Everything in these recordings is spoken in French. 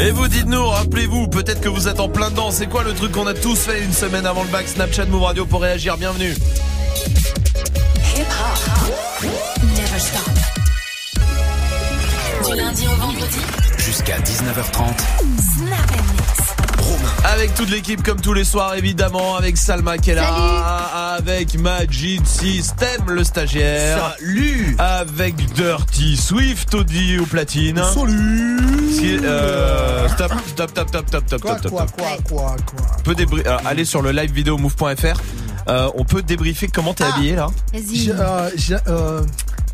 Et vous dites-nous, rappelez-vous, peut-être que vous êtes en plein dedans. C'est quoi le truc qu'on a tous fait une semaine avant le bac Snapchat Move Radio pour réagir. Bienvenue. Never stop. Du lundi au vendredi. Jusqu'à 19h30. Snap. Avec toute l'équipe comme tous les soirs évidemment avec Salma qui est là, avec Majid System le stagiaire, Salut avec Dirty Swift Audi au platine. Salut est- euh, stop, stop, stop, stop, stop, stop, Quoi, stop, quoi, stop. quoi, quoi, quoi On peut débrie- alors, aller sur le live vidéo move.fr. Euh, on peut débriefer comment t'es Ah. habillé là? Vas-y. Euh, euh,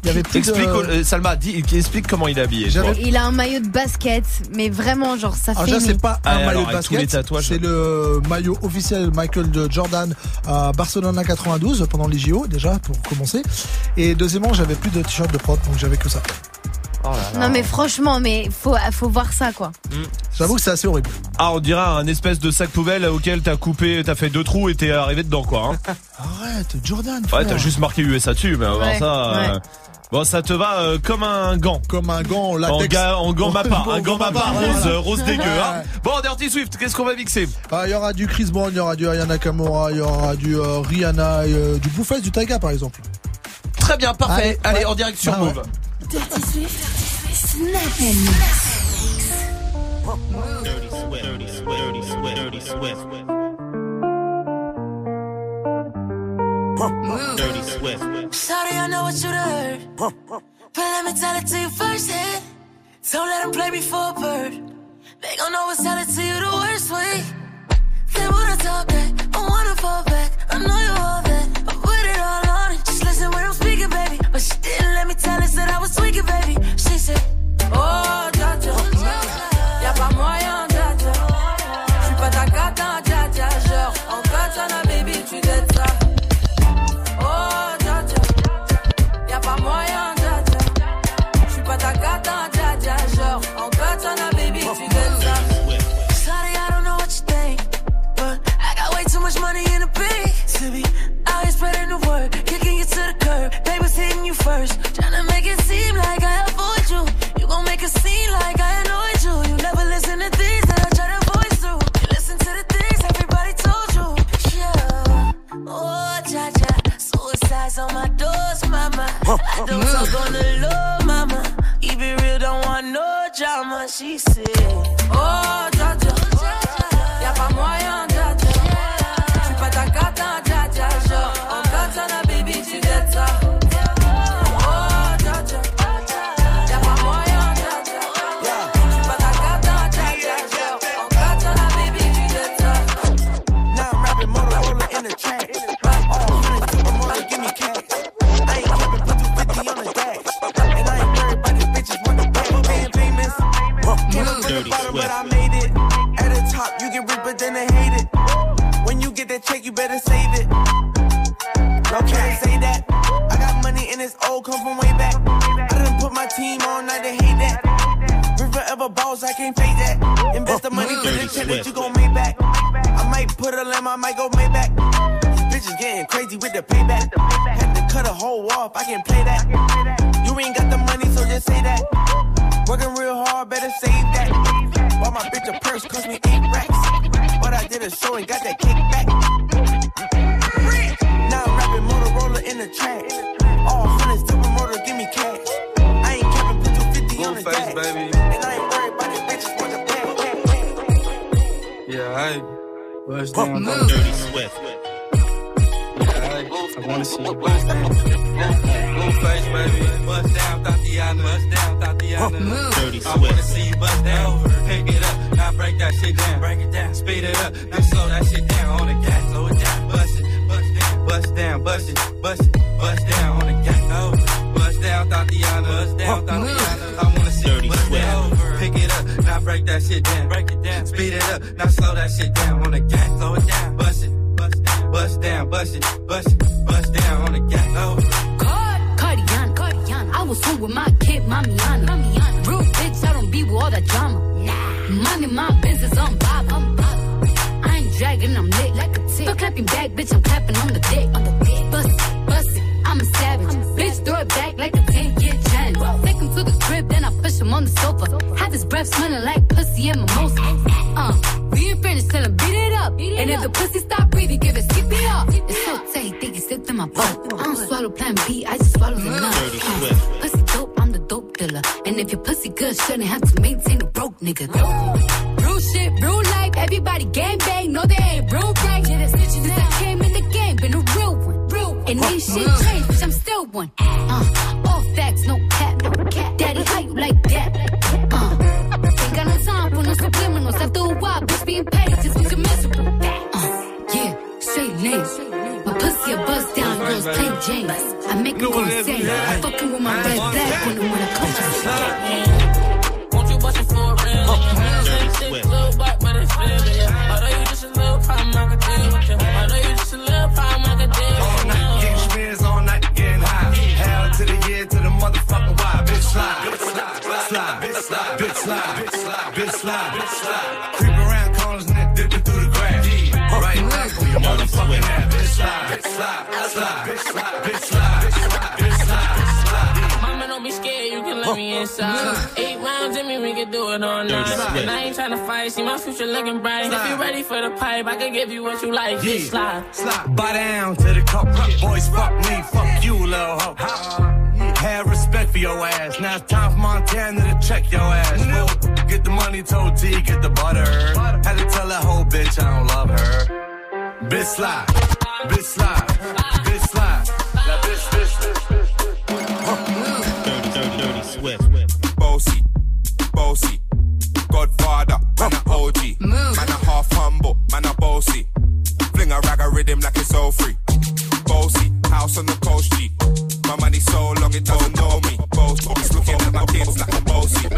Il y avait plus Explique, de... euh, Salma, dis, explique comment il est habillé. Il a un maillot de basket, mais vraiment, genre, ça Alors fait. déjà c'est pas Ah, un alors, maillot de avec tous les basket, tatouages. c'est le maillot officiel Michael de Jordan à Barcelona 92 pendant les JO déjà pour commencer. Et deuxièmement j'avais plus de t-shirt de prod donc j'avais que ça. Oh là là. Non, mais franchement, mais faut, faut voir ça, quoi. J'avoue que c'est assez horrible. Ah, on dirait un espèce de sac poubelle auquel t'as coupé, t'as fait deux trous et t'es arrivé dedans quoi. Hein. Arrête Jordan. Ouais, t'as juste marqué USA dessus, mais on va voir Ouais, ça. euh, ouais. Bon, ça te va euh, comme un gant. comme un gant en En, ga- en gant mappa, un gant mappa rose, euh, rose dégueu. Hein. Bon, Dirty Swift, qu'est-ce qu'on va mixer Ah, Il y aura du Chris Brown, il y aura du Ayana Nakamura, il y aura du euh, Rihanna, et, euh, du Bouffes, du Taiga par exemple. Très bien, parfait. Allez, Allez, ouais. en direct sur Ah ouais. Move. Dirty Swift. Snap and mix. Dirty Swift, Dirty Swift, Dirty Swift, Dirty Swift. Sorry, I know what you heard. But let me tell it to you first hand. Don't let them play me for a bird. They gon' always tell it to you the worst way. They wanna talk back, I wanna fall back. I know you all that, I put it all on it. Just listen when I'm speaking, baby. But she didn't let me tell her that I was tweaking, baby. She said, Oh, dja. Y'a pas moyen, first, tryna make it seem like I avoid you. You gon' make it seem like I annoyed you. You never listen to things that I try to voice through. You listen to the things everybody told you. Yeah. Oh, cha cha, suicide's on my doors, mama. I don't talk on the low, mama. It real, don't want no drama. She said, Oh, cha cha. Y'a pas moyen, dja dja. J'suis pas ta cata, dja dja. Genre, en oh, katana, baby, tu dettes ça. Dirty bottom, but I made it. At the top, you get rich, but then they hate it. When you get that check, you better save it. Don't care say that. I got money and it's old, come from way back. I done put my team on, now they hate that. We forever balls, I can't fake that. Invest the oh, money to the check that Swift. you gon' make back. I might put a lamb, I might go Maybach. Bitches getting crazy with the payback. Had to cut a hole off, I can play that. You ain't got the money, so just say that. Working real hard, better save a purse, cost me eight racks. But I did a show and got that kickback. Now I'm rapping Motorola in the track. All hundreds, supermoto, give me cash. I ain't capping, put 250 on the Blueface, baby. And I ain't worried about these bitches want the back. Yeah, I bust down. Dirty Swift. I wanna see you bust down. Blueface, baby. Bust down, Tatiana. Bust down, Tatiana. Dirty I wanna Swift. see you bust down. Pick it up, now break that shit down. Break it down, speed it up, now slow that shit down. On the gas. Slow it down, bust it, bust down, bust down, bust it, bust it, bust down. On the gas. Oh, bust down, Tatiana. Bust down, Tatiana. I wanna see Dirty bust down. Pick it up, now break that shit down. Break it down, speed it up, now slow that shit down. On the gas. Slow it down, bust it, bust down, bust down, bust it, bust it, bust down. On the gas. Oh. Cardiana, Cardiana. I was home with my kid, Mamiana. Mamiana. Real bitch, I don't be with all that drama. Nah. Money, my business, I'm bob. I'm bob. I ain't dragging, I'm lit like a tick. But clapping back, bitch, I'm clapping on the dick. On the dick. Bust it, bust it, I'm a savage. bitch, throw it back like a 10 year challenge. Take him to the crib, then I push him on the sofa. Have his breath smelling like pussy and mimosa. Uh, we ain't finished, tell him beat it up. And if the pussy stop breathing, give it skip it up. It's so tight, think it's slipped in my butt. I don't swallow plan B, I just swallow the nut. Pussy And if your pussy good, shouldn't have to maintain a broke nigga. Real shit, real life, everybody gang bang, no they ain't real right. Yeah, Since I came in the game, been a real one. Real and ain't shit changed, bitch, I'm still one. Uh, all facts, no I make them go insane. I fucking with my red flag when, when I come to Won't you bust it for a real nigga? Six little butt, but it's feeling yeah. Although you just a little problem, I can deal with you. Although you just a little problem, I can deal with All night getting spins, all night getting high. Hell to the year, to the motherfucking why. Bitch slide, bitch slide, slide, bitch slide, bitch slide, bitch slide, bitch slide, bitch slide. Creep around corners and dipping through the grass. Right now, your motherfucking ass. Bitch slide, bitch slide, slide, bitch slide, bitch slide, inside. Eight rounds in me, we can do it all night. And I ain't tryna fight, see my future looking bright. If you ready for the pipe, I can give you what you like. Bitch, slide. Slide. Buy down to the cup. Boys, fuck me, fuck you, little hoe. Have respect for your ass. Now it's time for Montana to check your ass. Fool. Get the money, told T, get the butter. Had to tell that whole bitch I don't love her. Bitch slide, bitch slide, bossy, Godfather, man a OG, man a half humble, man a bossy. Fling a rag a rhythm like it's all free. Bossy, house on the coast G. My money so long it doesn't know me. Bossy, it's looking at my kids like I'm bossy.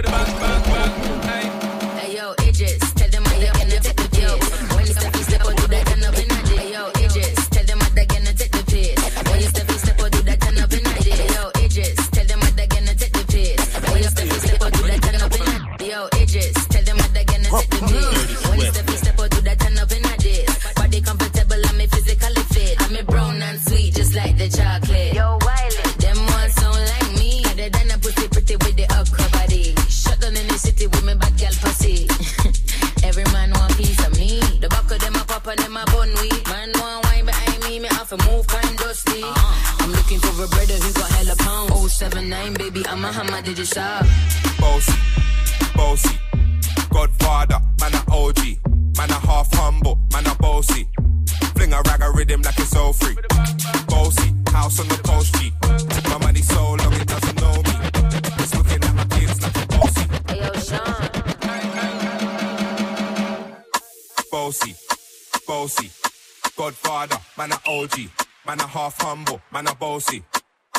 Pound. 079 baby, I'm a hammer, did you shop? Bossy, bossy, Godfather, man a OG, man a half humble, man a bossy. Fling a rag a rhythm like it's all free. Bossy, house on the coast G. My money so long it doesn't know me. It's looking at my kids like I'm bossy. Hey yo, Sean. Bossy, bossy, Godfather, man a OG, man a half humble, man a bossy.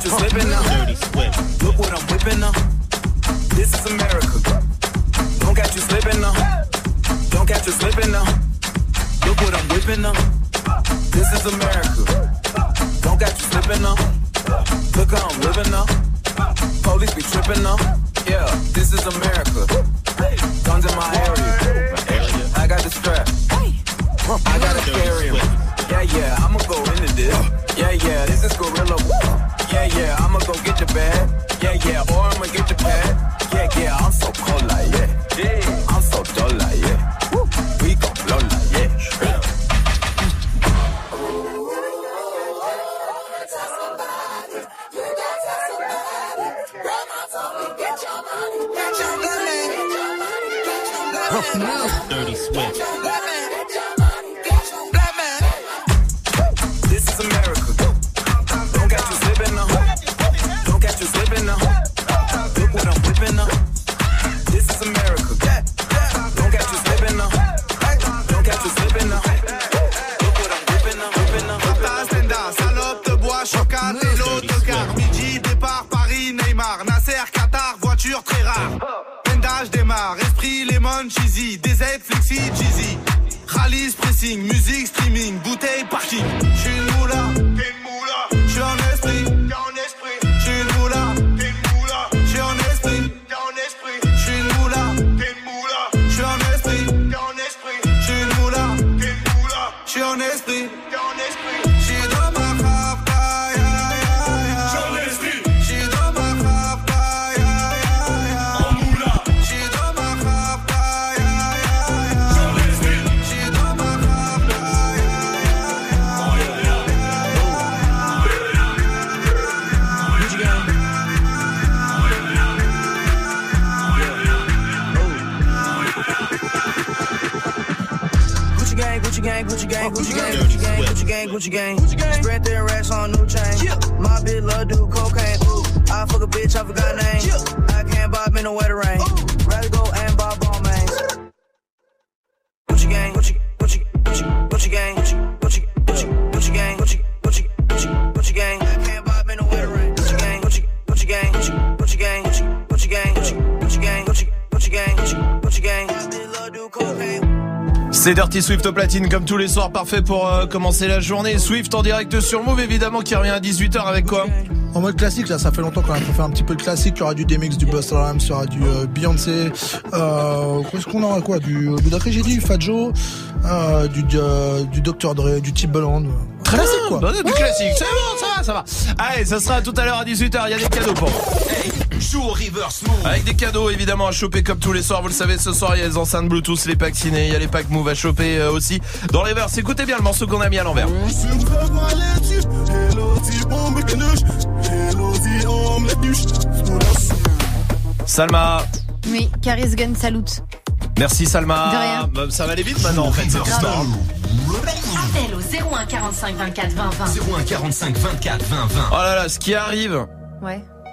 Don't catch you slipping now. Dirty Swift. Look what I'm whipping now. This is America. Don't catch you slipping now. Don't catch you slipping now. Look what I'm whipping now. This is America. Don't catch you slipping now. Look how I'm living now. Police be tripping now. Yeah, this is America. Guns in my area. Dirty Swift au platine comme tous les soirs, parfait pour euh, commencer la journée. Swift en direct sur Move évidemment qui revient à 18h avec quoi En mode classique, là, ça fait longtemps qu'on a fait un petit peu de classique. Il y aura du DMX, du Busta Rhymes, il y aura du euh, Beyoncé. Euh, Qu'est-ce qu'on aura quoi Du Budacris, j'ai dit, euh, du, euh, du Dr. Dre, du Timbaland. Très classique, bien, quoi. bah, du classique, c'est bon, ça va, ça va. Allez, ça sera tout à l'heure à 18h, il y a des cadeaux pour. Joue au reverse move. Avec des cadeaux évidemment à choper comme tous les soirs, vous le savez, ce soir il y a les enceintes Bluetooth, les packs ciné, il y a les packs Move à choper euh, aussi. Dans les verses, écoutez bien le morceau qu'on a mis à l'envers. Salma, Oui, Caris Gun salute. merci Salma. De rien. Bah, Ça va aller vite maintenant en fait cette histoire. Appel au 01 45 24 20 20. 01 45 24 20 20. Oh là là, ce qui arrive.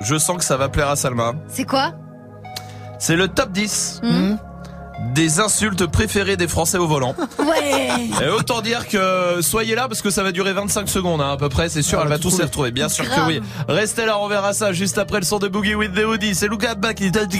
Je sens que ça va plaire à Salma. C'est quoi C'est le top 10 Hmm des insultes préférées des Français au volant. Ouais. Et autant dire que soyez là parce que ça va durer 25 secondes hein, à peu près, c'est sûr, Ah, elle va tous tout les retrouver, bien sûr que oui. Restez là, on verra ça juste après le son de Boogie with the Hoodie. C'est Luca Back, il t'a dit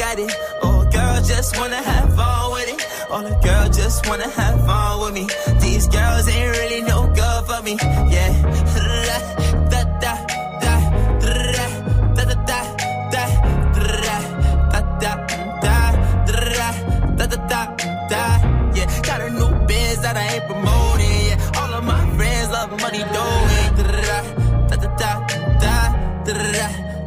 at it. Oh, girl, just wanna have fun with it. Oh, the girl just wanna have fun with me. These girls ain't really no good for me. Yeah, da da da da da da da da da da da da da da da yeah got a new biz that I ain't promoting yeah all of my friends love money doing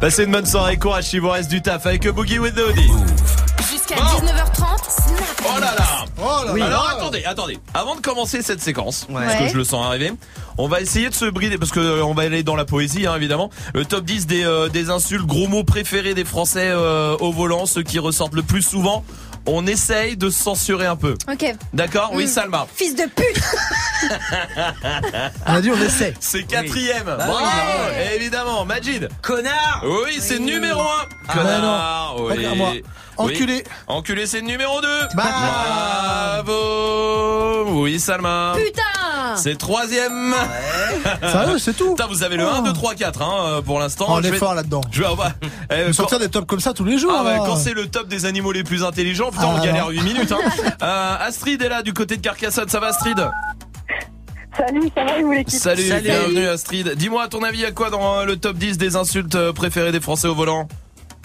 Passez une bonne soirée, courage si vous reste du taf avec Boogie with the Hoodie. Jusqu'à Jusqu'à 19h30, Snap. Oh là là Oh là Oui. là. Alors attendez, attendez. Avant de commencer cette séquence, Ouais. parce que je le sens arriver, on va essayer de se brider, parce que euh, on va aller dans la poésie, hein, évidemment. Le top 10 des, euh, des insultes, gros mots préférés des Français euh, au volant, ceux qui ressortent le plus souvent. On essaye de se censurer un peu. Ok. D'accord Oui, Mm. Salma. Fils de pute. On a dit on essaie. C'est quatrième. Bah Bravo. oui. Évidemment, Majid. Connard Oui, c'est numéro 1. Ah, Connard. non. oui. Moi. Oui. Enculé. Enculé, c'est le numéro 2. Bah. Bravo. Oui, Salma. Putain. C'est troisième. Sérieux, c'est tout. Putain, vous avez le 1, 2, 3, 4 hein, euh, pour l'instant. Oh, on Je est fort là-dedans. Je vais eh, quand- sortir des tops comme ça tous les jours. Ah ouais, là. quand c'est le top des animaux les plus intelligents, putain, Ah, on galère non. 8 minutes. Hein. Euh, Astrid est là du côté de Carcassonne, ça va Astrid? Salut, ça va vous l'équipe Salut, Salut. bienvenue Astrid. Dis-moi, à ton avis, il y a quoi dans euh, le top 10 des insultes préférées des Français au volant?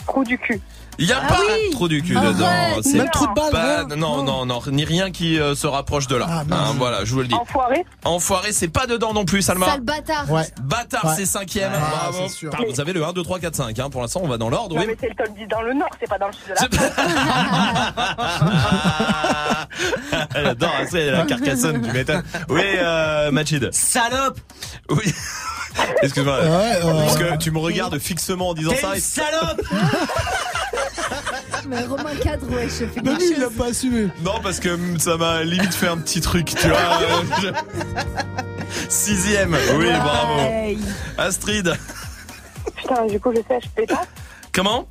Trou du cul. Il y a Ah pas oui. trop du cul Arrête. dedans. C'est Même trou de balle. pas- non, non, non, ni rien qui euh, se rapproche de là. Ah. Hein, voilà, je vous le dis. Enfoiré. Enfoiré, c'est pas dedans non plus, Salma. Sale bâtard. Ouais. Bâtard, Ouais. c'est cinquième. Ah, Bravo. sûr. Vous avez le 1, 2, 3, 4, 5. Hein. Pour l'instant, on va dans l'ordre. Oui. mais c'est le top 10 dans le nord, c'est pas dans le sud de la C'est- Elle adore, hein, c'est la carcassonne, tu m'étonnes. Oui, euh, Machid. Salope Oui. Excuse-moi. Ouais, euh, Parce que tu me regardes fixement en disant ça. une et- salope Mais Romain Cadre, ouais, je fais lui, il l'a pas assumé. Non, parce que ça m'a limite fait un petit truc, tu vois. je- Sixième. Oui, bravo. Ouais. Astrid. Putain, du coup, je sèche. Pétasse Comment?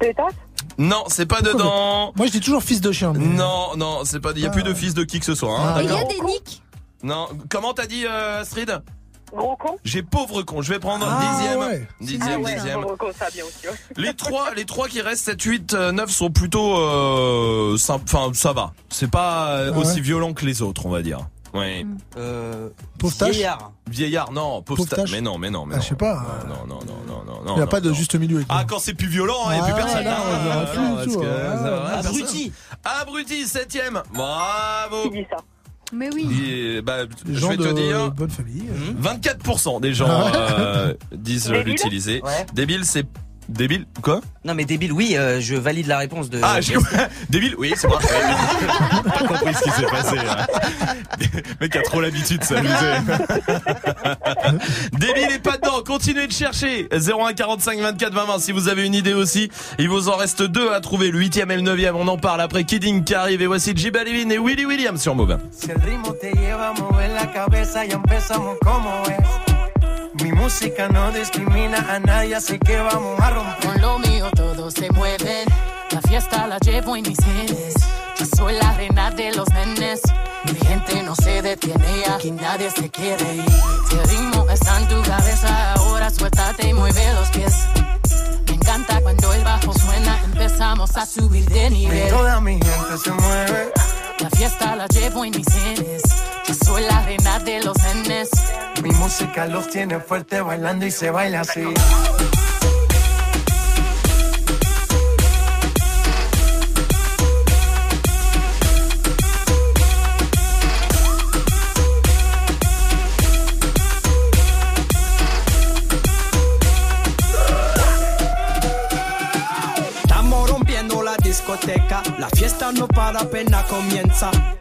Pétasse? Non, c'est pas dedans. Moi, je dis toujours fils de chien. mais- Non, non, c'est pas. Il y a plus de fils de qui que ce soit. Hein, Ah. Il y a des nicks. Non. Comment t'as dit, euh, Astrid? Gros con J'ai pauvre con. Je vais prendre Ah, dixième. ouais. Dixième, Ah ouais, dixième. gros con, ça bien aussi. ouais. Les trois, les trois qui restent, 7, 8, euh, 9 sont plutôt, euh, enfin, ça va. C'est pas euh, Ah ouais. aussi violent que les autres, on va dire. Oui. Euh. Pauvre tâche. Vieillard. Vieillard, non, pauvre. Mais non, mais non, mais Ah, je sais pas. Non, non, non, non, non, non. Il n'y a non, pas de non. juste milieu. avec Ah, quand c'est plus violent, il n'y a plus Ah, personne. là, hein. Non, parce que ouais. ça va, personne. Abruti Abruti, septième. Bravo. Qui dit ça Mais oui. Et, bah, je vais te dire, bonne famille. Hmm 24% des gens euh, disent l'utiliser. Ouais. Débile, c'est débile. Quoi? Non mais débile, oui, euh, je valide la réponse de. Ah, j'ai débile. Oui, c'est moi. Pas compris ce qui s'est passé. Là. Le mec a trop l'habitude de s'amuser. débile et pas dedans. Continuez de chercher. 01 45 24 20 20 si vous avez une idée aussi. Il vous en reste deux à trouver. Le huitième et le neuvième. On en parle après Kidding qui arrive. Et voici J Balvin et Willy Williams sur Move. Si el ritmo te lleva a mover la cabeza, ya empezamos como es. Mi música no discrimina a nadie, así que vamos a romper. Con lo mío todos se mueven. La fiesta la llevo en mis genes. Yo soy la reina de los nenes. Mi gente no se detiene, aquí nadie se quiere ir. El ritmo está en tu cabeza, ahora suéltate y mueve los pies. Me encanta cuando el bajo suena, empezamos a subir de nivel. Toda mi gente se mueve. La fiesta la llevo en mis genes. Soy la reina de los nenes. Mi música los tiene fuerte bailando y se baila así. Estamos rompiendo la discoteca, la fiesta no para apenas comienza.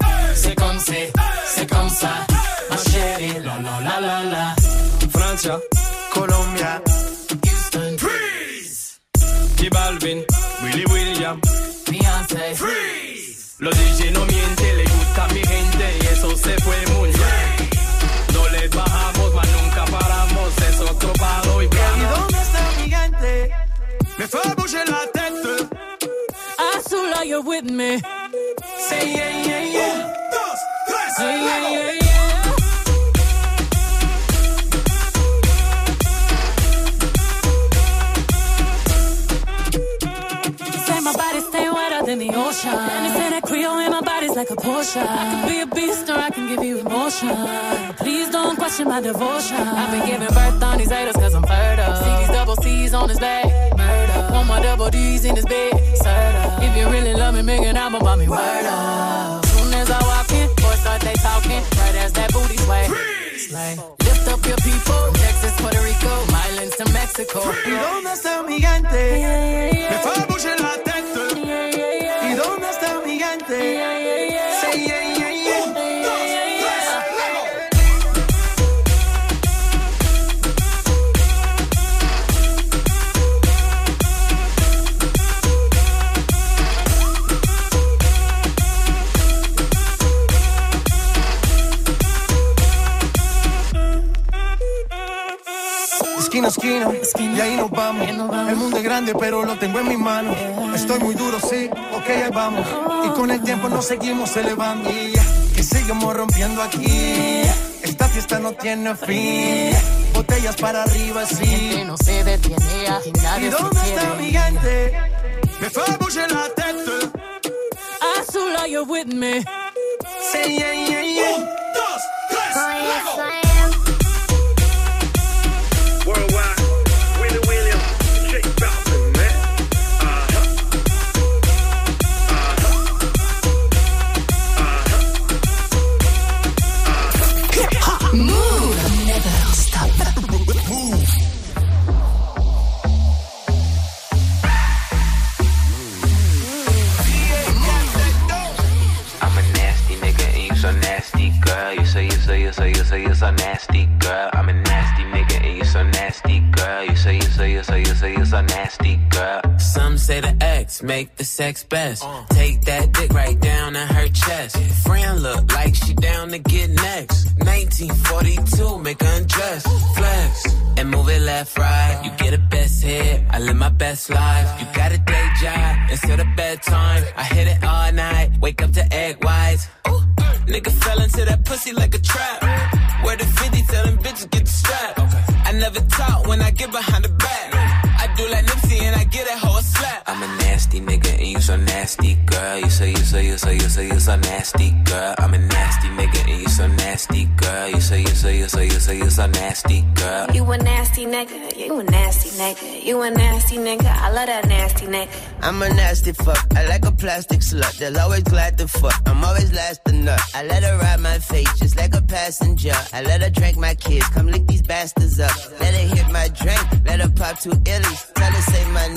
Devotion. I've been giving birth on these haters cause I'm fertile. See these double C's on his back. Murder. Want my double D's in his bed. Serta. If you really love me, make an album about me. Word up. Soon as I walk in, boys start they talking. Right as that booty sway. Slay. Lift up your people. Texas, Puerto Rico, Islands to Mexico. ¿Y dónde está mi gente? Esquina a esquina, y ahí nos vamos. El mundo es grande, pero lo tengo en mis manos. Estoy muy duro, sí, ok, ahí vamos. Y con el tiempo nos seguimos elevando. Y que sigamos rompiendo aquí. Esta fiesta no tiene fin. Botellas para arriba, sí. no se detiene, aquí nadie ¿Y se dónde está mi gente? Me bouger la tête. Azula, you're with me. Say yeah, yeah, yeah. Worldwide, make the sex best. Take that dick right down in her chest. Friend look like she down to get next. 1942, make her undress. Flex and move it left, right. You get a best hit. I live my best life. You got a day job instead of bedtime. I hit it all night. Wake up to egg whites. Ooh, nigga fell into that pussy like a trap. Where the 50 tell them bitches get the strap. I never talk when I get behind the back. I do like Nipsey and I get that hoe a slap. I'm a nasty nigga and you so nasty, girl. You say you say you say you say you so nasty, girl. I'm a nasty nigga and you so nasty, girl. You say you say you say you say you so nasty, girl. You a nasty nigga, you a nasty nigga, you a nasty nigga, I love that nasty nigga. I'm a nasty fuck. I like a plastic slut. They'll always glad to fuck. I'm always last to nut. I let her ride my face just like a passenger. I let her drink my kids. Come lick these bastards up. Let her hit my drink. Let her pop two illies. Tell her say my name.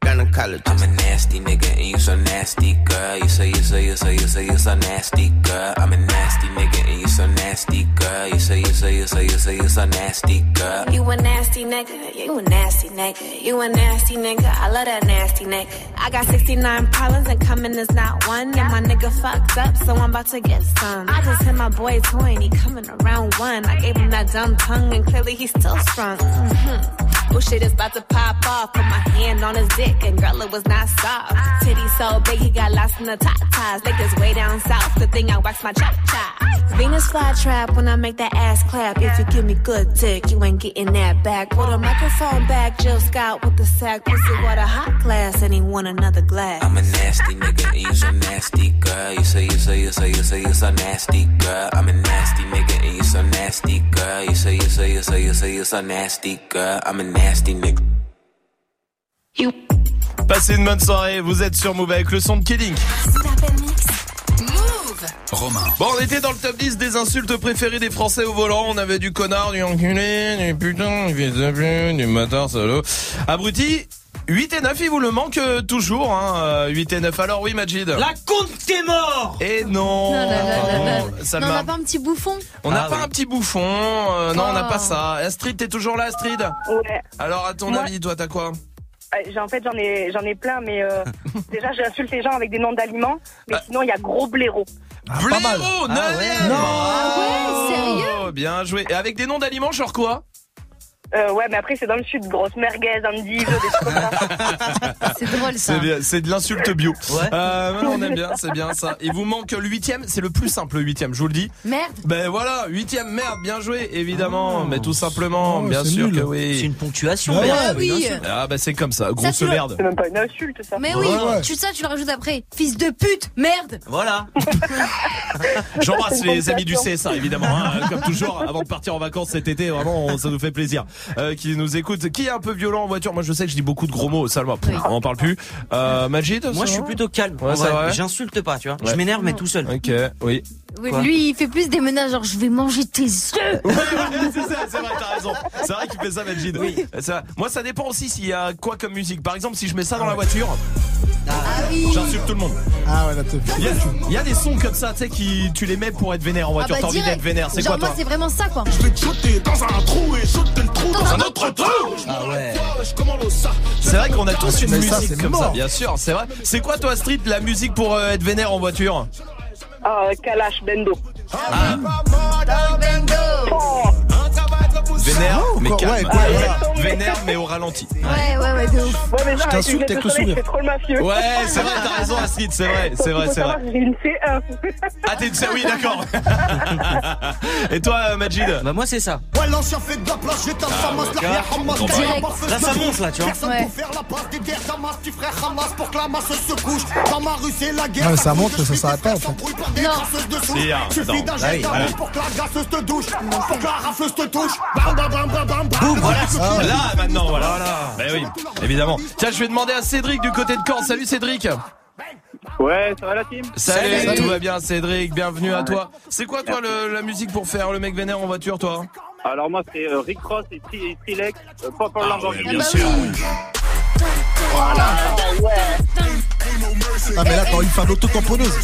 gynecologist. I'm a nasty nigga and you so nasty, girl. You say you say you say you say you so nasty, girl. I'm a nasty nigga and you so nasty, girl. You say you say you say you say you so nasty, girl. You a nasty nigga, you a nasty nigga, you a nasty nigga, I love that nasty nigga. I got 69 problems and coming is not one. And my nigga fucked up, so I'm about to get some. I just hit my boy toy and he coming around one. I gave him that dumb tongue and clearly he's still strong. Mm-hmm. Oh shit is about to pop off. Put my hand on his dick and girl it was not soft. Titty so big he got lost in the top ties. Like this way down south, the thing I wax my chop chop. Venus fly trap when I make that ass clap. If you give me good dick, you ain't getting that back. Put a microphone back, Jill Scott with the sack. Pussy water hot glass and he want another glass. I'm a nasty nigga and you so nasty, girl. You say you say you say you say you so nasty, girl. I'm a nasty nigga and you so nasty, girl. You say you say you say you say you so nasty, girl. I'm a nasty nigga. Passez une bonne soirée, vous êtes sur Move avec le son de Killing. Move. Romain. Bon, on était dans le top 10 des insultes préférées des Français au volant. On avait du connard, du enculé, du putain, du fils de pute, du matin solo. Abruti, 8 et 9, il vous le manque euh, toujours, hein, euh, 8 et 9. Alors oui, Majid. La compte t'es mort Et non, Non, non, non, non, non. Salma. Non, on n'a pas un petit bouffon On n'a Ah pas oui. un petit bouffon, euh, non, on n'a Oh. pas ça. Astrid, t'es toujours là, Astrid Ouais. Alors, à ton avis, toi, t'as quoi? Euh, En fait, j'en ai, j'en ai plein, mais euh, déjà, j'insulte les gens avec des noms d'aliments. Mais sinon, il y a gros blaireau. Blaireau, Ah neuvième ouais. Ah ouais, sérieux Oh, Bien joué. Et avec des noms d'aliments, genre quoi? Euh, ouais, mais après, c'est dans le sud. Grosse merguez, endive, des trucs comme ça. C'est drôle ça. C'est bien, c'est de l'insulte bio. Ouais. Euh, non, on aime bien, c'est bien ça. Il vous manque le huitième, c'est le plus simple le huitième, je vous le dis. Merde. Ben voilà, huitième, merde, bien joué, évidemment, Oh. mais tout simplement, Oh, bien c'est sûr nul. que C'est oui. une ponctuation, Ouais, merde. Ah oui. Ah bah c'est comme ça, grosse merde. C'est même pas une insulte, ça. Mais oui, Ouais, tu ça tu le rajoutes après. Fils de pute, merde. Voilà. J'embrasse C'est les amis du. CSA évidemment, hein, comme toujours, avant de partir en vacances cet été, vraiment, ça nous fait plaisir. Euh, qui nous écoute, qui est un peu violent en voiture. Moi je sais que je dis beaucoup de gros mots, Salma, pff, on en parle plus. Euh, Majid Moi, ça je suis plutôt calme. Ouais, en J'insulte pas, tu vois. Ouais. Je m'énerve, mais tout seul. Ok, oui. Oui, Quoi lui, il fait plus des menaces, genre je vais manger tes œufs. Ouais, ouais, c'est ça, c'est vrai, t'as raison. C'est vrai qu'il fait ça, Majid. Oui. Moi, ça dépend aussi s'il y a quoi comme musique. Par exemple, si je mets ça dans la voiture, j'insulte tout le monde. Ah ouais, là, t'es. Il y, a, il y a des sons comme ça, tu sais, qui tu les mets pour être vénère en voiture. Ah bah, T'as envie d'être vénère. C'est quoi, moi, toi c'est vraiment ça, quoi. Je vais te shooter dans un trou et shooter le trou Dans un autre trou. Ah ouais. C'est vrai qu'on a tous une ça, musique c'est comme ça, bien sûr, c'est vrai. C'est quoi, toi, Street, la musique pour euh, être vénère en voiture? Ah, Kalash Bendo. Ah. Vénère, mais quoi, calme. ouais, quoi, Ouais, Vénère, mais au ralenti. Ouais, ouais, ouais, de ouf. Ouais, mais genre, avec t'insulte une avec le sourire. C'est trop le mafieux. Ouais, c'est vrai, t'as raison, Astrid, c'est vrai, c'est vrai, c'est vrai. J'ai une C1. Ah, t'es oui, d'accord. Et toi, euh, Majid Bah moi c'est ça. Ouais, l'ancien fait de la place, j'ai ta Hamas, la regarde. Hamas, Direct. Là, ça monte, là, tu vois. Personne pour faire la passe des guerres d'Hamas, petit frère Hamas, pour que la masse se couche. Dans ma rue, c'est la guerre. Ouais, ça que je ça s'arrête pas, en fait. frères s'embrouillent par des Non. Suffit d'un Ah jet d'amour pour que la gasseuse te douche. Pour que la rafleuse te touche. Bam, bam. Voilà, Ah, là maintenant, voilà. Ben oui, évidemment. Tiens, je vais demander à Cédric du côté de Caen. Salut Cédric. Ouais, ça va la team? Salut, Salut. tout va bien Cédric, bienvenue à toi. C'est quoi toi le- la musique pour faire le mec vénère en voiture toi? Alors moi c'est euh, Rick Ross et Tri- Trilex, euh, Pop Ah Lamborghini. Ah bah oui. Ah, mais là, quand il fait un auto-tamponneuse.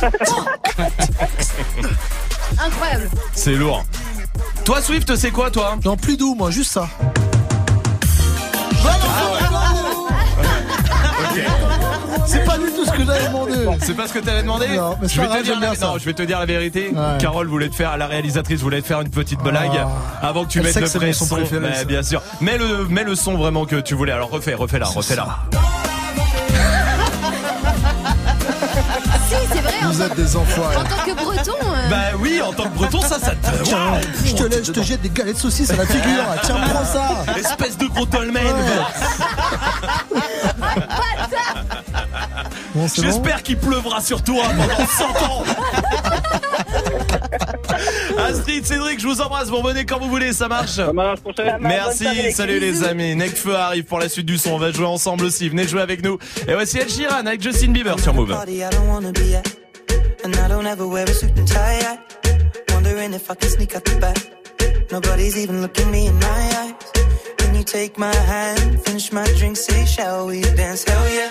Incroyable. C'est lourd. Toi Swift, c'est quoi toi Non, plus doux, moi, juste ça. C'est pas du tout ce que j'avais demandé. C'est pas ce que t'avais demandé Non, mais c'est je vais te dire la... non, je vais te dire la vérité. Ouais. Carole voulait te faire, la réalisatrice voulait te faire une petite blague Ah. avant que tu Elle mettes le vrai son préféré, Mais ça. bien sûr. Mets le, mets le son vraiment que tu voulais. Alors refais, refais-la, refais-la. Si, c'est vrai. En, Vous êtes des enfoirés. en tant que breton. euh, Bah oui, en tant que breton, ça, ça te. Tiens, je te laisse, je te jette des galettes de saucisses à la figure. Tiens, prends ça. Espèce de gros dolmen. Bon, c'est bon. J'espère qu'il pleuvra sur toi pendant 100 ans. Astrid, Cédric, je vous embrasse. Vous revenez quand vous voulez, ça marche. Merci, salut les amis. Necfeu arrive pour la suite du son. On va jouer ensemble aussi. Venez jouer avec nous. Et voici Ed Sheeran avec Justin Bieber sur Move. Nobody's even looking me in my eyes. Can you take my hand, finish my drink, say, shall we dance? Hell yeah.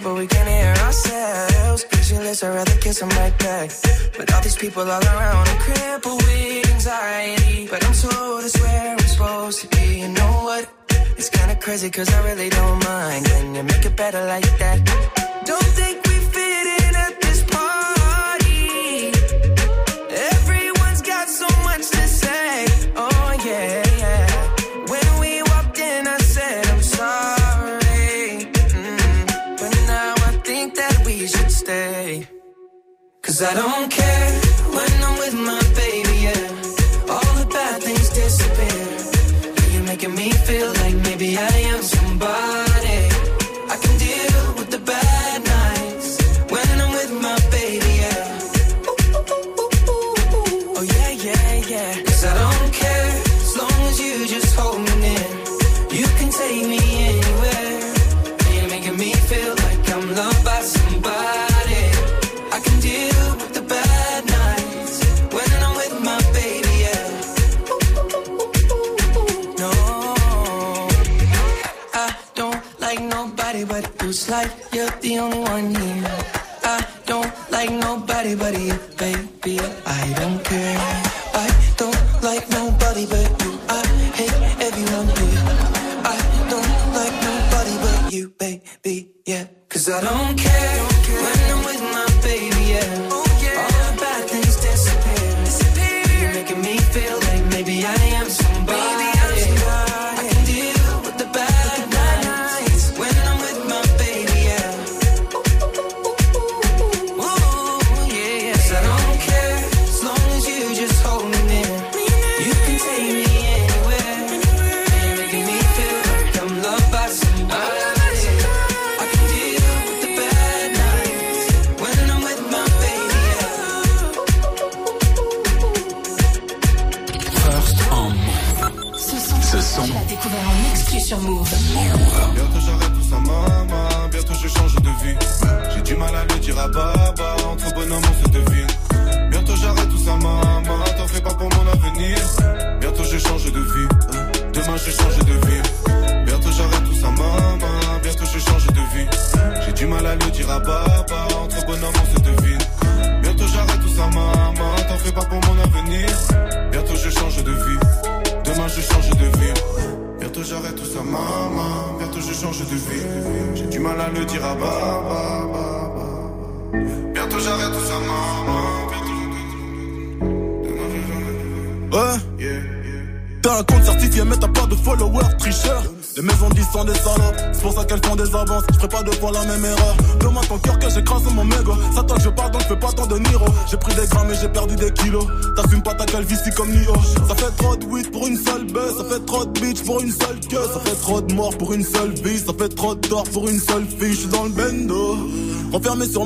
Trying but we can't hear ourselves. Pictureless, I'd rather kiss them right back. But all these people all around, I'm crippled with anxiety. But I'm told it's where I'm supposed to be. You know what? It's kinda crazy, cause I really don't mind. Can you make it better like that? Don't think Cause I don't care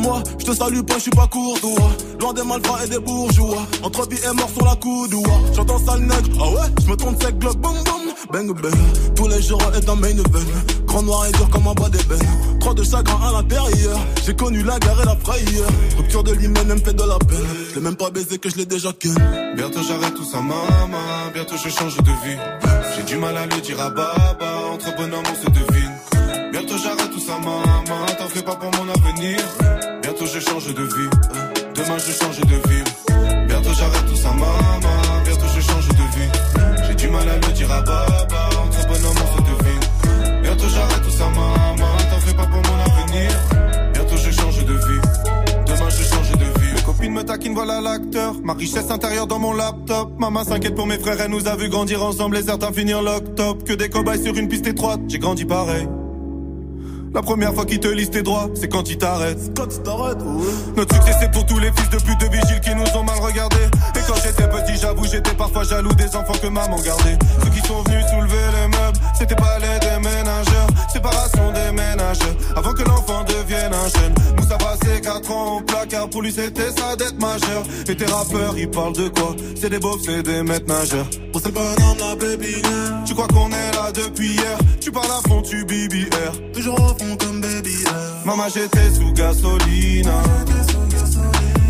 moi, je te salue pas, je suis pas courtois. Loin des malfrats et des bourgeois. Entre vie et mort sur la coudoua. J'entends sale nègre, ah ouais, je me tourne sec, glock, boum boum. Bang bang, tous les jours est un main event. Grand noir et dur comme un bas d'ébène. Trop de chagrin à l'intérieur. J'ai connu la guerre et la frayeur. Rupture de l'hymen, elle me fait de la peine. Je même pas baisé que je l'ai déjà ken. Bientôt j'arrête tout ça, maman. Bientôt je change de vie. J'ai du mal à le dire à baba. Entre bonhomme, on se devine. Bientôt j'arrête tout ça, maman. T'en fais pas pour mon avenir. Je change de vie. Demain je change de vie. Bientôt j'arrête tout ça, maman. Bientôt je change de vie. J'ai du mal à le dire à baba. Entre bonhomme, on se devine. Bientôt j'arrête tout ça, maman. T'en fais pas pour mon avenir. Bientôt je change de vie. Demain je change de vie. Mes copines me taquinent, voilà l'acteur. Ma richesse intérieure dans mon laptop. Maman s'inquiète pour mes frères, elle nous a vu grandir ensemble et certains finir lock top. Que des cobayes sur une piste étroite, j'ai grandi pareil. La première fois qu'ils te lisent tes droits, c'est quand ils t'arrêtent. Quand tu t'arrêtes, ouais. Notre succès c'est pour tous les fils de pute de vigiles qui nous ont mal regardés. Et quand j'étais petit, j'avoue, j'étais parfois jaloux des enfants que maman gardait. Ceux qui sont venus soulever les meubles, c'était pas les déménageurs. Séparation des ménageurs, avant que l'enfant devienne un jeune. Nous ça passé 4 ans au placard, pour lui c'était sa dette majeure. Et tes rappeurs, ils parlent de quoi? C'est des beaufs, c'est des maîtres nageurs. Pour c'est le bonhomme, la baby Tu crois qu'on est là depuis hier? Tu parles à fond, tu BBR. Toujours au fond comme baby Maman, j'étais sous gasoline.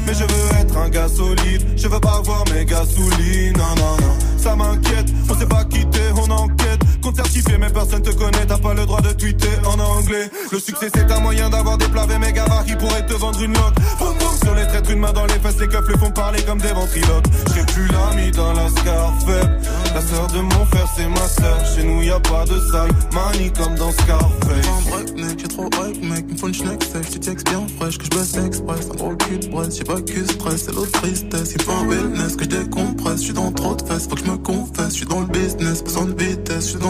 Mais je veux être un gars solide. Je veux pas voir mes gasolines. Non, non, non. Ça m'inquiète. On s'est pas quitté, on enquête. Compte mais personne te connaît. T'as pas le droit de tweeter en anglais. Le succès, c'est un moyen d'avoir des plats mes gavards qui pourraient te vendre une boum, sur les traîtres, une main dans les fesses. Les keufs les font parler comme des ventriloques. J'ai plus l'ami dans la scar faible. La sœur de mon frère, c'est ma sœur. Chez nous, y a pas de sale. Mani comme dans Scarface. Un break, mec, j'ai trop hype, mec. Me faut une schneck textes bien fraîche, que je bosse express. Un gros cul de braise, j'ai pas que stress, c'est l'autre tristesse. Il faut un wellness, que je décompresse. Je suis dans trop de fesses, faut que je me confesse. Je suis dans le business, besoin de vitesse. Je suis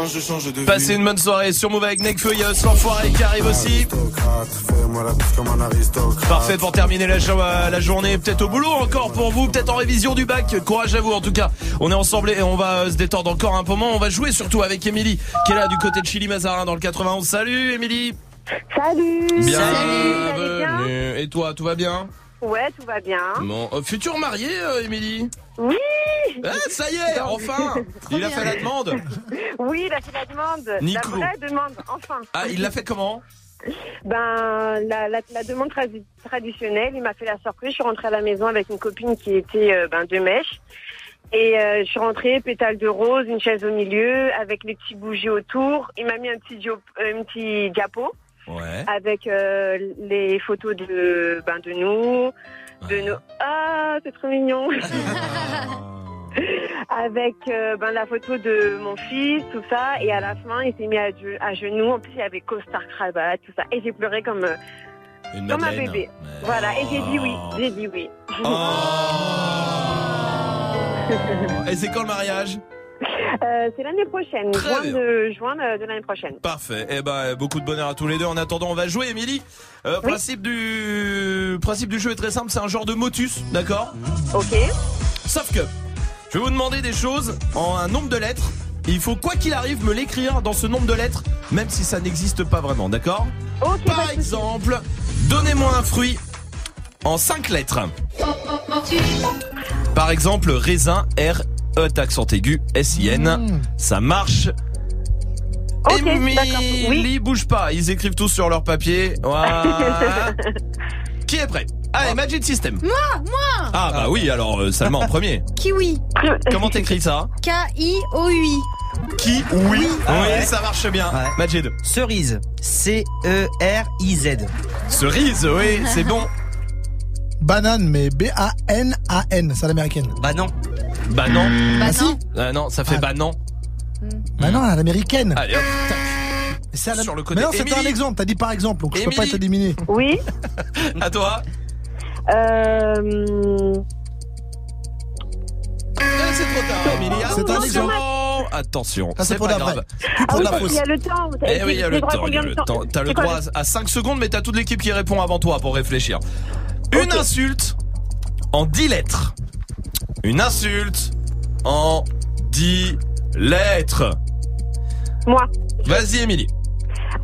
Demain je change de vie. Passez une bonne soirée sur Move avec Nekfeu, il y a l'enfoiré qui arrive aussi. Parfait pour terminer la, jo- la journée, peut-être au boulot encore pour vous, peut-être en révision du bac. Courage à vous en tout cas. On est ensemble et on va euh, se détendre encore un moment. On va jouer surtout avec Émilie qui est là du côté de Chili Mazarin dans le 91. Salut Émilie Salut Bienvenue. Et toi, tout va bien? Ouais, tout va bien. Bon, euh, futur marié, euh, Émilie Oui Ah, ça y est, enfin Il a fait la demande Oui, il a fait la demande. Nico. La vraie demande, enfin. Ah, il l'a fait comment Ben, la, la, la demande tradi- traditionnelle, il m'a fait la surprise. Je suis rentrée à la maison avec une copine qui était euh, ben, de mèche. Et euh, je suis rentrée, pétale de rose, une chaise au milieu, avec les petits bougies autour. Il m'a mis un petit, euh, un petit diapo Ouais. avec euh, les photos de, ben, de nous, de nos... Ah, c'est trop mignon Avec euh, ben, la photo de mon fils, tout ça. Et à la fin, il s'est mis à, à genoux. En plus, il y avait costard, cravate, tout ça. Et j'ai pleuré comme, euh, Une comme un bébé. Voilà, et j'ai dit oui. J'ai dit oui. Et c'est quand le mariage? Euh, c'est l'année prochaine, Très juin bien. de, juin de, de l'année prochaine. Parfait. Eh ben, beaucoup de bonheur à tous les deux. En attendant, on va jouer, Émilie. Euh, Principe du principe du jeu est très simple. C'est un genre de motus, d'accord Ok. Sauf que je vais vous demander des choses en un nombre de lettres. Et il faut quoi qu'il arrive me l'écrire dans ce nombre de lettres, même si ça n'existe pas vraiment, d'accord Par exemple, donnez-moi un fruit en 5 lettres. Par exemple, raisin, R, E, accent aigu, S-I-N. Ça marche. Ok, Émilie, oui. bouge pas. Ils écrivent tous sur leur papier. Voilà. Qui est prêt Allez, Magic System. Moi, moi Ah bah oui, alors euh, Salma en premier. Kiwi. Comment t'écris ça K-I-O-U-I. Qui Oui. Oui, ça marche bien. Majid. Cerise. E C-E-R-I-Z. Cerise, oui, c'est bon. Banane, mais B-A-N-A-N, c'est à l'américaine. Bah non. Bah non. Bah si. Ah non, ça fait bah non. Bah non, à l'américaine. Allez hop, tac. C'est à la- Sur le côté. Mais non, c'était un Émilie. exemple, t'as dit par exemple, donc je peux pas Émilie. être éliminé. Oui. À toi. Euh... C'est trop tard, Émilie. C'est un Attention. exemple. Attention, Ça, c'est pour pas la vraie. grave. Pour Ah oui, la parce fausse. qu'il y a le temps. Eh oui, il y a le droit à temps, il y a combien de le temps. T'as le C'est quoi droit à 5 secondes, mais t'as toute l'équipe qui répond avant toi pour réfléchir. Une insulte en 10 lettres. Une insulte en 10 lettres. Moi. Vas-y, Émilie.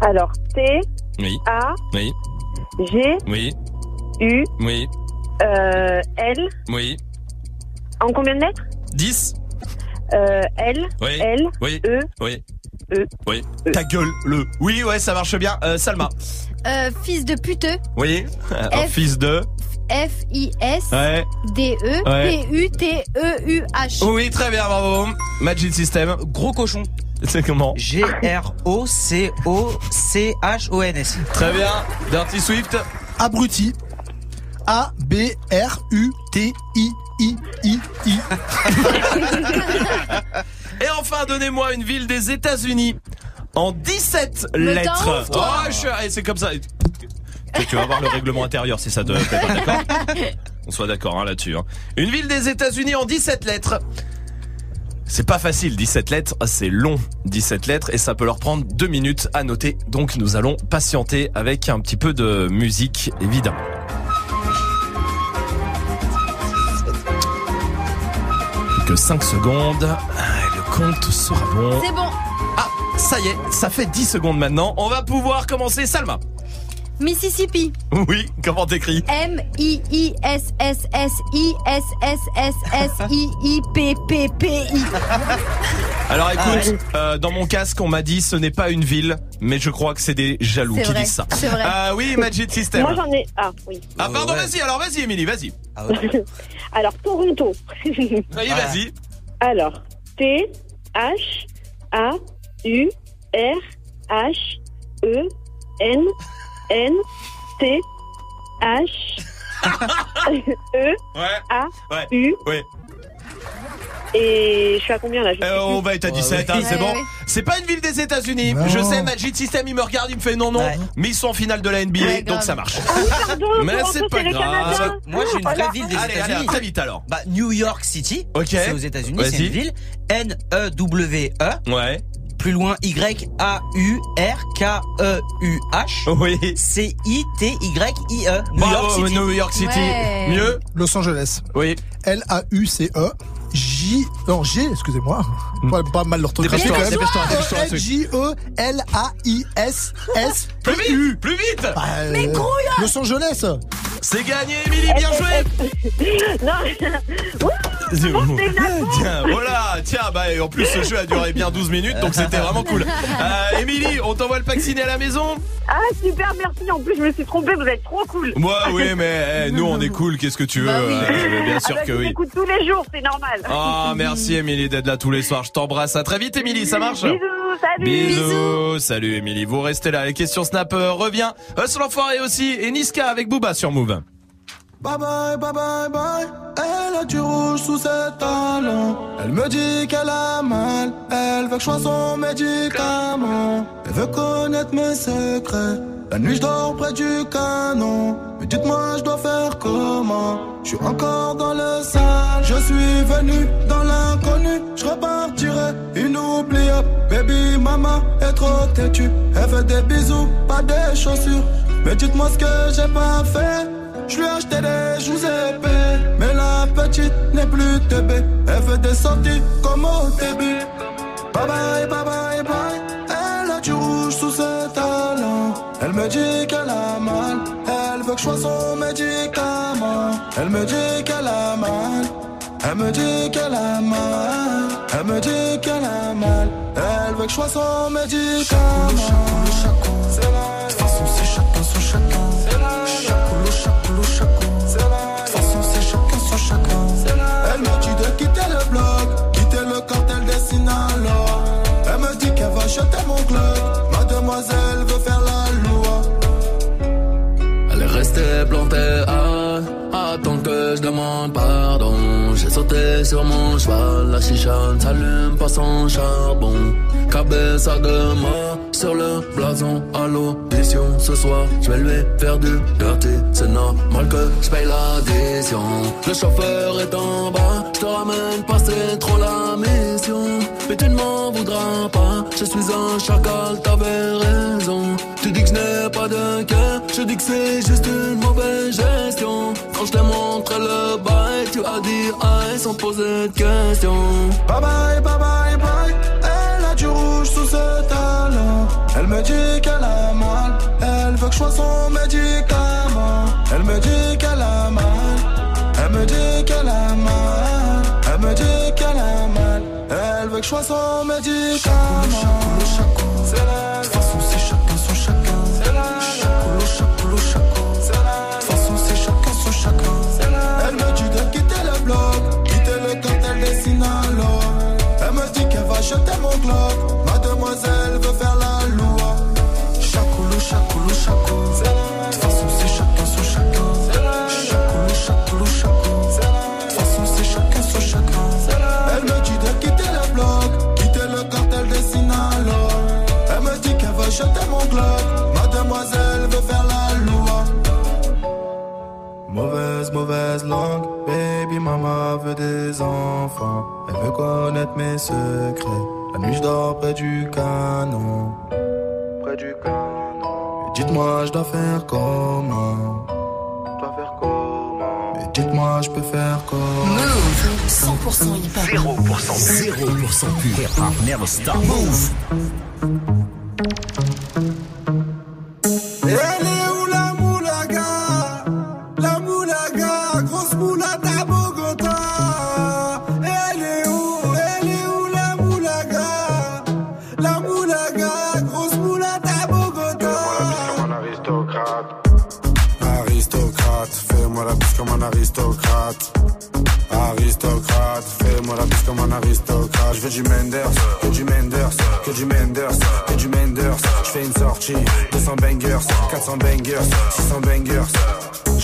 Alors, T, Oui. A, Oui. G, Oui. U, Oui. euh, L. Oui. En combien de lettres 10. euh, L, Oui. L, Oui. E, Oui. E. Oui. Ta gueule, le. Oui, ouais, ça marche bien. Euh, Salma. Euh, fils de puteux. Oui. Un F. fils de. F-I-S. Ouais. D-E. Ouais. P-U-T-E-U-H. Oui, très bien, bravo. Magic System. Gros cochon. C'est comment G-R-O-C-O-C-H-O-N-S. Très bien. Dirty Swift. Abruti. A-B-R-U-T-I-I-I-I. Et enfin, donnez-moi une ville des États-Unis en 17 Me lettres. Oh, je... allez, c'est comme ça. Tu- vas voir le règlement intérieur si ça te plaît pas, d'accord On soit d'accord hein, là-dessus. hein. Une ville des États-Unis en 17 lettres. C'est pas facile, 17 lettres, c'est long, 17 lettres, et ça peut leur prendre deux minutes à noter. Donc nous allons patienter avec un petit peu de musique, évidemment. Que 5 secondes, Ah, le compte sera bon. C'est bon. Ah, ça y est, ça fait 10 secondes maintenant. On va pouvoir commencer, Salma. Mississippi. Oui, comment t'écris M-I-I-S-S-S-I-S-S-S-I-I-P-P-P-I. Alors écoute, Ah euh, dans mon casque, on m'a dit ce n'est pas une ville, mais je crois que c'est des jaloux C'est qui vrai, disent ça. c'est vrai. Ah oui, Magic System. Moi j'en ai. Ah oui. Ah pardon, vas-y, alors vas-y, Émilie, vas-y. Alors Toronto. Oui, vas-y. Alors T H A U R H E N N T H E A Ouais. U Ouais. et je suis à combien là? Je Euh, on va être à 17, hein, Ouais, c'est bon. C'est pas une ville des États-Unis. Je sais, Magic System, il me regarde, il me fait non, non. Mais ils sont en finale de la NBA, Ouais, donc ça marche. Pardon, Mais c'est pas grave. Moi j'ai une Voilà. vraie ville des États-Unis. très vite alors. Bah New York City. Ok. C'est aux États-Unis, c'est une ville. N-E-W-E. Ouais. Plus loin Y-A-U-R-K-E-U-H. Oui. C-I-T-Y-I-E. New Bravo, York City. New York City. Ouais. Mieux Los Angeles. Oui. L-A-U-C-E. J, non, G, excusez-moi. Pas, pas mal l'orthographe quand même. Dépêche-toi, dépêche-toi, dépêche-toi, J-E-L-A-I-S-S-P-U. Plus vite Mais Los Angeles C'est gagné, Émilie, bien joué Non, Tiens, voilà, tiens, bah et en plus ce jeu a duré bien 12 minutes, donc c'était vraiment cool. Euh, Émilie, on t'envoie le pack ciné à la maison? Ah, super, merci. En plus, je me suis trompée, vous êtes trop cool. Moi, oui, mais eh, nous on est cool, qu'est-ce que tu veux euh, Bien sûr Ah bah, que oui. t'écoute tous les jours, c'est normal. Ah, merci Émilie d'être là tous les soirs. Je t'embrasse. À très vite, Émilie. Ça marche? Bisous, salut. Bisous. Salut, Émilie. Vous restez là. Les questions Snap euh, revient. Hustle l'enfoiré aussi. Et Niska avec Booba sur Move. Bye bye, bye bye, bye. Elle a du rouge sous ses talons. Elle me dit qu'elle a mal. Elle veut que je sois son médicament. Elle veut connaître mes secrets. La nuit, je dors près du canon. Mais dites-moi, je dois faire comment? Je suis encore dans le sale. Je suis venu dans l'inconnu. Je repartirai inoubliable. Baby, maman est trop têtue. Elle veut des bisous, pas des chaussures. Mais dites-moi ce que j'ai pas fait. Je lui ai acheté des joues épais Mais la petite n'est plus teubée Elle veut des sorties comme au début. Bye bye, bye bye, bye. Elle a du rouge sous ses talons. Elle me dit qu'elle a mal. Elle veut que je sois son médicament. Elle me dit qu'elle a mal. Elle me dit qu'elle a mal. Elle me dit qu'elle a mal. Elle veut que je sois son médicament. Façon c'est chacun son chacun jeter mon club. Mademoiselle veut faire la loi. Elle est restée plantée à attendre que je demande pardon. J'ai sauté sur mon cheval, la chicha ne s'allume pas sans charbon. Cabeza de mort sur le blason à l'audition. Ce soir, je vais lui faire du dirty. C'est normal que je paye l'addition. Le chauffeur est en bas, je te ramène pas, c'est trop la mission. Mais tu ne m'en voudras pas, je suis un chacal, t'avais raison. Tu dis que je n'ai pas de cœur, je dis que c'est juste une mauvaise gestion. Quand je t'ai montré le bail, tu as dit aïe sans poser de questions. Bye bye, bye bye, bye. Quitter le bloc, quitter le cartel des Sinaloa. Elle me dit qu'elle va jeter mon globe. Mademoiselle Mauvaise, langue, baby mama veut des enfants. Elle veut connaître mes secrets. La nuit je dors près du canon. Près du canon. Dites-moi je dois faire comment? Je dois faire comment? Et dites-moi je peux faire comment? Move 100% hip hop 0%, 0% pur. Hip hop never stop. Move. Aristocrate. Aristocrate, fais-moi la bise comme un aristocrate. Je veux du Menders, que du Menders, que du Menders, que du Menders. Je fais une sortie, 200 bangers, 400 bangers, 600 bangers.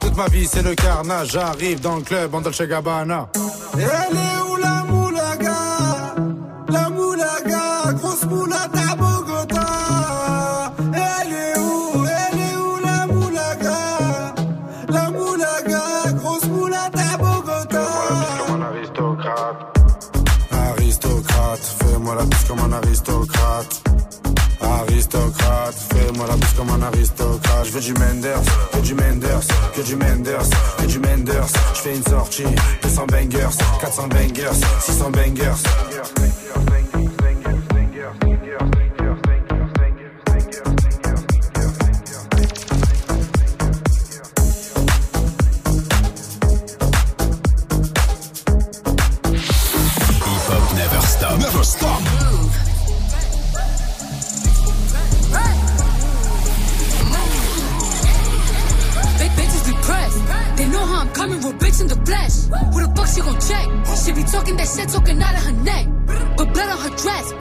Toute ma vie c'est le carnage. J'arrive dans le club en Dolce Gabbana. Elle est où la moulaga? La moulaga, grosse moulata à Bogota. Elle est où Elle est où la moulaga? La moulaga, grosse moulata à Bogota. comme un aristocrate. Aristocrate, fais-moi la comme un aristocrate. Aristocrate, fais-moi la bise comme un aristocrate. Je veux du Menders, que du Menders, que du Menders, que du Menders. Je fais une sortie, 200 bangers, 400 bangers, 600 bangers. Stop. I'm coming with bitch in the flesh. Who the fuck she gon' check? She be talking that shit, talking out of her neck. But blood on her dress.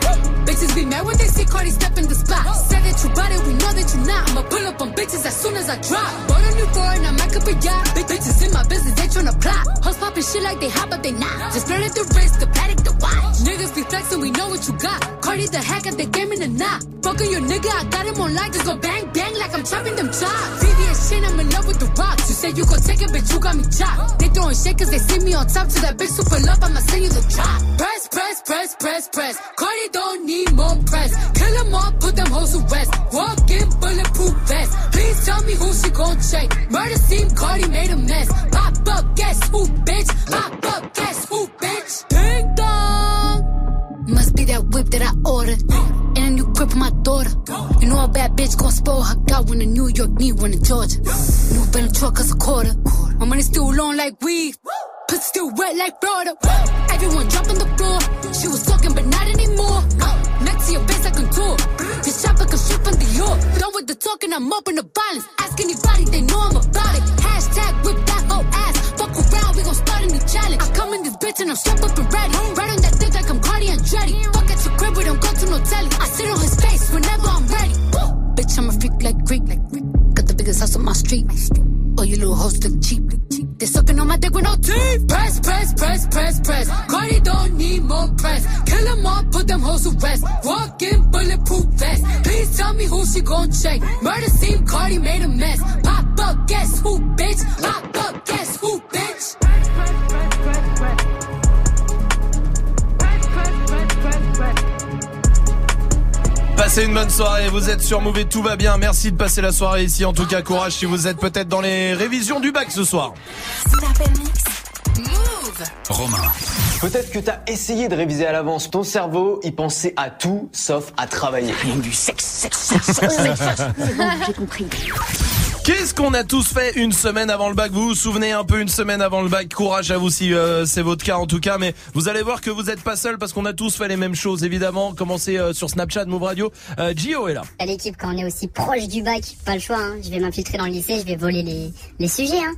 Bitches be mad when they see Cardi step in the spot. Said that you bought it, we know that you not. I'ma pull up on bitches as soon as I drop. Bought a new foreign, I might up a yacht. Big bitches in my business, they tryna plot. Hoes popping shit like they hot, but they not. Just flirting the wrist, the paddock, the watch. Niggas be flexing, we know what you got. Cardi the hack at the game in the knot. Fucking your nigga, I got him on lock. Just go bang, bang like I'm chopping them chops. VVS shit, I'm in love with the rocks. You say you gon' take it, bitch, you got me chopped. They throwing shit cause they see me on top. To that bitch super love, I'ma send you the drop. Press, press, press, press, press. Cardi don't need more press. Kill them all, put them hoes to rest. Walk in bulletproof vest. Please tell me who she gon' check. Murder scene, Cardi made a mess. Pop up, guess who, bitch? Pop up, guess who, bitch? Ding. Must be that whip that I ordered. And a new grip on my daughter. You know a bad bitch gon' spoil her. Got one in New York, need one in Georgia. New Venom truck, cause a quarter. My money still long like weed. Pussy still wet like Florida. Everyone drop on the floor. She was talking, but not anymore. Next to your face, I contour. This shop like a ship from Dior. Done with the talking, I'm up in the violence. Ask anybody, they know I'm about it. Hashtag whip that whole ass. Fuck around, we gon' start a new challenge. I come in this bitch and I'm strapped up and ready. Right on that dick like I'm Cardi and Dreddy. Fuck at your crib, we don't go to no telly. I sit on his face whenever I'm ready. Woo! Bitch, I'm a freak like Greek, like House on my street. Oh, you little hoes look cheap. They sucking on my dick with no teeth. Press, press, press, press, press. Cardi don't need more press. Kill them all, put them hoes to rest. Walk in bulletproof vest. Please tell me who she gon' check. Murder scene, Cardi made a mess. Pop up, guess who, bitch? Pop up, guess who, bitch? Passez une bonne soirée, vous êtes sur Move et tout va bien. Merci de passer la soirée ici. En tout cas, courage si vous êtes peut-être dans les révisions du bac ce soir. Romain. Peut-être que t'as essayé de réviser à l'avance. Ton cerveau, il pensait à tout sauf à travailler. Du sexe, sexe, sexe, J'ai compris. Qu'est-ce qu'on a tous fait une semaine avant le bac? Vous vous souvenez un peu une semaine avant le bac? Courage à vous si euh, c'est votre cas en tout cas. Mais vous allez voir que vous n'êtes pas seul parce qu'on a tous fait les mêmes choses évidemment. Commencez euh, sur Snapchat, Move Radio. Euh, Gio est là. À l'équipe, quand on est aussi proche du bac, pas le choix, hein. je vais m'infiltrer dans le lycée, je vais voler les, les sujets. Hein.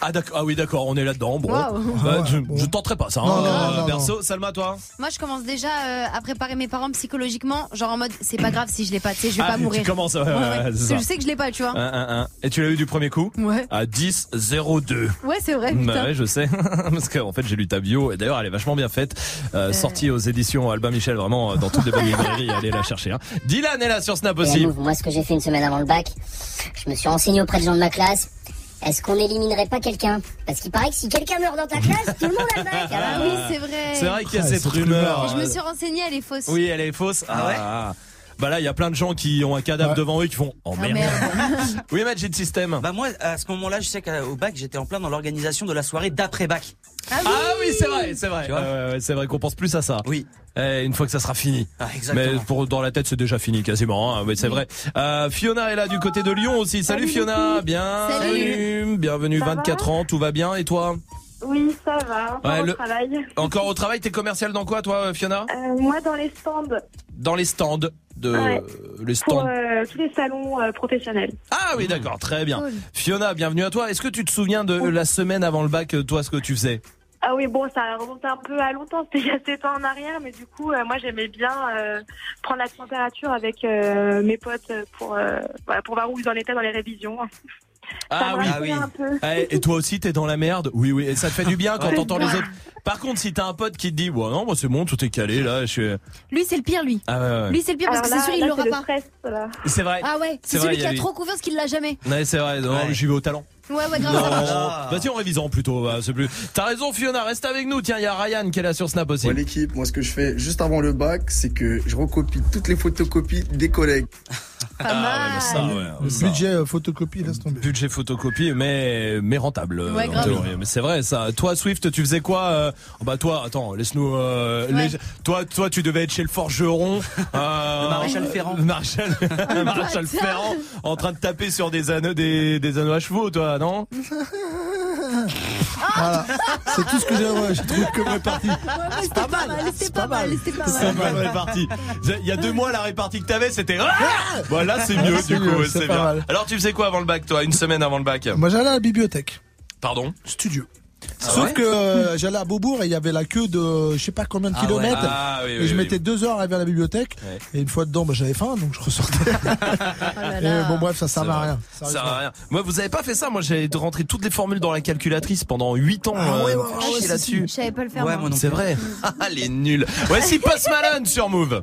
Ah d'accord, ah oui d'accord, on est là-dedans. Bon, Wow. Bah, je, je tenterai pas ça. Non, hein. non, Euh, non, non. perso, Salma toi. Moi, je commence déjà euh, à préparer mes parents psychologiquement, genre en mode c'est pas grave si je l'ai pas, tu sais, je vais Ah, pas tu mourir. commences, ouais, ouais, ouais, ça. Je sais que je l'ai pas, tu vois. Un, un, un. Et tu l'as eu du premier coup Ouais. À 10 02. Ouais, c'est vrai. Bah ouais, je sais. Parce qu'en fait, j'ai lu ta bio. Et d'ailleurs, elle est vachement bien faite. Euh, Sortie aux éditions Albin Michel, vraiment, euh, dans toutes les bonnes librairies. Allez la chercher. Hein. Dylan est là sur Snap aussi. Moi, ce que j'ai fait une semaine avant le bac, je me suis renseigné auprès de gens de ma classe. Est-ce qu'on éliminerait pas quelqu'un? Parce qu'il paraît que si quelqu'un meurt dans ta classe, tout le monde a le bac. Ah oui, c'est vrai. C'est vrai qu'il y a Ah, cette rumeur. Et je me suis renseignée, elle est fausse. Oui, elle est fausse. Ah ouais ah. Bah là, il y a plein de gens qui ont un cadavre devant eux qui font Oh Ah, merde. merde. oui, Magic System. Bah moi, à ce moment-là, je sais qu'au bac, j'étais en plein dans l'organisation de la soirée d'après-bac. Ah Ah oui, c'est vrai, c'est vrai. Vois Ouais, ouais, ouais, c'est vrai qu'on pense plus à ça. Oui. Eh, une fois que ça sera fini. Ah, exactement. Mais pour dans la tête, c'est déjà fini quasiment. Hein. Oui, c'est vrai. Euh, Fiona est là du côté de Lyon aussi. Salut, Salut, Fiona, bienvenue, Salut. bienvenue. Ça 24 ans, tout va bien et toi? Oui, ça va. Encore Ouais, au le- travail. Encore au travail, t'es commercial dans quoi, toi, Fiona? Euh, moi, dans les stands, Dans les stands de Ouais. les pour stands. euh, tous les salons euh, professionnels. Ah oui, d'accord, très bien. Fiona, bienvenue à toi. Est-ce que tu te souviens de la semaine avant le bac, toi, ce que tu faisais? Ah oui, bon, ça remonte un peu à longtemps, c'était il y a 7 ans en arrière, mais du coup, euh, moi, j'aimais bien euh, prendre la température avec euh, mes potes pour, euh, voilà, pour voir où ils en étaient dans les révisions. Ah me oui. rappelait un peu. Eh, Et toi aussi, t'es dans la merde Oui, oui. Et ça te fait du bien quand t'entends les autres. Par contre, si t'as un pote qui te dit, ouais, non, moi c'est bon, tout est calé là. Je suis... Lui, c'est le pire, lui. Ah ouais, ouais. Lui, c'est le pire parce Alors que c'est sûr, il l'aura pas. C'est vrai. Ah ouais, C'est vrai, celui il y qui a a trop confiance qu'il l'a jamais. Ouais, c'est vrai. Non, j'y vais au talent. Ouais, ouais, grave. Non, ça marche. vas-y en révisant plutôt, bah, c'est plus. T'as raison Fiona, reste avec nous. Tiens, il y a Ryan qui est là sur Snap aussi. Ouais, l'équipe, moi ce que je fais juste avant le bac, c'est que je recopie toutes les photocopies des collègues. Pas mal. bah, ça, ouais, ça. budget euh, photocopie, laisse tomber. Budget photocopie, mais mais rentable Ouais, en grave. théorie. Mais c'est vrai ça. Toi Swift, tu faisais quoi euh, Bah toi, attends, laisse-nous. euh, Ouais. les- Toi, toi, tu devais être chez le forgeron. Euh, Le maréchal Ferrand. le Maréchal, le maréchal Ferrand, en train de taper sur des anneaux, des, des anneaux à chevaux, toi, non? Voilà. C'est tout ce que j'ai ouais, j'ai trouvé comme répartie. Ouais, ouais, c'était pas mal, c'était pas mal, c'était pas C'est mal. pas mal réparti. Il y a deux mois, la répartie que t'avais, c'était. Ah voilà, c'est mieux C'est du mieux, coup, c'est c'est pas bien. mal. Alors, tu faisais quoi avant le bac, toi Une semaine avant le bac? Moi, j'allais à la bibliothèque. Pardon? Studio. Ah Sauf ouais que euh, j'allais à Beaubourg et il y avait la queue de je sais pas combien de Ah ouais. kilomètres. Ah oui, et je oui. mettais deux heures à arriver à la bibliothèque. Ouais. Et une fois dedans, bah, j'avais faim, donc je ressortais. Et bon, bref, ça servait à rien. Ça sert à rien. Moi, vous avez pas fait ça? Moi, j'ai rentré toutes les formules dans la calculatrice pendant 8 ans. Ah ouais, euh, ouais, si, là-dessus. Je savais pas le faire. Ouais, moi. moi non C'est vrai. Ah, les nuls. Voici Post Malone sur Move.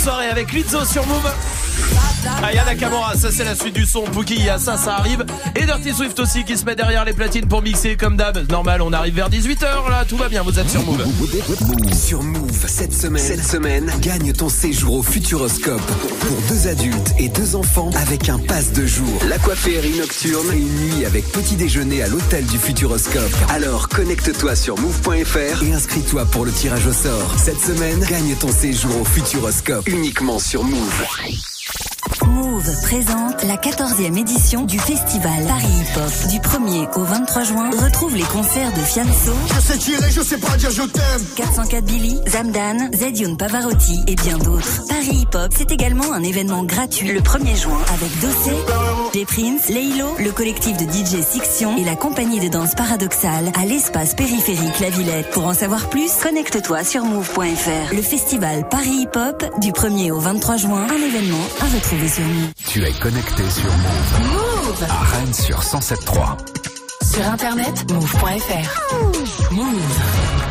soirée avec Lizzo sur Move. Aya Nakamura, ça c'est la suite du son. Pookie, il y a ça, ça arrive. Et Dirty Swift aussi qui se met derrière les platines pour mixer comme d'hab. Normal, on arrive vers 18h là, tout va bien, vous êtes sur Move. Sur Move, cette semaine, cette semaine, gagne ton séjour au Futuroscope. Pour deux adultes et deux enfants avec un pass de jour. L'aquaférie nocturne et une nuit avec petit déjeuner à l'hôtel du Futuroscope. Alors connecte-toi sur move.fr et inscris-toi pour le tirage au sort. Cette semaine, gagne ton séjour au Futuroscope. Uniquement sur Move. Move présente la 14e édition du festival Paris Hip Hop. Du 1er au 23 juin, retrouve les concerts de Fianso. Je sais tirer, je sais pas dire je t'aime. 404 Billy, Zamdan, Zedion Pavarotti et bien d'autres. Paris Hip Hop, c'est également un événement gratuit le 1er juin avec Dossé, J Prince, Leilo, le collectif de DJ Sixion et la compagnie de danse paradoxale à l'espace périphérique La Villette. Pour en savoir plus, connecte-toi sur move.fr. Le festival Paris Hip Hop du 1er au 23 juin, un événement à retrouver sur Move. Tu es connecté sur Move. Move À Rennes sur 107.3. Sur internet, move.fr. Move. Toi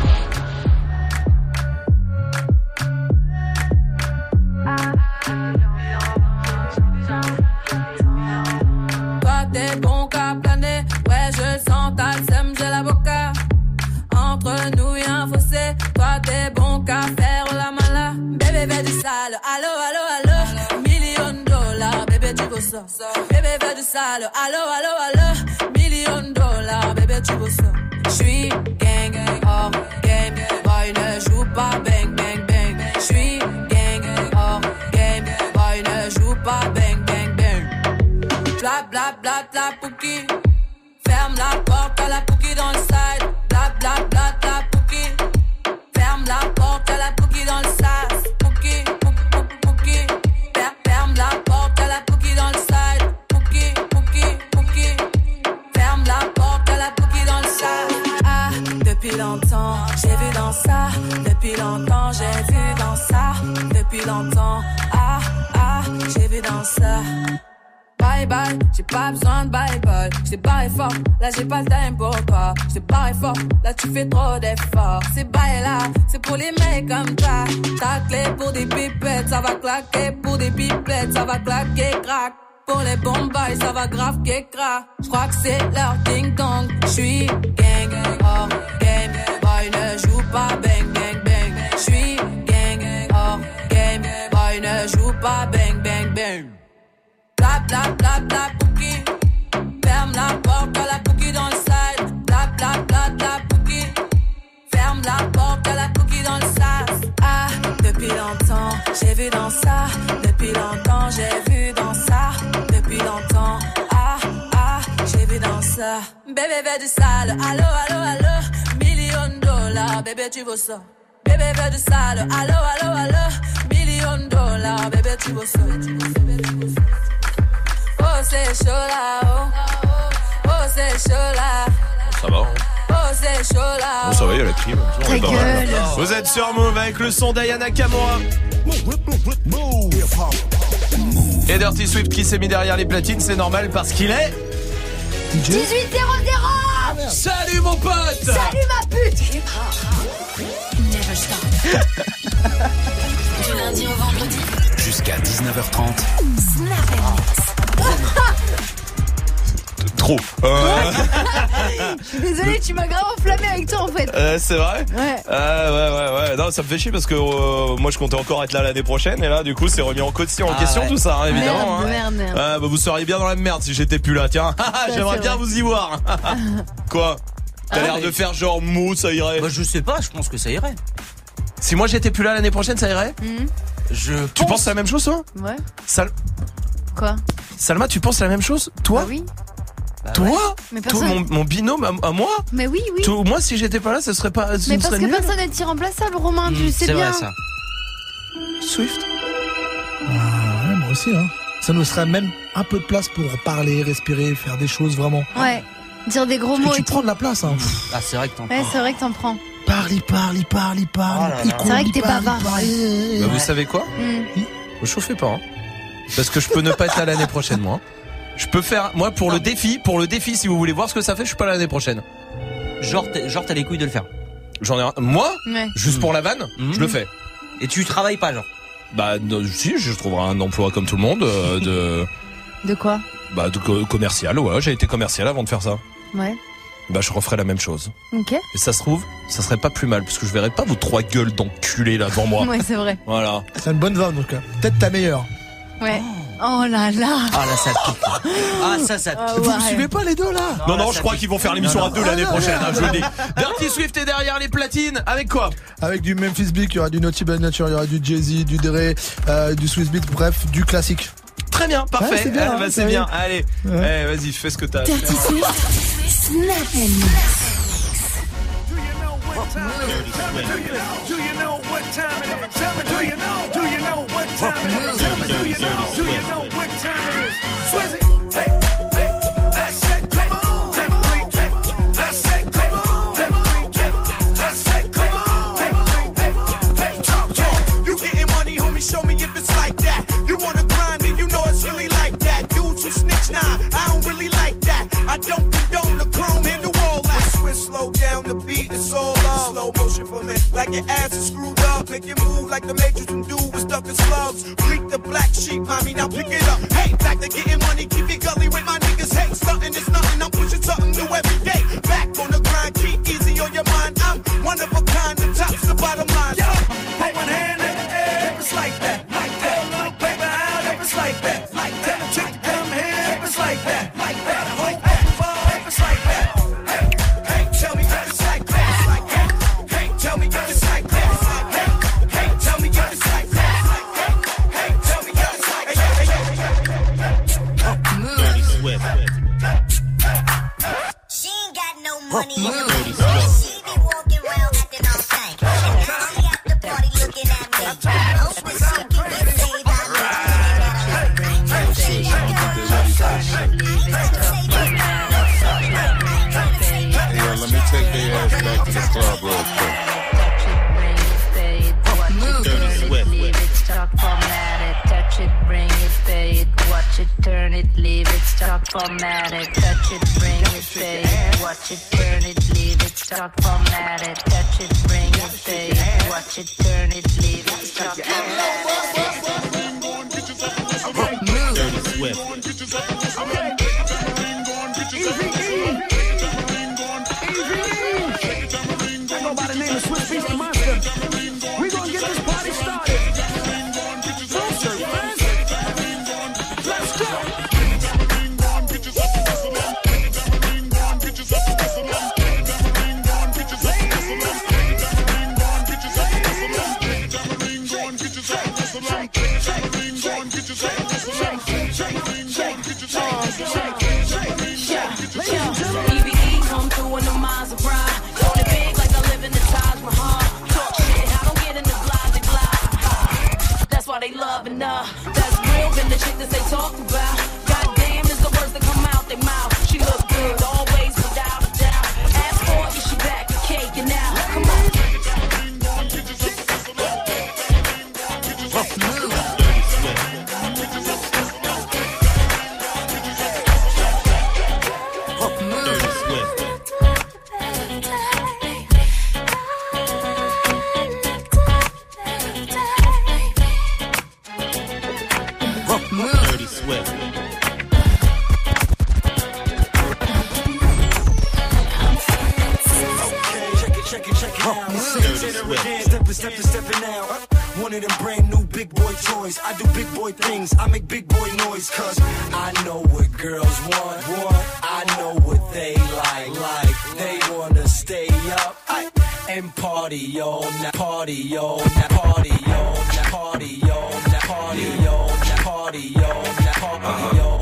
Bébé du sale, allo allo allo, million dollars, bébé tu veux ça. J'suis gang, hors game, boy ne joue pas bang bang bang. J'suis gang, hors game, boy ne joue pas bang bang bang. Bla bla bla bla pouki. Ferme la porte à la pouki dans le side. Bla bla bla bla j'ai vu dans ça. Depuis longtemps, j'ai vu dans ça. Depuis longtemps, ah, ah, j'ai vu dans ça. Bye bye, j'ai pas besoin de bye bye. J't'ai barré fort, là j'ai pas le time pour toi. J't'ai barré fort, là tu fais trop d'efforts. C'est bye là, c'est pour les mecs comme toi. Ta clé pour des pipettes, ça va claquer. Pour des pipettes, ça va claquer, crack. Pour les bombes, ça va grave crack. J'crois que c'est leur ding dong. J'suis gang, hors game. Boy ne joue pas bang bang bang. J'suis gang, hors game. Boy ne joue pas bang bang bang. Bla bla bla bla pouki. Ferme la porte à la pouki dans le side. Bla bla bla bla pouki. Ferme la porte à la pouki dans le sas. Ah, depuis longtemps, j'ai vu dans ça. Depuis longtemps, j'ai vu dans ça. Depuis longtemps, ah, ah, j'ai vu dans ça. Bébé, fais du sale. Allo, allo, allo. Dollars, bébé, tu veux ça. Bébé, fais du sale. Allo, allo, allo. Million de dollars, bébé, tu veux ça. Oh, c'est chaud là, oh. Oh, c'est chaud là. Ça va. hein Oh, c'est chaud là. Bon, ça va, il y a la Ta mal. gueule. Vous êtes sur Move avec le son d'Ayana Kamura. Et Dirty Swift qui s'est mis derrière les platines, c'est normal parce qu'il est. 18 0 0 Salut mon pote Salut ma pute Never stop. du lundi au vendredi. Jusqu'à 19h30. Trop. Euh, Je suis désolée, tu m'as grave enflammé avec toi en fait. euh, c'est vrai? Ouais. Ah ouais ouais ouais non ça me fait chier parce que euh, moi je comptais encore être là l'année prochaine et là du coup c'est remis en question en Ah question ouais. tout ça hein, évidemment Merde, hein. merde, merde. Ah, bah, vous seriez bien dans la merde si j'étais plus là tiens j'aimerais c'est bien vrai. vous y voir quoi? T'as Ah, l'air mais- de faire genre mou ça irait Bah, je sais pas, je pense que ça irait. Si moi j'étais plus là l'année prochaine ça irait? Hmm, Je Tu penses la même chose toi? Ouais. Sal- Quoi? Salma tu penses la même chose? Toi? Bah oui. Toi Mais Toi, personne- mon, mon binôme à, à moi Mais oui, oui. Moi si j'étais pas là ce serait pas ce Mais parce que nul. personne n'est irremplaçable, Romain, tu Hmm, sais c'est bien. vrai ça. Swift Ah, ouais, moi aussi, hein. Ça nous serait même un peu de place pour parler, respirer, faire des choses vraiment. Ouais. Dire des gros Parce mots que tu et tout. prends de la place, hein. Ah, c'est vrai que t'en Ouais, c'est vrai que t'en prends. Parle, il parle, il parle, il parle. Oh C'est vrai que t'es bavard. Bah, vous savez quoi Hmm. Me chauffez pas. hein. Parce que je peux ne pas être là l'année prochaine, moi. Je peux faire, moi, pour le défi, pour le défi, si vous voulez voir ce que ça fait, je suis pas là l'année prochaine. Genre, t'es- genre t'as les couilles de le faire. J'en ai un. Moi, Ouais. juste pour la vanne, Mhm. je le fais. Et tu travailles pas, genre. Bah non, si, je trouverai un emploi comme tout le monde euh, de De quoi bah de co- commercial. Ouais, j'ai été commercial avant de faire ça. Ouais. Bah je referai la même chose. Ok. Et ça se trouve, ça serait pas plus mal parce que je verrais pas vos trois gueules d'enculés là devant moi. Ouais, c'est vrai. Voilà. C'est une bonne vanne, donc. Peut-être ta meilleure. Ouais. Oh là là. Ah là, ça pique. Ah, ça, ça Ah pique. Vous ouais. me suivez pas les deux là Non, non, là, je crois qu'ils vont faire l'émission à deux l'année Ah, prochaine, hein, je le dis. Dirty Swift est derrière les platines. Avec quoi Avec du Memphis Bleak, il y aura du Naughty by Nature, il y aura du Jay-Z, du Dre, euh, du Swiss Beat, bref, du classique. Très bien, parfait. Ouais, c'est bien, Ah, hein, bah, c'est bien. Allez, Ouais. Eh, vas-y, fais ce que t'as. Dirty. Swift, Snap Do you know? Do you know? All love. Slow motion for me, like your ass is screwed up. Make you move like the Matrix and do was stuck in slugs. Bleak the black sheep, mommy, now pick it up. Hey, back to getting money, keep it gully with my niggas. Hey, stunting is nothing, I'm pushing something new every day. Back on the grind, keep easy on your mind. I'm one of a kind, the top's the bottom got no money. Dirty She be walking around acting all stank. And now she at the party looking at me. Hope that she can get saved. Yeah, let me take their ass back to the club real quick. Dirty Swift. Talk formatted, touch it, bring it, pay it, watch it, turn it, leave it, stock formatted, touch it, bring it, pay it, watch it, turn it, leave it, stock formatted, touch it, bring it, pay it, watch it, turn it, party, on! party, on! party, on!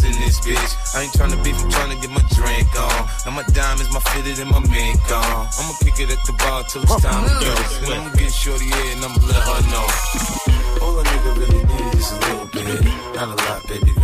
diamonds in this bitch. I ain't tryna beef, I'm tryna get my drink on. And my diamonds, my fitted, and my mink on. I'ma kick it at the bar till it's time to go. And I'ma get shorty here and I'ma let her know. All a nigga really need is a little bit, not a lot, baby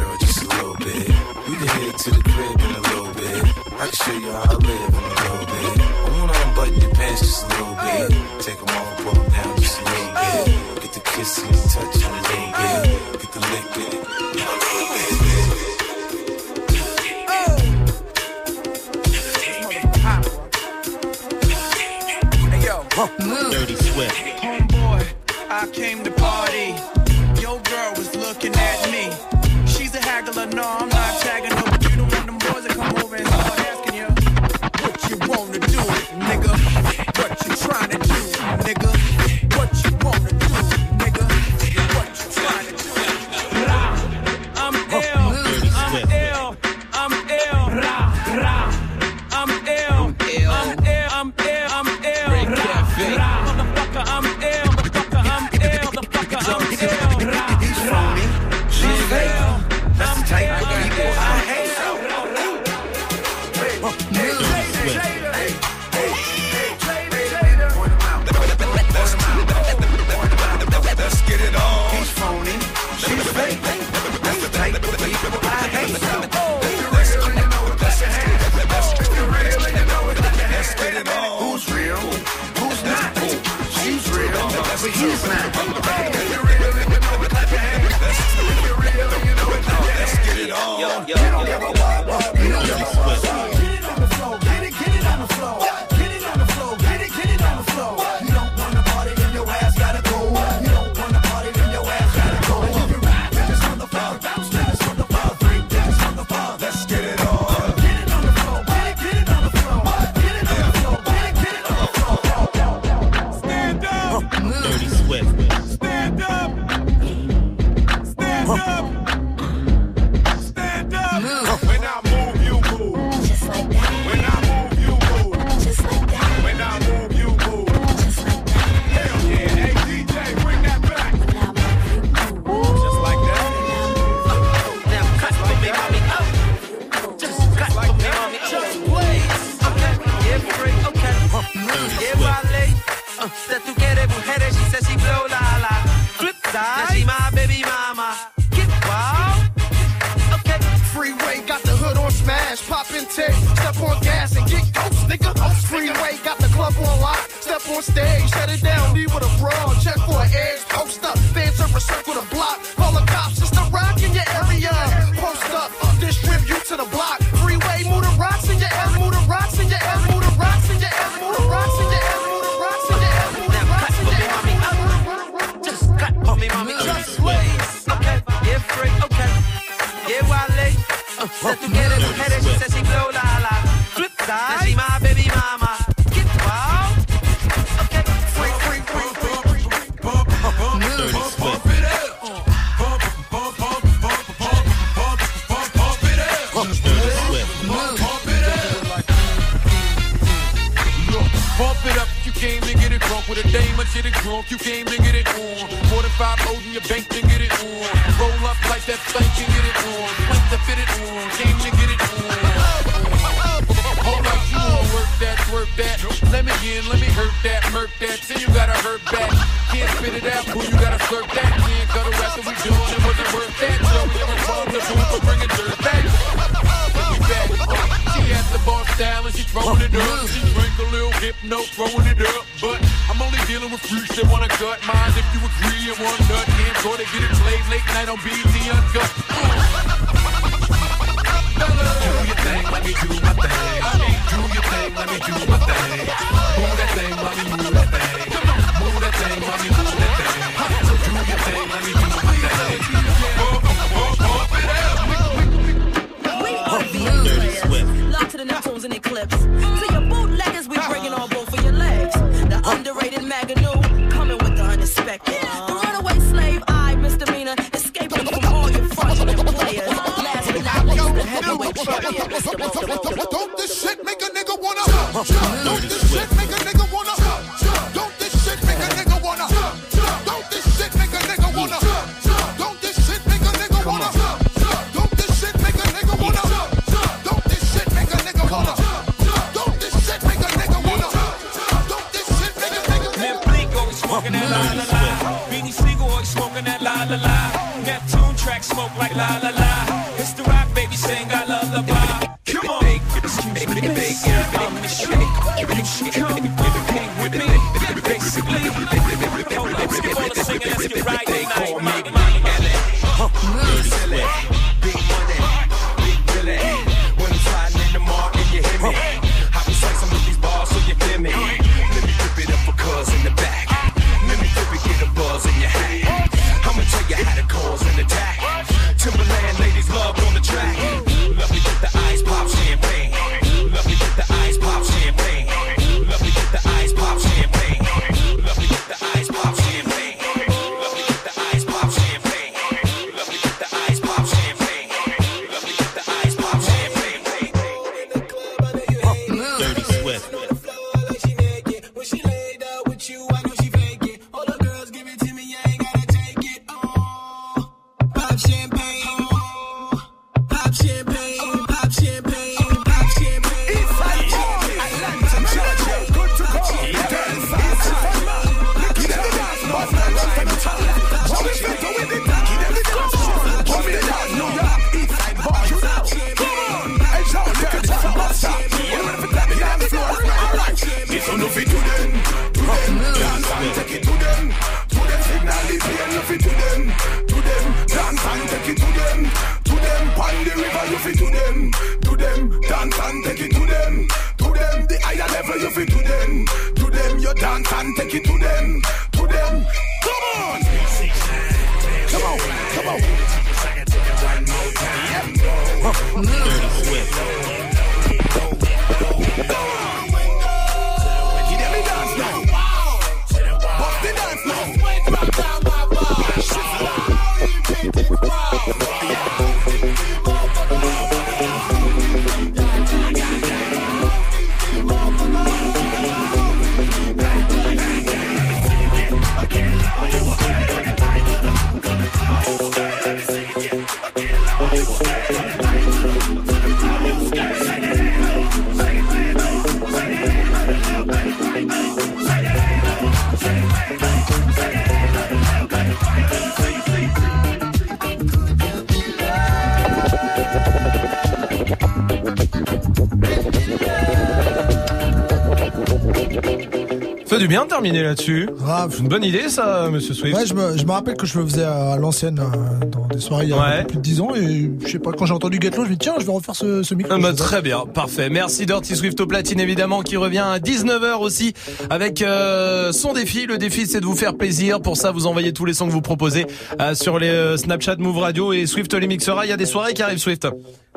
Fait du bien de terminer là-dessus. Grave. Une bonne idée, ça, monsieur Swift. Ouais, je me, je me rappelle que je le faisais à l'ancienne euh, dans des soirées il y a Ouais. plus de 10 ans et je sais pas, quand j'ai entendu Get Low, je me dis tiens, je vais refaire ce, ce micro. Ah bah, très bien, parfait. Merci Dirty Swift au platine évidemment qui revient à 19h aussi avec euh, son défi. Le défi c'est de vous faire plaisir. Pour ça vous envoyez tous les sons que vous proposez euh, sur les euh, Snapchat Move Radio et Swift les mixera. Il y a des soirées qui arrivent Swift.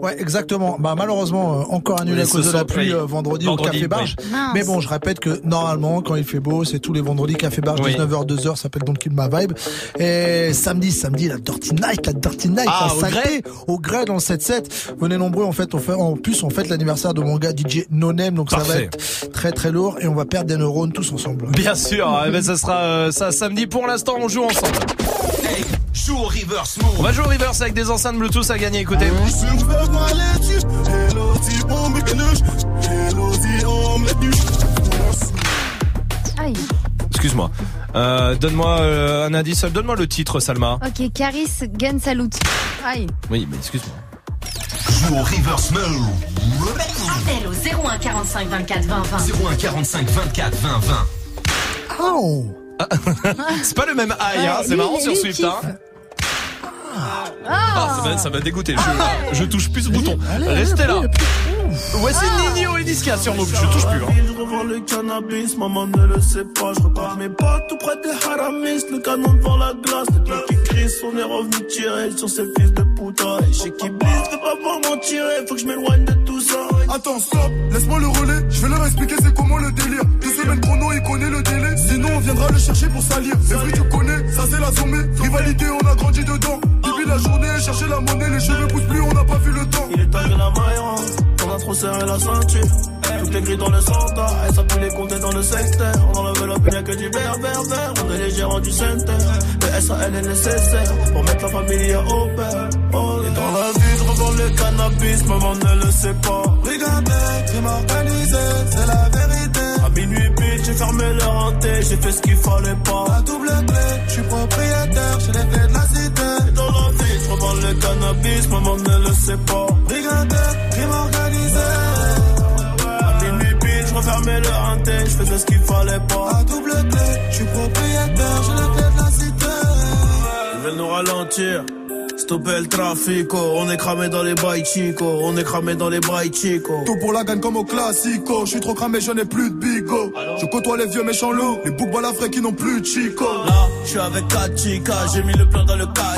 Ouais, exactement. Bah malheureusement euh, encore annulé à cause de la pluie euh, vendredi, Vendredi, au Café Barge. oui. Mais bon, je répète que normalement quand il fait beau, c'est tous les vendredis Café Barge Oui. 19h 2h, ça s'appelle Don't Kill My Vibe. Et samedi, samedi la Dirty Night, la Dirty Night, Ah, la au grès dans le 7-7. Venez nombreux en fait, on fait en plus on fête l'anniversaire de mon gars DJ No Name, donc ça va être très très lourd et on va perdre des neurones tous ensemble. Bien sûr, eh ben, ça sera euh, ça samedi. Pour l'instant, on joue ensemble. Joue au reverse move. On va jouer au reverse avec des enceintes Bluetooth à gagner. Écoutez. Aïe. Excuse-moi. Euh, donne-moi euh, un indice. Donne-moi le titre, Salma. Ok, Caris Gun Salute. Aïe. Oui, mais excuse-moi. joue au reverse mode. Appel au 01 45 24 20 20. 01 45 24 20 20. Oh C'est pas le même aïe, hein, c'est marrant sur Swift. Hein. Ah, ça m'a- ça m'a dégoûté. Je, je touche plus ce bouton. Restez là. Voici Nino et Niska sur Move. Je touche plus. hein. Je revends le cannabis, maman ne le sait pas. Je repars mes potes tout près des haramis. Le canon devant la glace, le club qui crie, on est revenu tirer sur ces fils de putain. Et chez qui blisse, fais pas pour m'en tirer, faut que je m'éloigne de tout ça. Attends, stop, laisse-moi le relais. Je vais leur expliquer c'est comment le délire. Deux semaines chrono, il connaît le délai. Sinon, on viendra le chercher pour salir. Les fruits, tu connais, ça c'est la sommée. Rivalité, on a grandi dedans. Depuis la journée, chercher la monnaie, les cheveux poussent plus, on n'a pas vu le temps. Il est que la maille rentre, on a trop serré la ceinture. Tout est gris dans le centre, et ça peut les compter dans le secteur. On enlève a que du vert, vert, vert. On est les gérants du center. Le SAL est nécessaire pour mettre la famille au père. Oh, et dans la vie, revends le cannabis, maman ne le sait pas. Regardez, crime organisé, c'est la vérité. À minuit, j'ai fermé leur hanté, j'ai fait ce qu'il fallait pas. La double clé, je suis propriétaire, j'ai les clés de la cité. Et dans la vie, je revends le cannabis, maman ne le sait pas. Regardez, crime organisé. À minuit, bitch, je refermais le hanté, je faisais ce qu'il fallait pas. La double clé, je suis propriétaire, j'ai les clés de la cité. Ils veulent nous ralentir. Stopper le trafic, oh. on est cramé dans les bails chico, on est cramé dans les bails chico. Tout pour la gagne comme au classico. Je suis trop cramé, je n'ai plus de bigo. Je côtoie les vieux méchants loups, les boucs balafrés qui n'ont plus de chico. Là, je suis avec Kachika, j'ai mis le plan dans le pas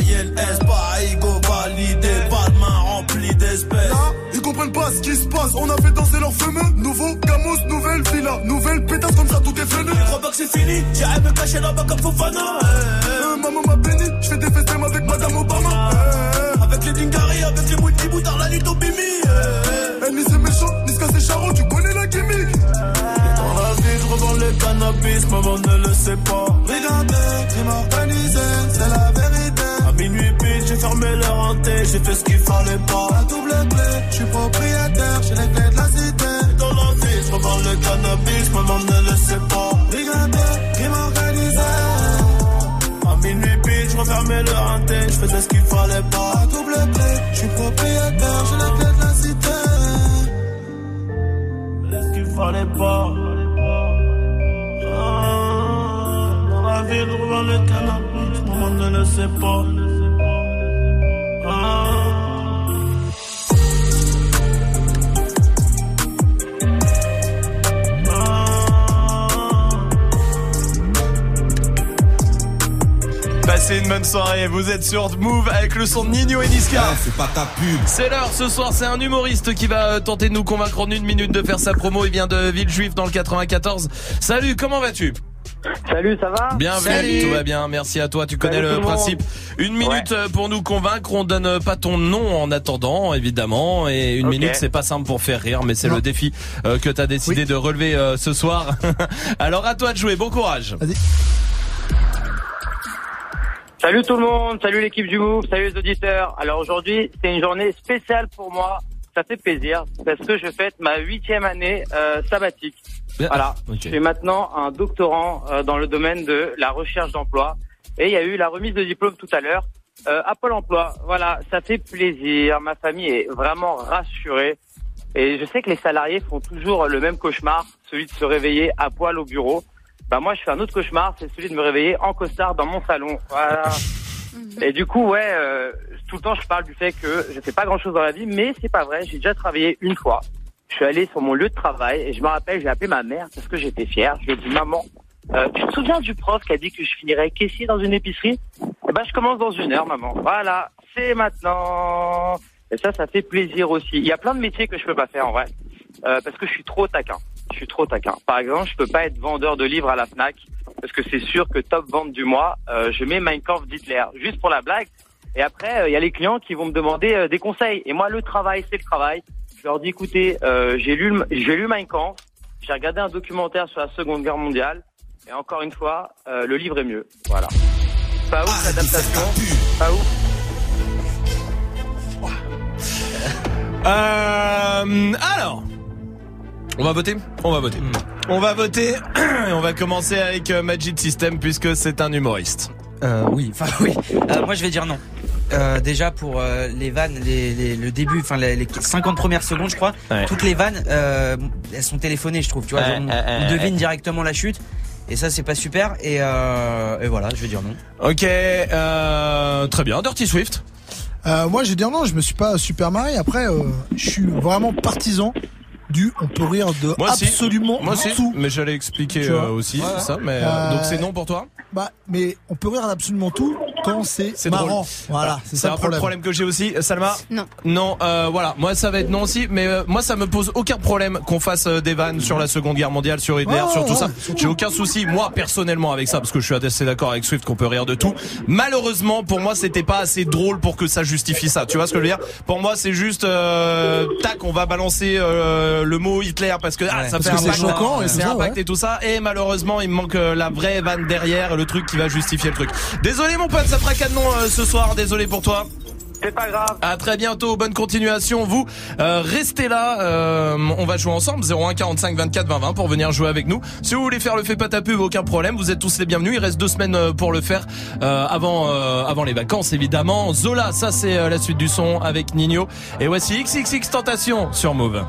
ego validé, pas de main remplie d'espèces. Ils comprennent pas ce qui se passe. On a fait danser leurs fameux. Nouveau Gamos, nouvelle villa. Nouvelle pétasse comme ça, tout est fenu. Je crois pas que c'est fini, j'irai me cacher là-bas comme Fofana. Euh, maman m'a béni, je fais des festins avec Madame Obama. Avec les Dingari, avec les multi-boutards, la lutte au bimi. Eh, ni c'est méchant, ni c'est charron, tu connais la gimmick. Et dans la vie, je revends le cannabis, maman ne le sait pas. Regardez, crime organisé, c'est la vérité. À minuit, bitch, j'ai fermé leur hanté, j'ai fait ce qu'il fallait pas. La double clé, je suis propriétaire, j'ai les clés de la cité. Et dans la vie, je revends le cannabis, maman ne le sait pas. Regardez, crime organisé. À minuit, bitch, je refermais le hanté, je faisais ce qu'il fallait pas. La double clé, je suis propriétaire, j'ai les clés de la cité. ce qu'il fallait pas. Dans la ville, revends le cannabis, maman ne le sait pas. Passez une bonne soirée. Vous êtes sur Move avec le son de Nino et Niska. c'est pas ta pub. C'est l'heure ce soir, c'est un humoriste qui va euh, tenter de nous convaincre en une minute de faire sa promo. Il vient de Villejuif dans le 94. Salut, comment vas-tu? Salut, ça va? Bienvenue, tout va bien, merci à toi, tu connais Salut le principe. Une minute euh, pour nous convaincre, on donne pas ton nom en attendant, évidemment, et une minute c'est pas simple pour faire rire, mais c'est le défi euh, que t'as décidé de relever euh, ce soir. Alors à toi de jouer, bon courage. Salut tout le monde, salut l'équipe du Move, salut les auditeurs. Alors aujourd'hui, c'est une journée spéciale pour moi. Ça fait plaisir parce que je fête ma huitième année euh, sabbatique. Voilà, ok. je suis maintenant un doctorant euh, dans le domaine de la recherche d'emploi. Et il y a eu la remise de diplôme tout à l'heure euh, à Pôle Emploi. Voilà, ça fait plaisir. Ma famille est vraiment rassurée. Et je sais que les salariés font toujours le même cauchemar, celui de se réveiller à poil au bureau. Bah moi, je fais un autre cauchemar, c'est celui de me réveiller en costard dans mon salon. Voilà. Et du coup, ouais, euh, tout le temps, je parle du fait que je fais pas grand-chose dans la vie, mais c'est pas vrai. J'ai déjà travaillé une fois. Je suis allé sur mon lieu de travail et je me rappelle, j'ai appelé ma mère parce que j'étais fier. Je lui ai dit, maman, euh, tu te souviens du prof qui a dit que je finirais caissier dans une épicerie? Eh ben, je commence dans une heure, maman. Voilà, c'est maintenant. Et ça, ça fait plaisir aussi. Il y a plein de métiers que je peux pas faire en vrai, euh, parce que je suis trop taquin. Je suis trop taquin. Par exemple, je peux pas être vendeur de livres à la Fnac parce que c'est sûr que top vente du mois, euh, je mets Mein Kampf d'Hitler juste pour la blague. Et après, euh, il y a les clients qui vont me demander euh, des conseils. Et moi, le travail, c'est le travail. Je leur dis, écoutez, euh, j'ai lu, j'ai lu Mein Kampf, j'ai regardé un documentaire sur la Seconde Guerre mondiale, et encore une fois, euh, le livre est mieux. Voilà. Pas ouf l'adaptation. Pas ouf. Euh, alors, on va voter? On va voter. On va voter et on va commencer avec euh, Magic System puisque c'est un humoriste. Euh, oui, enfin oui. Euh, moi je vais dire non. euh, déjà pour euh, les vannes, les, les- le début, enfin les, les 50 premières secondes, je crois. Ouais. Toutes les vannes, euh, elles sont téléphonées, je trouve. Tu vois, Ouais, genre, on, devine ouais. directement la chute. Et ça, c'est pas super. Et, euh, et voilà, je vais dire non. Ok, euh, très bien. Dirty Swift? Euh, moi, j'ai dit non, je me suis pas super marré. Après, euh, je suis vraiment partisan du on peut rire de Moi absolument Moi tout. Mais j'allais expliquer euh, aussi Ouais. ça. Mais Euh, euh, donc c'est non pour toi? Bah, mais on peut rire d'absolument tout quand c'est C'est marrant. drôle. Voilà, c'est ça un le peu le problème. problème que j'ai aussi. Salma Non. Non, euh, voilà. Moi, ça va être non aussi. Mais euh, moi, ça me pose aucun problème qu'on fasse euh, des vannes sur la Seconde Guerre mondiale, sur Hitler, sur tout ouais, ça. J'ai aucun souci, moi, personnellement, avec ça, parce que je suis assez d'accord avec Swift qu'on peut rire de tout. Malheureusement, pour moi, c'était pas assez drôle pour que ça justifie ça. Tu vois ce que je veux dire? Pour moi, c'est juste euh, tac, on va balancer euh, le mot Hitler parce que ah, ça Parce fait que un c'est impact, choquant et ça, impact ouais. et tout ça. Et malheureusement, il me manque euh, la vraie vanne derrière, le truc qui va justifier le truc. Désolé, mon pote, ça fera cadenon euh, ce soir. Désolé pour toi. C'est pas grave. À très bientôt, bonne continuation. Vous euh, restez là, euh, on va jouer ensemble 01 45 24 20 20 pour venir jouer avec nous. Si vous voulez faire le fait pas pub, aucun problème. Vous êtes tous les bienvenus. Il reste deux semaines euh, pour le faire euh, avant avant les vacances évidemment. Zola, ça c'est la suite du son avec Nino. Et voici XXX Tentation sur Move.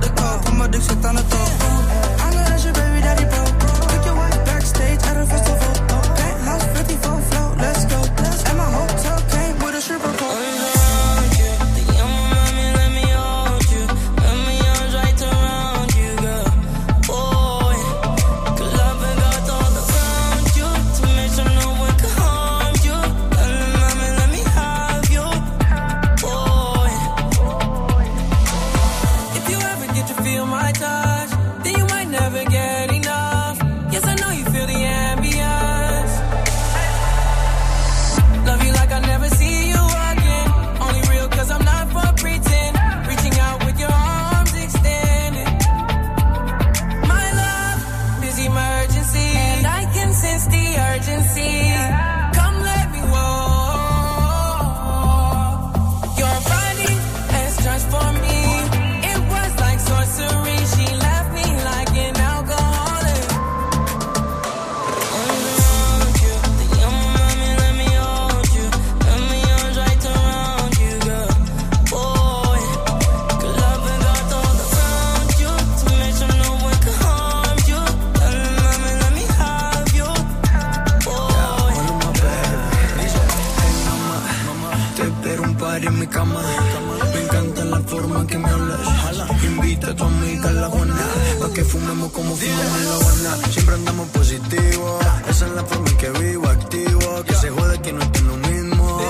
The code, put my dick shit en mi cama. Me encanta la forma que me hablas. Invita a tu amiga a la Juana. Pa' que fumemos como fumamos en la Habana. Siempre andamos positivo. Esa es la forma en que vivo, activo. Que se jode que no esté lo mismo.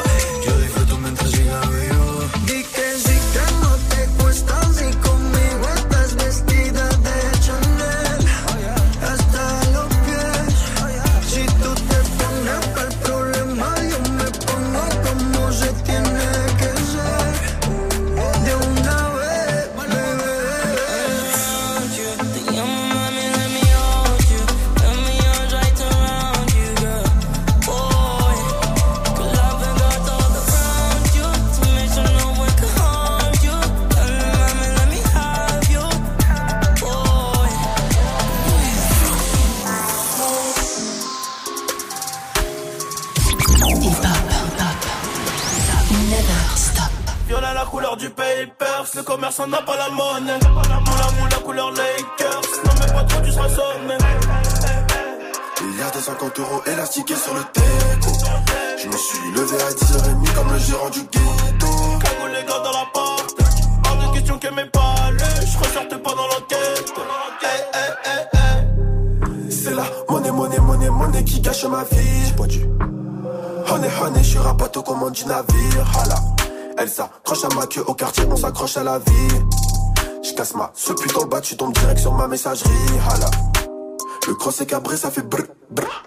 Commerçant n'a pas la monnaie. Moula moula couleur Lakers, non mais pas trop tu seras sonné. Il y a des 50 euros élastiqués sur le teco. Je me suis levé à 10h30 comme le gérant du ghetto. Cagou les gars dans la porte, hors de question m'ait pas lu, je ressortais pas dans l'enquête. Hey, hey, hey, hey. C'est la monnaie, monnaie, monnaie, monnaie qui gâche ma vie. J'ai pas dû. Honey, honey, je suis rapaté aux commandes du navire. Hala. Elle s'accroche à ma queue au quartier, on à la vie. Je casse ma ce putain bas, tu tombes direct sur ma messagerie. Hala. Le cross est cabré, ça fait brr, brr.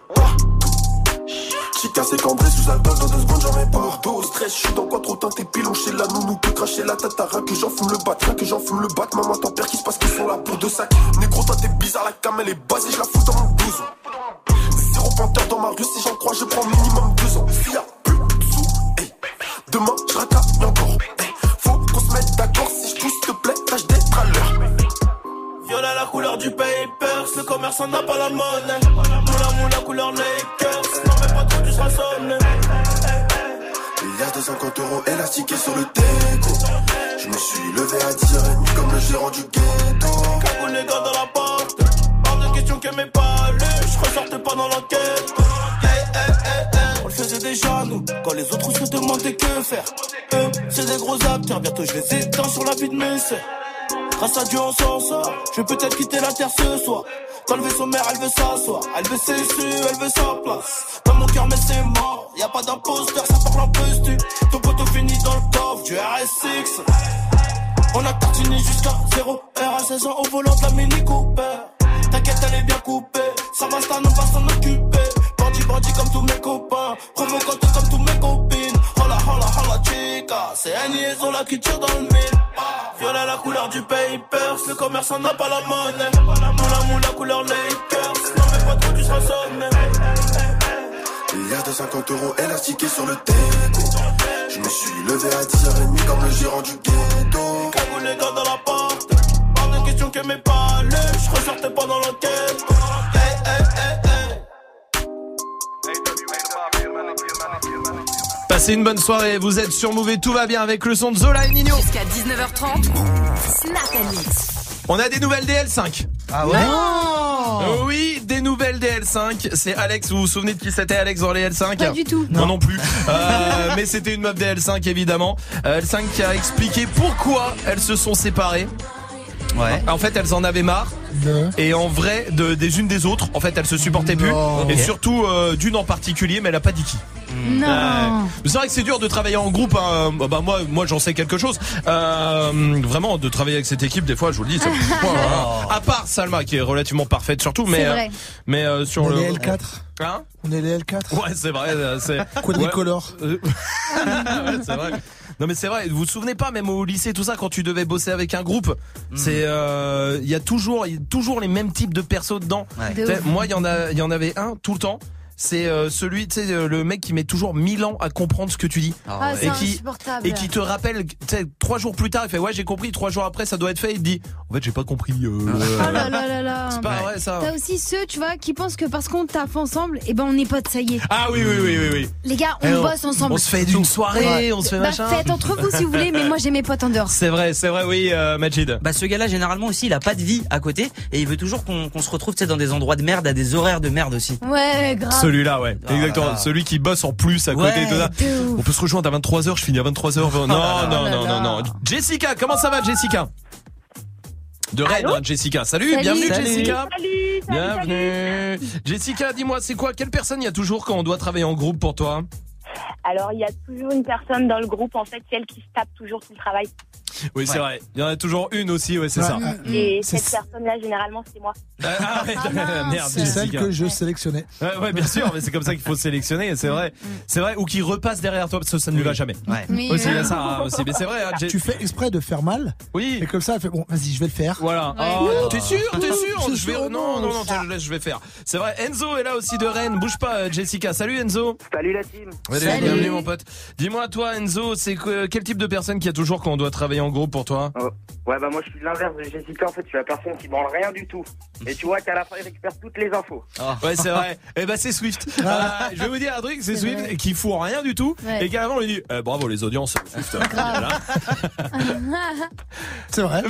J'ai cassé cambré sous alcool dans deux secondes, j'en ai pas. Dos, stress, j'suis dans quoi trop teinté pilon chez la nounou, peut cracher la à rien que j'en fume le bat, rien que j'en fume le bat. Maman, ton père qui se passe qu'ils sont là pour deux sacs. Négro, toi t'es bizarre, la cam elle est basée, je la fous dans mon blouson. Zéro panthère dans ma rue, si j'en crois, je prends minimum deux ans. S'il plus de sous, hey. demain je encore. Mette d'accord, si je pousse, s'il te plaît, tâche d'être à l'heure. Violet la couleur du papers, le commerçant n'a pas la monnaie. Moula moula couleur Lakers, non mais pas trop tu seras sonné. Milliard de 50 euros élastiqués sur le déco. Je me suis levé à 10h30 comme le gérant du ghetto. Cagoule les gars dans la porte, hors de question que mes pas lu, je ressortais pas dans l'enquête. Nous, quand les autres se demandaient que faire. Eux, c'est des gros acteurs, bientôt je les éteins sur la vie de mes sœurs. Grâce à Dieu on s'en sort, je vais peut-être quitter la terre ce soir. Quand veut son mère, elle veut s'asseoir, elle veut ses su, elle veut sa place. Dans mon cœur, mais c'est mort, y a pas d'imposteur, ça parle un peu stu. Ton poteau finit dans le coffre du RS6. On a tartiné jusqu'à 0 R à 16 ans au volant de la Mini Cooper. T'inquiète, elle est bien coupée, ça va, ça, on va s'en occuper. Bandit, bandit comme tous mes copains, provocante comme tous mes copines. Hola, hola, hola, chica, c'est une liaison là qui tire dans le mille. Violet la couleur du papers, le commerçant n'a pas la monnaie. Moula moula couleur Lakers, non mais pas trop seras sonné. Milliard de 50 euros élastiqués sur le déco. Je me suis levé à 10h30 comme le gérant du ghetto. Cagoule les gars dans la porte, hors de question que mes pas lu, je ressortais pas dans l'enquête. Passez une bonne soirée, vous êtes sur Move et tout va bien avec le son de Zola et Nino. Jusqu'à 19h30. Snap and Mix. On a des nouvelles DL5. Ah ouais Euh, Oui, des nouvelles DL5. C'est Alex, vous vous souvenez de qui c'était Alex dans les L5 Pas du tout. Moi non, plus. Euh, mais c'était une meuf des L5 évidemment. Euh, L5 qui a expliqué pourquoi elles se sont séparées. Ouais. En fait, elles en avaient marre. Et en vrai, de, des unes des autres, en fait, elles se supportaient plus. Non. Et surtout euh, d'une en particulier, mais elle a pas dit qui. Non. Euh, c'est vrai que c'est dur de travailler en groupe. Hein. Bah, bah, moi, moi, j'en sais quelque chose. Euh, vraiment, de travailler avec cette équipe, des fois, je vous le dis. c'est- Voilà. À part Salma, qui est relativement parfaite, surtout, mais C'est vrai. euh, mais euh, sur On le est les L4. Hein? On est les L4. Ouais, c'est vrai. euh, C'est Quadricolore. Ouais. Euh, ouais, c'est vrai. Non mais c'est vrai, vous vous souvenez pas même au lycée tout ça quand tu devais bosser avec un groupe, c'est euh, il y a toujours il y a toujours les mêmes types de persos dedans. Ouais. De. Moi il y en a il y en avait un tout le temps. C'est euh, celui, tu sais, euh, le mec qui met toujours 1000 ans à comprendre ce que tu dis. Ah Ah, Et qui- insupportable. Et qui te rappelle, tu sais, trois jours plus tard, il fait ouais j'ai compris, trois jours après ça doit être fait, il te dit en fait j'ai pas compris. euh, Oh là là là là. C'est pas vrai ça. T'as aussi ceux, tu vois, qui pensent que parce qu'on taffe ensemble, et ben on est potes, ça y est. Ah oui oui oui oui oui. Les gars, on Eh, bosse ensemble. On se fait d'une soirée, on se fait Bah, machin. faites entre vous si vous voulez, mais moi j'ai mes potes en dehors. C'est vrai, c'est vrai, oui, euh, Majid. Bah ce gars-là généralement aussi il a pas de vie à côté et il veut toujours qu'on qu'on se retrouve tu sais, dans des endroits de merde à des horaires de merde aussi. Ouais, grave. Celui-là, ouais. Ah Exactement. là là. Celui qui bosse en plus à côté Ouais, de ouf. On peut se rejoindre à 23h, je finis à 23h. Non, non, là non, là. non, non. Jessica, comment ça va, Jessica? De Rennes, hein, Jessica. Salut, Salut. bienvenue, Salut. Jessica. Salut, salut, salut. Bienvenue. Jessica, dis-moi, c'est quoi? Quelle personne il y a toujours quand on doit travailler en groupe pour toi? Alors, il y a toujours une personne dans le groupe, en fait, celle qui se tape toujours tout le travail. Oui, c'est vrai. Il y en a toujours une aussi, ouais, c'est Ouais. ça. Et C'est- cette personne-là, généralement, c'est moi. Ah, ah, ouais, Ah, merde, C'est celle que je sélectionnais. Ouais, ouais, bien sûr, mais c'est comme ça qu'il faut sélectionner, c'est vrai. C'est vrai, ou qui repasse derrière toi, parce que ça ne lui va jamais. Ouais. Oui, Aussi, il y a oui. ça, hein, aussi. Mais c'est vrai, hein, Tu fais exprès de faire mal. Oui. Et comme ça, elle fait bon, vas-y, je vais le faire. Voilà. Ouais. Oh, t'es sûr, t'es sûr Je vais sûr, non, non, non. non, je laisse, je vais faire. C'est vrai. Enzo est là aussi de Rennes. Bouge pas, Jessica. Salut Enzo. Salut la team. Salut. bienvenue mon pote. Dis-moi toi Enzo, c'est que- quel type de personne qui a toujours quand on doit travailler en groupe pour toi? Ouais, bah moi je suis l'inverse de Jessica, en fait, je suis la personne qui branle rien du tout. Et tu vois qu'à la fin, il récupère toutes les infos. Ouais, c'est vrai. Eh ben c'est Swift. Euh, je vais vous dire un truc, c'est Swift vrai. qui fout rien du tout Ouais. et carrément on lui dit eh, bravo les audiences. Swift. C'est vrai.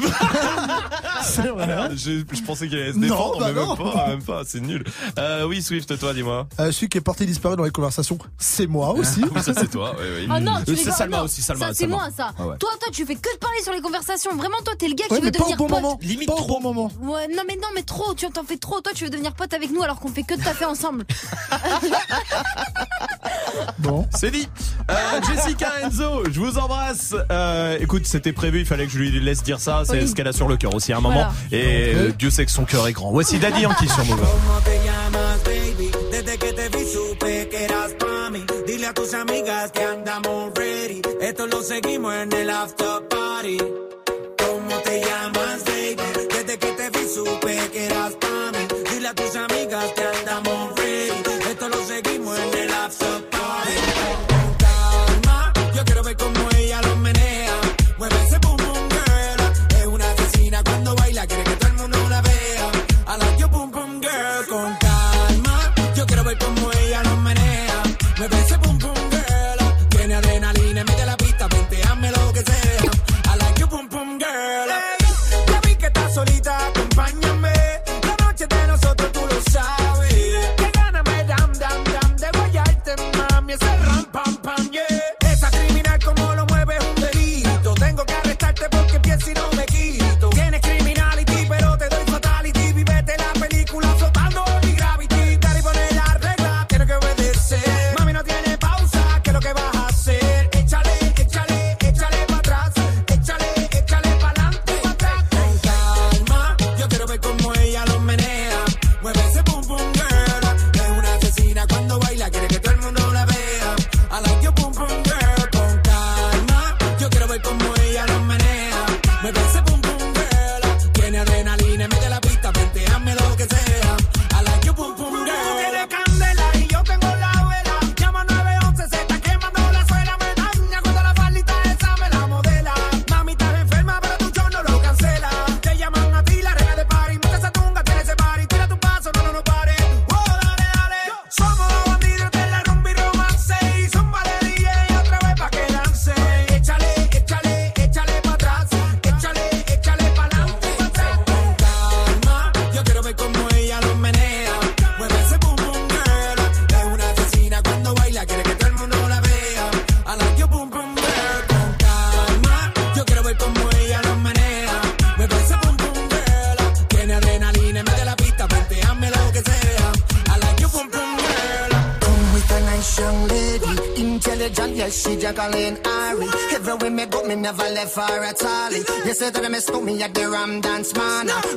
c'est vrai. je, je pensais qu'il allait se Non, défendre, bah mais non. même pas, même pas, c'est nul. Euh, oui Swift, toi dis-moi. Euh, celui qui est porté disparu dans les conversations, c'est moi aussi. Oui, ça c'est toi. Oui, oui. Oh non, tu Euh, c'est Salma Non, aussi, Salma. Ça, c'est moi, ça. Ah ouais. Toi, toi, tu fais que parler sur les conversations. Vraiment, toi, t'es le gars qui veut devenir bon pote. Moment. Limite pas trop. Au bon moment. Ouais, non, mais non, mais trop. Tu t'en fais trop. Toi, tu veux devenir pote avec nous alors qu'on fait que de fait ensemble. bon, c'est dit. Euh, Jessica Enzo, je vous embrasse. Euh, écoute, c'était prévu. Il fallait que je lui laisse dire ça. C'est oui. ce qu'elle a sur le cœur aussi à un moment. Voilà. Et euh, Dieu sait que son cœur est grand. Voici Daddy Yankee sur Move. Dile a tus amigas que andamos ready. Esto lo seguimos en el after Mari. ¿Cómo te llamas, baby? Desde que te vi, supe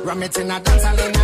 Ram it in a dance and let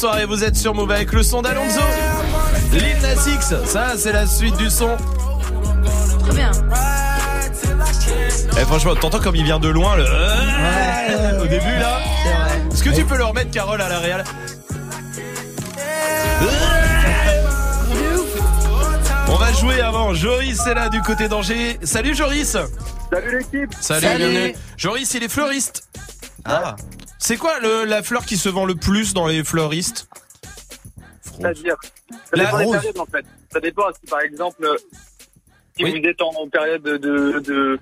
soirée, vous êtes sur Move avec le son d'Alonso. Lil Nas X, ça c'est la suite du son. Trop bien. Eh, franchement, t'entends comme il vient de loin le au début là. Est-ce que tu peux le remettre Carole à la réal? On va jouer avant. Joris est là du côté d'Angers. Salut Joris. Salut l'équipe. Salut, Salut. Joris, il est fleuriste. Ah. C'est quoi le- la fleur qui se vend le plus dans les fleuristes? C'est-à-dire, ça La dépend des rose. périodes en fait. Ça dépend si par exemple, euh, si Oui. vous êtes en période de, de, de,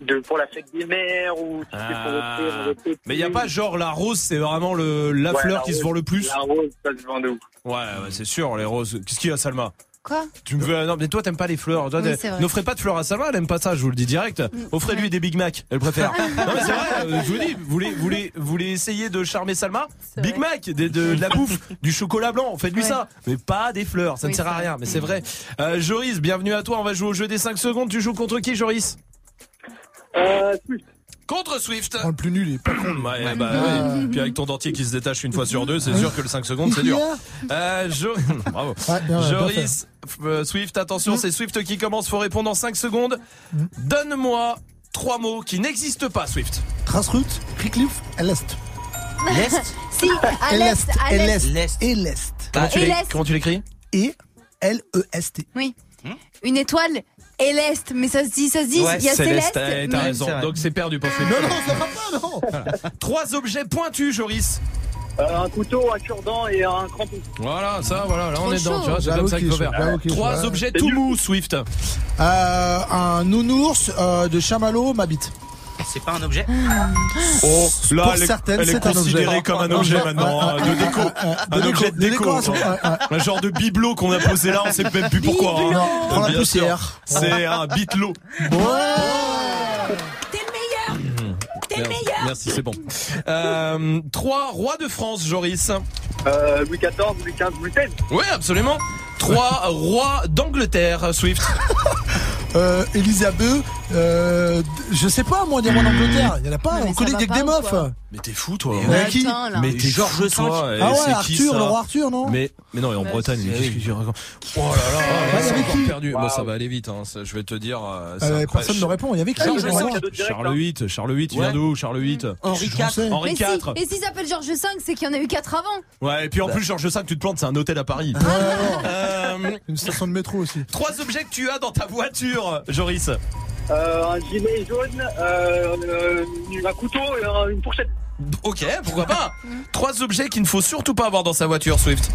de- pour la fête des mères ou si c'est pour Ah. offrir votre petit. Mais il y a pas genre la rose, c'est vraiment le la Ouais, fleur la qui se rose. vend le plus? La rose, ça se vend de ouf. Ouais, ouais, c'est sûr, les roses. Qu'est-ce qu'il y a, Salma? Quoi Tu me veux non mais toi t'aimes pas les fleurs. Toi, Oui. N'offrez pas de fleurs à Salma, elle aime pas ça, je vous le dis direct. Offrez-lui des Big Mac, elle préfère. non mais c'est vrai, euh, je vous dis, vous voulez, vous voulez, vous voulez essayer de charmer Salma Big Mac, de, de- de la bouffe, du chocolat blanc, faites-lui Ouais. ça. Mais pas des fleurs, ça ne sert à rien, mais c'est vrai. Euh, Joris, bienvenue à toi, on va jouer au jeu des 5 secondes. Tu joues contre qui Joris? Euh. Contre Swift. Oh, le plus nul, est pas con. lui. Ouais, bah ouais. Puis avec ton dentier qui se détache une fois sur deux, c'est sûr que le 5 secondes c'est dur. Euh, Jo- Bravo. Ouais, bien, ouais, Joris, euh, Swift, attention, c'est Swift qui commence, faut répondre en 5 secondes. Donne-moi trois mots qui n'existent pas, Swift. Traceroute, Cliff, à l'est. L'Est Si, à l'est, à et l'est. l'est. Et l'est. Comment tu et l'é- l'Est. comment tu l'écris? Et L-E-S-T. Oui. Une étoile et l'est, mais ça se dit, ça se dit, Ouais, il y a Céleste, céleste. t'as raison. Donc c'est perdu pour Swift. Non, non, ça va pas, non. Trois objets pointus, Joris. Euh, un couteau, un cure-dent et un crampon. Voilà, ça, voilà, là on est dedans, tu vois, c'est comme ça qu'il faut faire. Trois objets tout mous, Swift. Euh, un nounours euh, de chamallow m'habite. C'est pas un objet Oh, là, Pour elle est, certaines, elle est c'est un considérée objet. comme un objet maintenant, ouais, hein, de déco. ouais, Un objet de déco. ouais. Un genre de bibelot qu'on a posé là, on sait même plus pourquoi. hein. Non, prends la Bien sûr. poussière. C'est un bitelot. T'es le meilleur T'es le meilleur merci, c'est bon. Euh, trois rois de France, Joris. Euh, Louis XIV, Louis XV, Louis XVI. Oui, absolument. Trois rois d'Angleterre, Swift. Euh, Elisabeth, euh, je sais pas, moi, des rois d'Angleterre. Il y en a pas, Non, on connaît que des meufs. Mais t'es fou, toi. Mais qui. Mais t'es Georges V. Ah ouais, Arthur, le roi Arthur, non Mais, mais non, et en Bah, Bretagne, mais c'est- qu'est-ce que tu racontes Oh là là, Ouais, c'est encore qui perdu. Bon, Waouh. ça va aller vite, hein, ça, je vais te dire. euh, Euh. Personne ne répond. Il y avait qui Charles. VIII, Charles VIII, il vient d'où Charles VIII Henri J'en IV. Henri IV. et s'il s'appelle Georges V, c'est qu'il y en a eu quatre avant. Ouais, et puis en plus, Georges V, tu te plantes, c'est un hôtel à Paris. Ouais. Euh, Une station de métro aussi. trois objets que tu as dans ta voiture, Joris. Euh, un gilet jaune, euh, un couteau et un- une fourchette. Ok, pourquoi pas Trois objets qu'il ne faut surtout pas avoir dans sa voiture, Swift.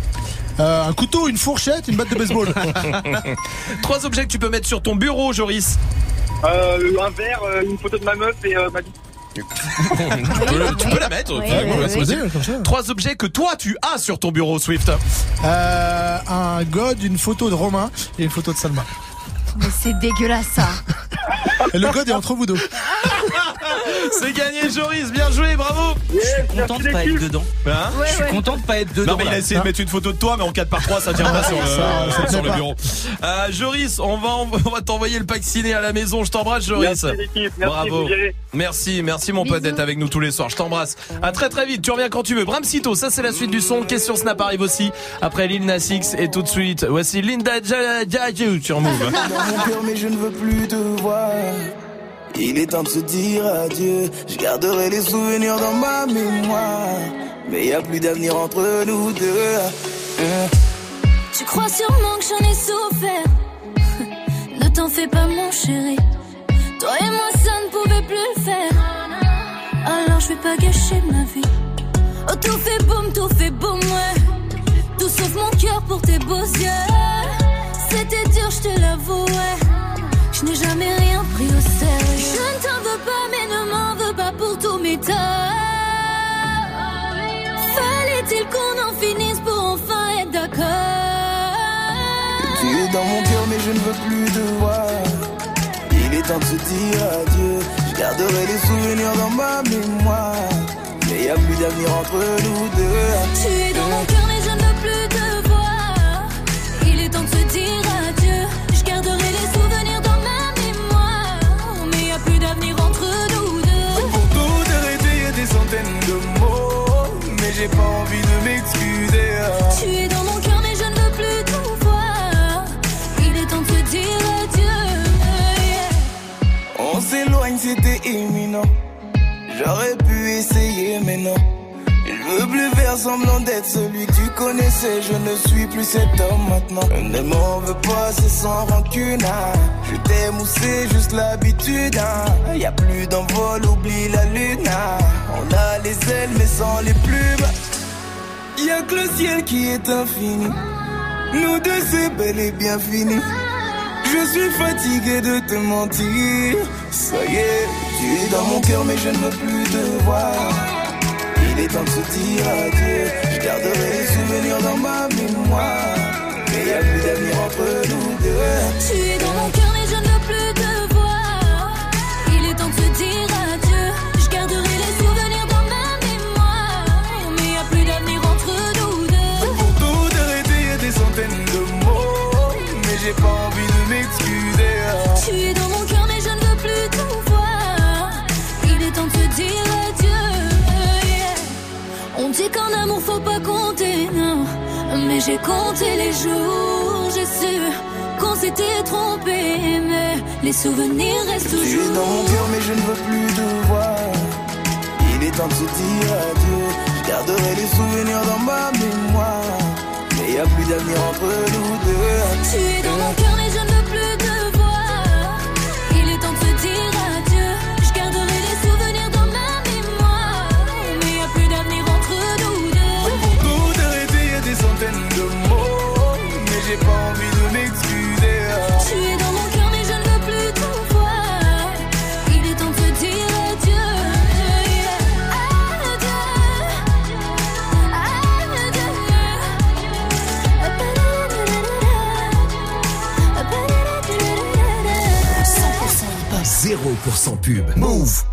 Euh, un couteau, une fourchette, une batte de baseball. Trois objets que tu peux mettre sur ton bureau, Joris. Euh, un verre, une photo de ma meuf et euh, ma vie. tu, peux, tu peux la mettre. Oui, oui, oui. possible. Trois objets que toi tu as sur ton bureau, Swift. Euh, un god, une photo de Romain et une photo de Salma. Mais c'est dégueulasse ça. Le god est entre vous deux. C'est gagné, Joris. Bien joué, bravo. Je suis content de pas être dedans. Hein Je suis content de pas être dedans. Non mais il a essayé de mettre une photo de toi mais en 4 par 3 ça tient pas sur le, Ça, ça sur plaît le pas. bureau. Euh, Joris, on va on va t'envoyer le pack ciné à la maison. Je t'embrasse Joris. Merci. Merci, Bravo. Merci, merci mon pote d'être avec nous tous les soirs. Je t'embrasse. À très très vite. Tu reviens quand tu veux. Bramsito, ça c'est la suite du son. Question Snap arrive aussi après Lil Nas X et tout de suite. Voici Linda Jaju sur Move. mais je ne veux plus te voir. Il est temps de se dire adieu. Je garderai les souvenirs dans ma mémoire. Mais y a plus d'avenir entre nous deux. Tu crois sûrement que j'en ai souffert. ne t'en fais pas, mon chéri. Toi et moi, ça ne pouvait plus le faire. Alors je vais pas gâcher ma vie. Oh, tout fait boum, tout fait boum, ouais. Tout sauf mon cœur pour tes beaux yeux. C'était dur, je te l'avoue, ouais. Je n'ai jamais rien pris au sérieux. Je ne t'en veux pas, mais ne m'en veux pas pour tous mes torts. Fallait-il qu'on en finisse pour enfin être d'accord? Tu es dans mon cœur, mais je ne veux plus te voir. Il est temps de se dire adieu. Je garderai les souvenirs dans ma mémoire. Mais y a plus d'avenir entre nous deux. Tu es dans mon cœur j'ai pas envie de m'excuser. Tu es dans mon cœur mais je ne veux plus tout voir Il est temps de se dire adieu yeah. On s'éloigne, c'était imminent. J'aurais pu essayer, faire semblant d'être celui que tu connaissais. Je ne suis plus cet homme maintenant. Ne m'en veux pas, c'est sans rancune. hein. Je t'aime ou c'est juste l'habitude. hein. Y a plus d'envol, oublie la lune. hein. On a les ailes, mais sans les plumes. Y a que le ciel qui est infini. Nous deux, c'est bel et bien fini. Je suis fatigué de te mentir. Ça y est, tu es dans mon cœur, mais je ne veux plus te voir. Il est temps de se dire adieu. Je garderai les souvenirs dans ma mémoire. Mais y a plus d'avenir entre nous deux. Tu es dans mon cœur mais je ne veux plus te voir Il est temps de se dire adieu Je garderai les souvenirs dans ma mémoire Mais y a plus d'avenir entre nous deux Pour tout arrêter, y a des centaines de mots. Mais j'ai pas envie faut pas compter non Mais j'ai compté les jours J'ai su qu'on s'était trompé Mais les souvenirs restent Tu es toujours dans mon cœur, mais je ne veux plus te voir. Il est temps de se dire adieu. Je garderai les souvenirs dans ma mémoire. Mais y a plus d'avenir entre nous deux. Tu es dans mon cœur j'ai pas envie de m'excuser. Tu es dans mon cœur mais je ne veux plus tout voir Il est temps de se dire adieu Adieu. 0% pub. Move.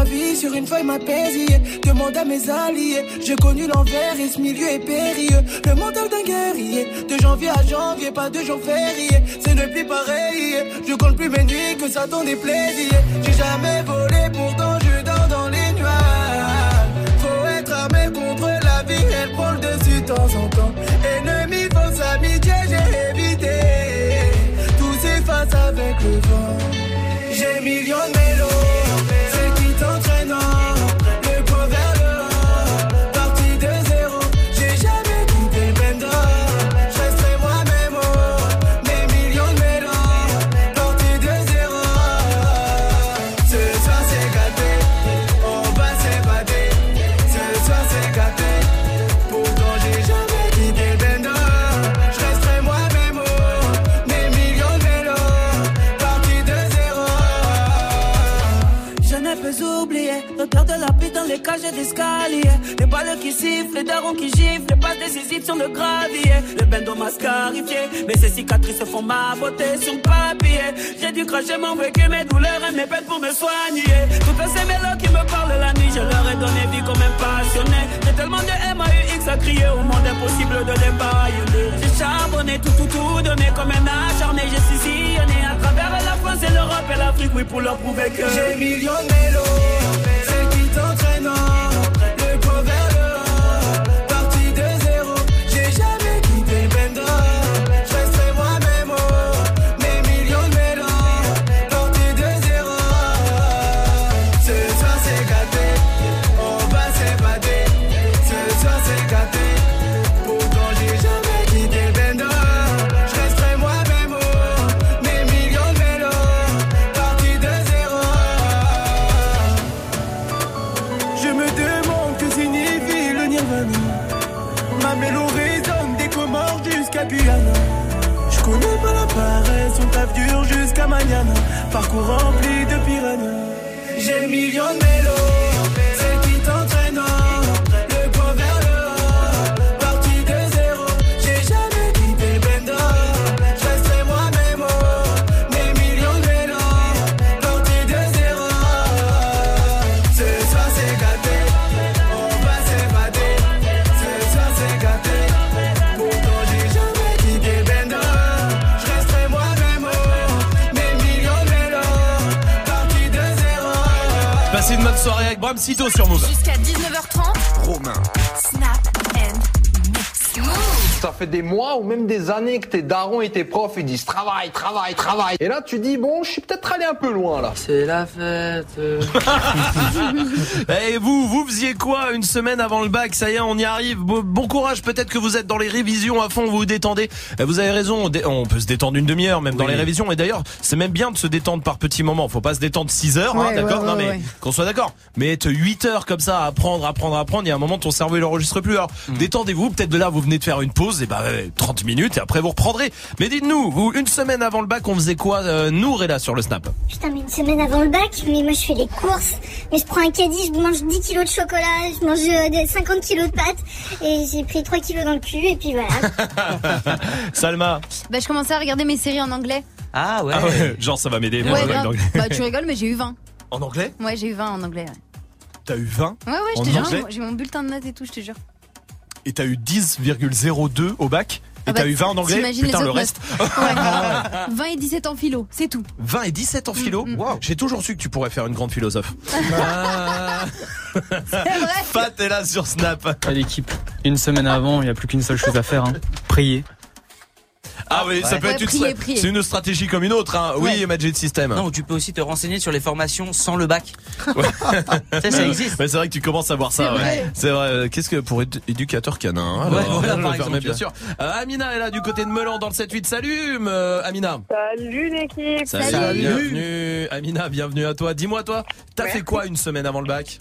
ma vie sur une feuille m'apaisait. Demande à mes alliés, j'ai connu l'envers et ce milieu est périlleux. Le mental d'un guerrier, de janvier à janvier, pas de jour férié. C'est ne plus pareil, je compte plus mes nuits que ça donne des plaisirs. J'ai jamais volé, pourtant je dors dans les nuages. Faut être armé contre la vie, elle prend le dessus de temps en temps. Ennemi, fausse amitié, j'ai évité. Tout s'efface avec le vent. J'ai millions balles qui sifflent, les darons qui giflent, les passes décisives sur le gravier. Le bendo m'a scarifié, mais ces cicatrices font ma beauté sur le papier. J'ai dû cracher mon vécu, mes douleurs et mes peines pour me soigner. Toutes ces mélos qui me parlent la nuit, je leur ai donné vie comme un passionné. J'ai tellement de MAUX à crier au monde impossible de les. J'ai charbonné, tout, tout, tout donné comme un acharné. J'ai sillonné à travers la France et l'Europe et l'Afrique, oui, pour leur prouver que j'ai millions de mélos. C'est qui t'entraîne Parcours rempli de piranhas. J'ai le million de mélos, sur Move. Jusqu'à 19h30. Romain. Fait des mois ou même des années que tes darons et tes profs ils disent travail, travail, travail. Et là tu dis bon, je suis peut-être allé un peu loin là. C'est la fête. Et vous, vous faisiez quoi une semaine avant le bac? Ça y est, on y arrive. Bon, bon courage. Peut-être que vous êtes dans les révisions à fond, vous vous détendez. Euh, Vous avez raison. on peut se détendre une demi-heure, même dans les révisions. Et d'ailleurs, c'est même bien de se détendre par petits moments. Faut pas se détendre 6 heures, hein, Ouais, d'accord? ouais, Non mais ouais. qu'on soit d'accord. Mais être 8 heures comme ça, à apprendre, apprendre, apprendre. Il y a un moment, ton cerveau il enregistre plus. Alors, Mm. détendez-vous. Peut-être de là, vous venez de faire une pause. Et bah, ouais, 30 minutes. Et après, vous reprendrez. Mais dites-nous, vous, une semaine avant le bac, on faisait quoi euh, est là sur le snap. Putain, mais une semaine avant le bac, mais moi je fais les courses, mais je prends un caddie, je mange 10 kilos de chocolat, je mange euh, des 50 kilos de pâtes, et j'ai pris 3 kilos dans le cul, et puis voilà. Salma. Bah, je commençais à regarder mes séries en anglais. Ah ouais. Ah ouais, genre ça va m'aider. moi, Ouais. Bah, tu rigoles, mais j'ai eu 20. En anglais Ouais, j'ai eu 20 en anglais. Ouais, T'as eu 20 ouais, ouais je En te jure, j'ai mon bulletin de notes et tout, je te jure. Et t'as eu 10,02 au bac et Ah bah, t'as eu 20 en anglais Putain, le reste. Ouais. 20 et 17 en philo, c'est tout. 20 et 17 Mm, en philo Wow. J'ai toujours su que tu pourrais faire une grande philosophe. Ah. Fat est là sur Snap. À l'équipe. Une semaine avant, il n'y a plus qu'une seule chose à faire, hein. prier. Ah oui, ça Ouais. peut être une, prier, prier. c'est une stratégie comme une autre. Hein. Oui, Ouais. Magic System. Non, tu peux aussi te renseigner sur les formations sans le bac. Ouais. Ça, ça existe. C'est vrai que tu commences à voir ça. C'est ouais. vrai. C'est vrai. Euh, Qu'est-ce que pour édu- éducateur canin hein, Ouais, alors, voilà, je par exemple. bien sûr. Euh, Amina est là du côté de Melan dans le 7-8. Salut, euh, Amina. Salut l'équipe. Bienvenue, Amina. Bienvenue à toi. Dis-moi, toi, t'as fait quoi une semaine avant le bac?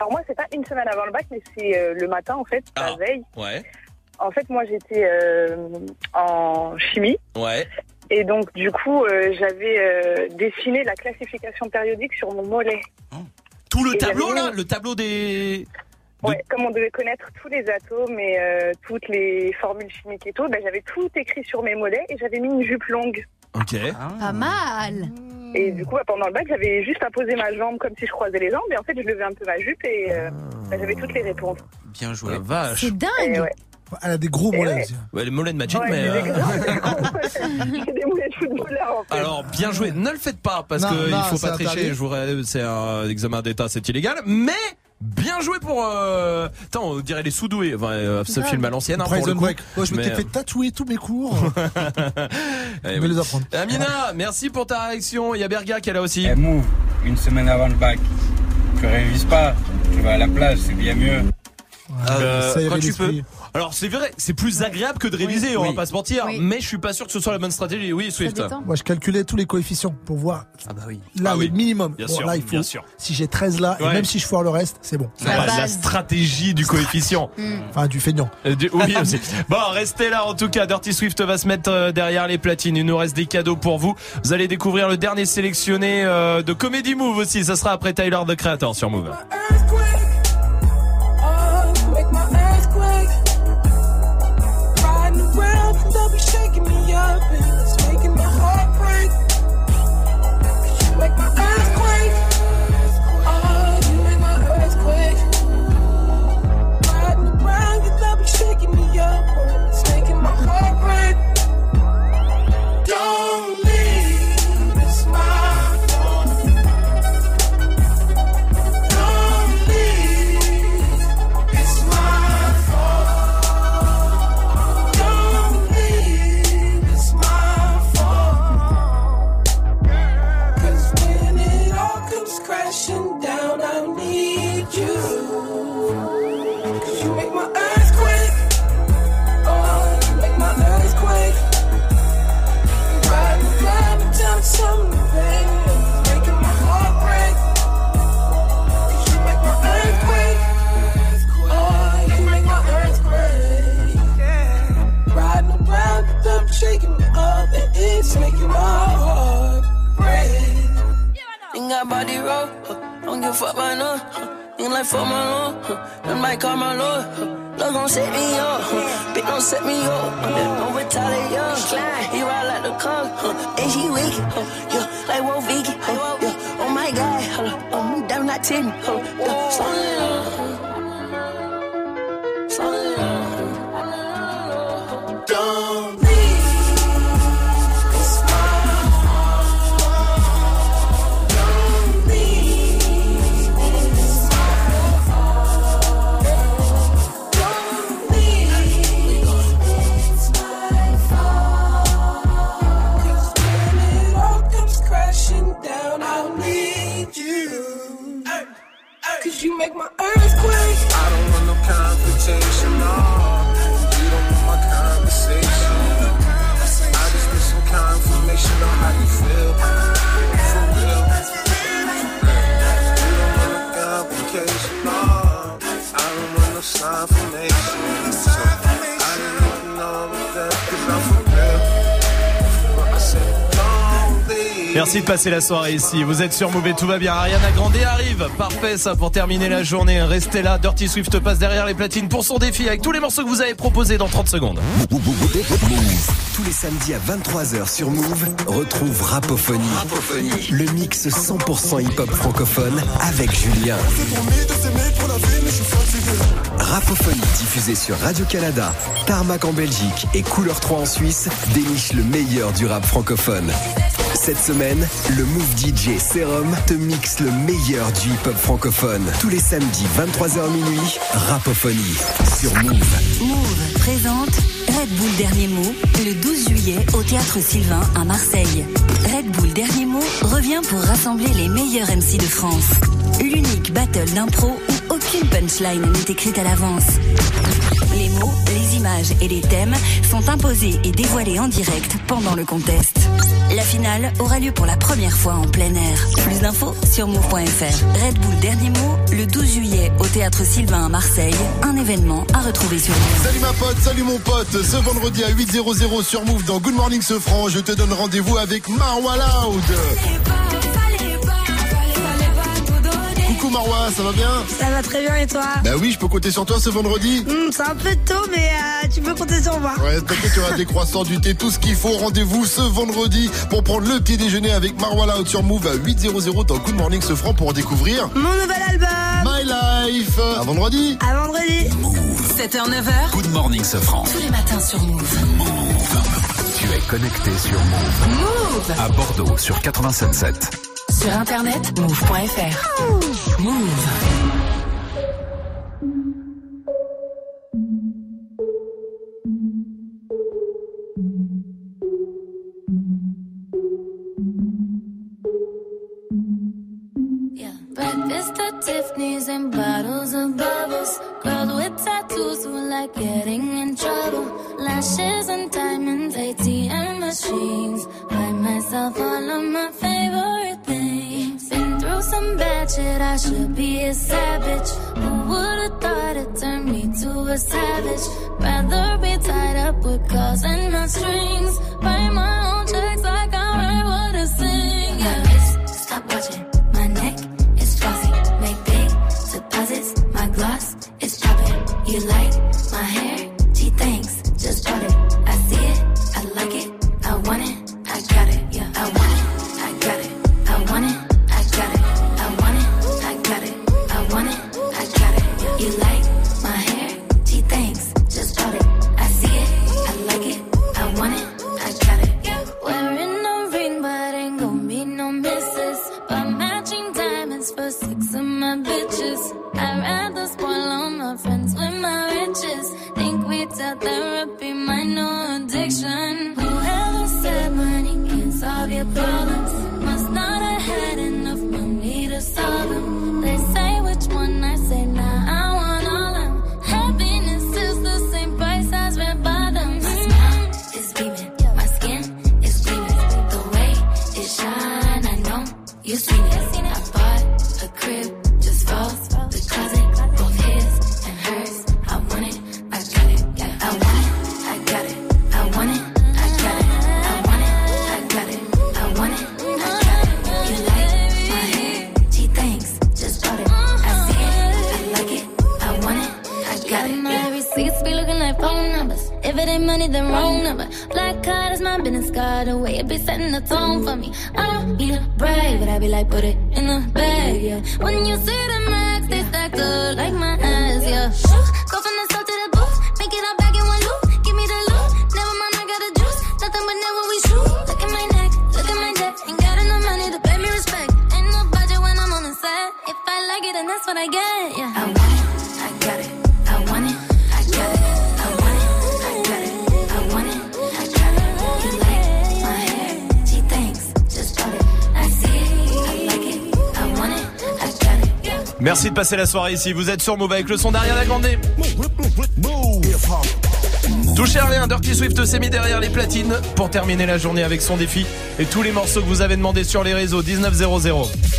Alors moi, c'est pas une semaine avant le bac, mais c'est euh, le matin en fait, Ah. la veille. Ouais. En fait, moi, j'étais euh, en chimie. Ouais. Et donc, du coup, euh, j'avais euh, dessiné la classification périodique sur mon mollet. Tout le Et tableau là, le tableau des. Ouais, comme on devait connaître tous les atomes et euh, toutes les formules chimiques et tout, ben, j'avais tout écrit sur mes mollets et j'avais mis une jupe longue. Ok. Pas mal. Et du coup, bah, pendant le bac, j'avais juste à poser ma jambe comme si je croisais les jambes. Et en fait, je levais un peu ma jupe et euh, bah, j'avais toutes les réponses. Bien joué. La vache. C'est dingue. Et ouais. Elle a des gros Et mollets ouais. aussi. Ouais, les mollets de Magic, Ouais, mais. euh, des gros- j'ai des mollets de footballeur en fait. Alors bien joué, ne le faites pas parce Non, que non, il faut pas tricher. interdit. Je voudrais, c'est un examen d'état, c'est illégal. Mais bien joué pour. Euh... Attends, on dirait les sous-doués. Enfin, euh, ce Grave. film à l'ancienne. Hein, pour le coup. Ouais, je m'étais Mais, fait tatouer tous mes cours. eh Je vais les apprendre. Amina, merci pour ta réaction. Il y a Berga qui est là aussi. Eh, move, une semaine avant le bac. Tu révises pas, tu vas à la plage, c'est bien mieux. Euh, quand tu peux. Alors c'est vrai, c'est plus agréable que de réviser, on va pas se mentir. Oui. Mais je suis pas sûr que ce soit la bonne stratégie. Oui, Swift. Moi, je calculais tous les coefficients pour voir Ah bah oui. là Ah oui. le minimum. Bien Bon, sûr, là, il faut. bien sûr. Si j'ai 13 là, Ouais. et même si je foire le reste, c'est bon. La la stratégie du coefficient. Enfin, du feignant. Euh, du- Oui aussi. Bon, restez là en tout cas. Dirty Swift va se mettre euh, derrière les platines. Il nous reste des cadeaux pour vous. Vous allez découvrir le dernier sélectionné euh, de Comedy Move aussi. Ça sera après Tyler the Creator sur Move. A fuck by no. Huh. Ain't like fuck my lord, that might call my lord. Love gon' set me up, bitch don't set me up. Don't retaliate, young. He ride like the car, and she weak, yeah, like Wolf Vicky, yeah. Oh my god, oh, me not titty, huh. yeah. Slow it down, huh. Slow it down, Merci de passer la soirée ici. Vous êtes sur Move et tout va bien. Ariana Grande arrive. Parfait ça pour terminer la journée. Restez là. Dirty Swift passe derrière les platines pour son défi avec tous les morceaux que vous avez proposés dans 30 secondes. Move. Tous les samedis à 23h sur Move, retrouve Rapophonie. Le mix 100% hip-hop francophone avec Julien. Rapophonie diffusée sur Radio-Canada, Tarmac en Belgique et Couleur 3 en Suisse déniche le meilleur du rap francophone. Cette semaine, le Move DJ Serum te mixe le meilleur du hip-hop francophone. Tous les samedis 23h minuit, Rapophonie sur Move. Move présente Red Bull Dernier Mot le 12 juillet au Théâtre Sylvain à Marseille. Red Bull Dernier Mot revient pour rassembler les meilleurs MC de France. L'unique battle d'impro où aucune punchline n'est écrite à l'avance. Les mots, images et les thèmes sont imposés et dévoilés en direct pendant le contest. La finale aura lieu pour la première fois en plein air. Plus d'infos sur move.fr. Red Bull Dernier Mot, le 12 juillet au Théâtre Sylvain à Marseille. Un événement à retrouver sur Move. Salut ma pote, salut mon pote. Ce vendredi à 8.00 sur Move dans Good Morning Sofran, je te donne rendez-vous avec Marwa Loud. Coucou Marwa, ça va bien Ça va très bien et toi Bah oui, je peux compter sur toi ce vendredi Hmm, C'est un peu tôt, mais euh, tu peux compter sur moi. Ouais, t'inquiète, tu auras des croissants, du thé, tout ce qu'il faut. Rendez-vous ce vendredi pour prendre le petit déjeuner avec Marwa Loud sur Move à 8.00 dans Good Morning Sofran pour en découvrir Mon nouvel album My Life. À vendredi À vendredi 7h, 9h. Good morning, Sofran. Tous les matins sur Move. Tu es connecté sur Move. Move À Bordeaux sur 87.7. Sur internet, move.fr. Move. At Tiffany's and bottles of bubbles. Girls with tattoos who like getting in trouble. Lashes and diamonds, ATM machines. Buy myself all of my favorite I should be a savage. Who would've thought it turned me to a savage? Rather be tied up with calls and not strings. Write my own checks like I passer la soirée ici. Vous êtes sur Move avec le son d'Ariana Grande. Touchez à rien, Dirty Swift s'est mis derrière les platines pour terminer la journée avec son défi et tous les morceaux que vous avez demandé sur les réseaux 1900.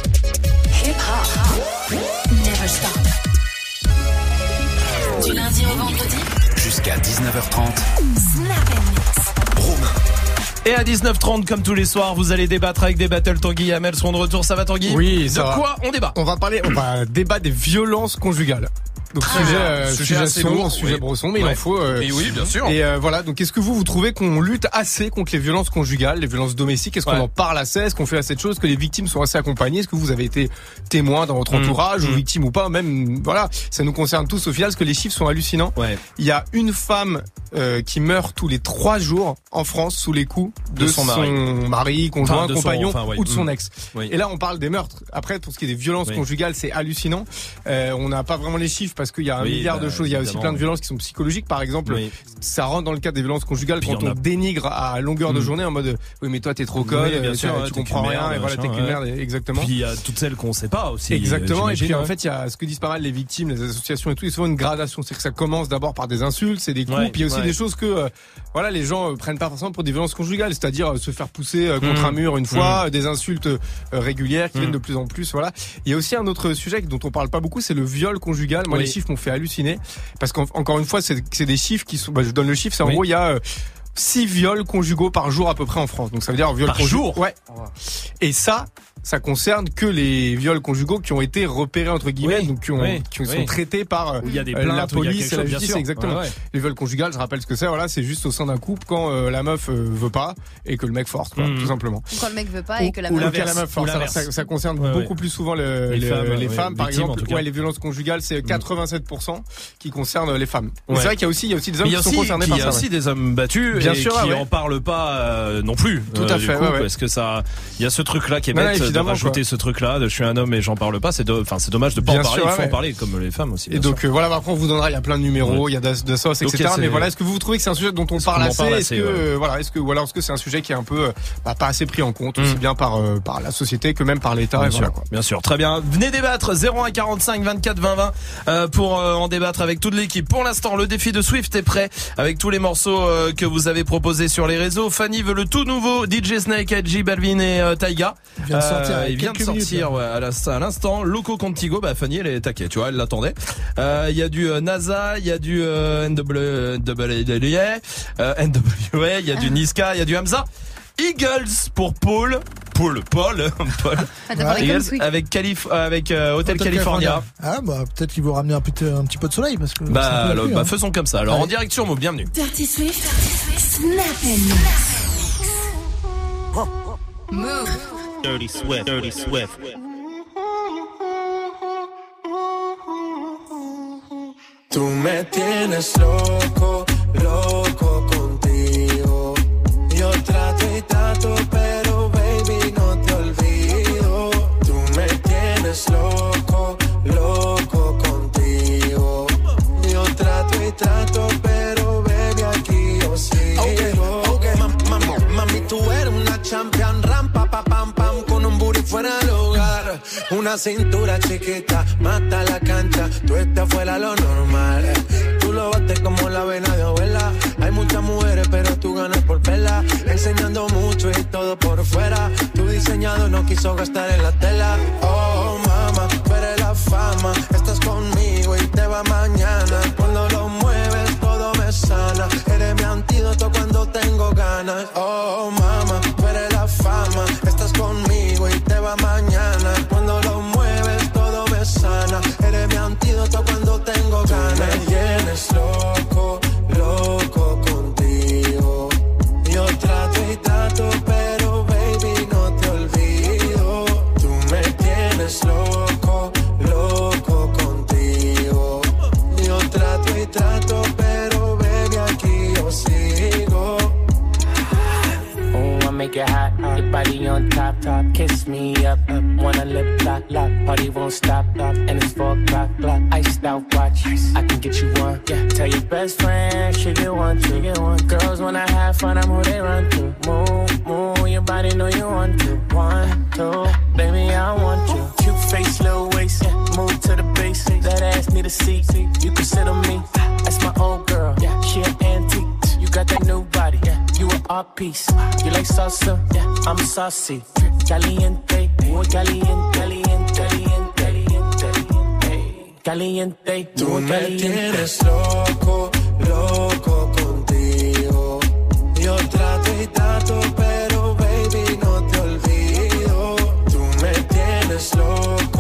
Et à 19h30, comme tous les soirs, vous allez débattre avec des battles Tanguy et Amel seront de retour. Ça va Tanguy? Oui, De ça va. quoi on débat? On va parler, on va débat des violences conjugales. Donc Ah, sujet, euh, sujet sujet, sombre, lourd, sujet oui. brosson, mais il en faut. euh, Et oui, bien sûr. Et euh, voilà. Donc, est-ce que vous vous trouvez qu'on lutte assez contre les violences conjugales, les violences domestiques? Est-ce qu'on en parle assez? Est-ce qu'on fait assez de choses? Que les victimes sont assez accompagnées? Est-ce que vous avez été témoin dans votre Mmh. entourage ou Mmh. victime ou pas? Même voilà, ça nous concerne tous au final, parce que les chiffres sont hallucinants. Ouais. Il y a une femme euh, qui meurt tous les trois jours en France sous les coups de, De son mari. mari, conjoint, Enfin, son- compagnon enfin, ou de son Mmh. ex. Oui. Et là, on parle des meurtres. Après, pour ce qui est des violences Oui. conjugales, c'est hallucinant. Euh, on n'a pas vraiment les chiffres parce qu'il y a un Oui, milliard de bah, choses. Il y a aussi plein de violences qui sont psychologiques. Par exemple, Oui. ça rentre dans le cadre des violences conjugales Puis quand on a- dénigre à longueur de Mm. journée en mode oui mais toi t'es trop conne, Oui, bien sûr, tu, ouais, tu comprends rien merde, et voilà t'es qu'une merde exactement. Puis il y a toutes celles qu'on sait pas aussi. Exactement. Et puis en fait, il y a ce que disent pas mal les victimes, les associations et tout. Il y a souvent une gradation, c'est que ça commence d'abord par des insultes, c'est des coups, Ouais, puis il y a aussi ouais. des choses que euh, voilà les gens euh, prennent pas forcément pour des violences conjugales, c'est-à-dire euh, se faire pousser contre Mm. un mur une fois, euh, des insultes régulières qui viennent de plus en plus. Voilà. Il y a aussi un autre sujet dont on parle pas beaucoup, c'est le viol conjugal. Moi, Oui. Chiffres m'ont fait halluciner parce qu'encore une fois, c'est c'est des chiffres qui sont. Bah, je donne le chiffre, c'est en Oui. gros il y a euh, six viols conjugaux par jour à peu près en France. Donc ça veut dire viol Par jour Ouais. Et ça, ça concerne que les viols conjugaux qui ont été repérés entre guillemets, Oui, donc qui, ont, oui, qui oui. sont traités par euh, Où il y a des plaintes, la il y a police et la justice, sûr. exactement. Ouais, ouais. Les viols conjugales, je rappelle ce que c'est. Voilà, c'est juste au sein d'un couple quand euh, la meuf euh, veut pas et que le mec force, quoi, Mhm. tout simplement. Quand le mec veut pas et que la Ou meuf. la meuf force. Ou Alors, l'inverse. ça, ça concerne Ouais, beaucoup ouais. plus souvent le- Les les, femmes, les ouais, femmes, par victimes, exemple. les violences conjugales, c'est 87% qui concernent les femmes. C'est vrai qu'il y a aussi, il y a aussi des hommes il y qui a sont concernés il par y a ça. ouais. aussi des hommes battus Bien et sûr, qui ouais. en parlent pas euh, non plus. Tout à euh, fait, coup, ouais. Parce que ça, il y a ce truc-là qui est bête de rajouter quoi. ce truc-là. de Je suis un homme et j'en parle pas. C'est, enfin, c'est dommage de pas Bien en parler. sûr, il faut en parler comme les femmes aussi. Et donc euh, voilà, après on vous donnera, il y a plein de numéros, il y a de, de sauce, etc. Mais voilà, est-ce que vous trouvez que c'est un sujet dont on parle assez parle Est-ce que voilà, est-ce que ou alors est-ce que c'est un sujet qui est un peu euh, bah, pas assez pris en compte aussi Mm. bien par par la société que même par l'État Bien sûr, bien sûr, très bien. Venez débattre 01 45 24 20 20 euh, pour euh, en débattre avec toute l'équipe. Pour l'instant, le défi de Swift est prêt avec tous les morceaux euh, que vous avez proposés sur les réseaux. Fanny veut le tout nouveau DJ Snake, Edgy, Balvin et euh, Taiga. Il vient de sortir il vient de minutes, ouais, à l'instant-. Loco Contigo, bah Fanny elle est taquée, tu vois, elle l'attendait. Euh, Il y a du euh, NASA, il y a du euh, NW, NWA, euh, NWA, il y a du Niska, il y a du Hamza. Eagles pour Paul. Paul, Paul, Paul. Ah, Eagles Squeak. avec Calif, euh, avec euh, Hotel, Hotel California. Ah bah peut-être qu'ils vont ramener un petit, un petit peu de soleil parce que. Bah, alors, pluie, bah, hein. faisons comme ça. Alors en Allez. direct sur Move, bienvenue. Dirty Swift, Snap and Move. Dirty Swift, Dirty Swift. Tú me tienes loco, loco contigo. Yo trato y trato, pero tienes loco, loco contigo. Yo trato y trato, pero baby aquí yo sigo. Okay, mami, mami, tú eres una champion, rampa, pa, pam, pam, con un booty fuera del lugar. Una cintura chiquita, mata la cancha, tú estás fuera lo normal. Tú lo bates como la vena de abuela. Muchas mujeres, pero tú ganas por vela. Enseñando mucho y todo por fuera. Tu diseñado no quiso gastar en la tela. Oh, mama, eres la fama. Estás conmigo y te va mañana. Cuando lo mueves, todo me sana. Eres mi antídoto cuando tengo ganas. Oh, mama, eres la fama. Estás conmigo y te va mañana. Cuando lo mueves, todo me sana. Eres mi antídoto cuando tengo ganas. Tú me tienes loco, loco contigo. Yo trato y trato, pero baby no te olvido. Tú me tienes loco, make it hot, your body on top, top. Kiss me up, up. Wanna lip lock, lock. Party won't stop. And it's four o'clock, clock. Iced out watch, I can get you one. Yeah, tell your best friend she get one, she get one. Girls wanna have fun, I'm who they run to. Move, move, your body know you want to. One, two, baby I want you. Cute face, little waist, yeah. Move to the base. That ass need a seat. You can sit on me. That's my old girl. Yeah, she an antique. You got that new body. Yeah, you an art piece. You like salsa? Yeah, I'm saucy. Caliente, muy caliente, caliente, caliente, caliente, caliente, Tú muy me tienes loco, loco contigo. Yo trato y trato, pero baby no te olvido. Tú me tienes loco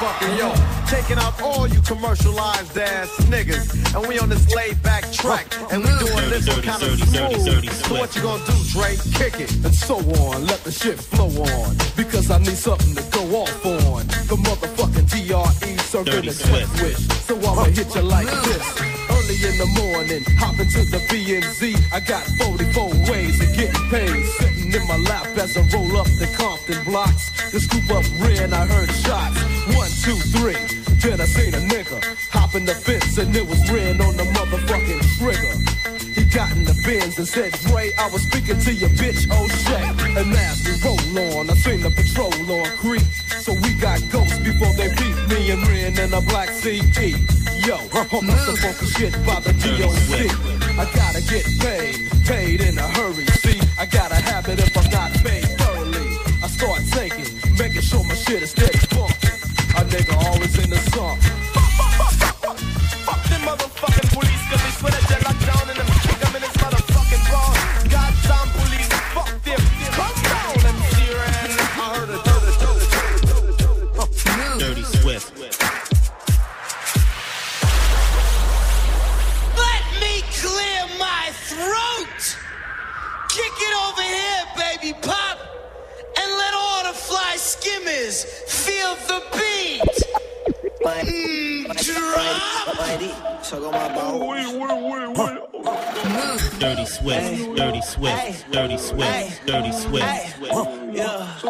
this motherfucker, yo. Taking out all you commercialized ass niggas. And we on this laid back track. And we doing this one kind of smooth. So what you gonna do, Dre? Kick it. and so on. Let the shit flow on. Because I need something to go off on. The motherfucking DRE serving a twist wish. So I'ma hit you like this. In the morning, hop into the BNZ. I got 44 ways of getting paid. Sitting in my lap as I roll up the Compton blocks. The scoop up ran, I heard shots. One, two, three. Then I seen a nigga hop in the fence and it was ran on the motherfucking trigger. He got in the bins and said, Ray, I was speaking to your bitch, O'Shea. And as we roll on, I seen the patrol on creep. So we got ghosts before they beat me and ran in a black CD. Yo, I'm not the funky shit by the DOC. I gotta get paid, paid in a hurry. See, I gotta have it if I'm not paid thoroughly. I start taking, making sure my shit is steady Dirty Swift. Dirty Swift. Dirty Swift. Dirty Swift. Yeah,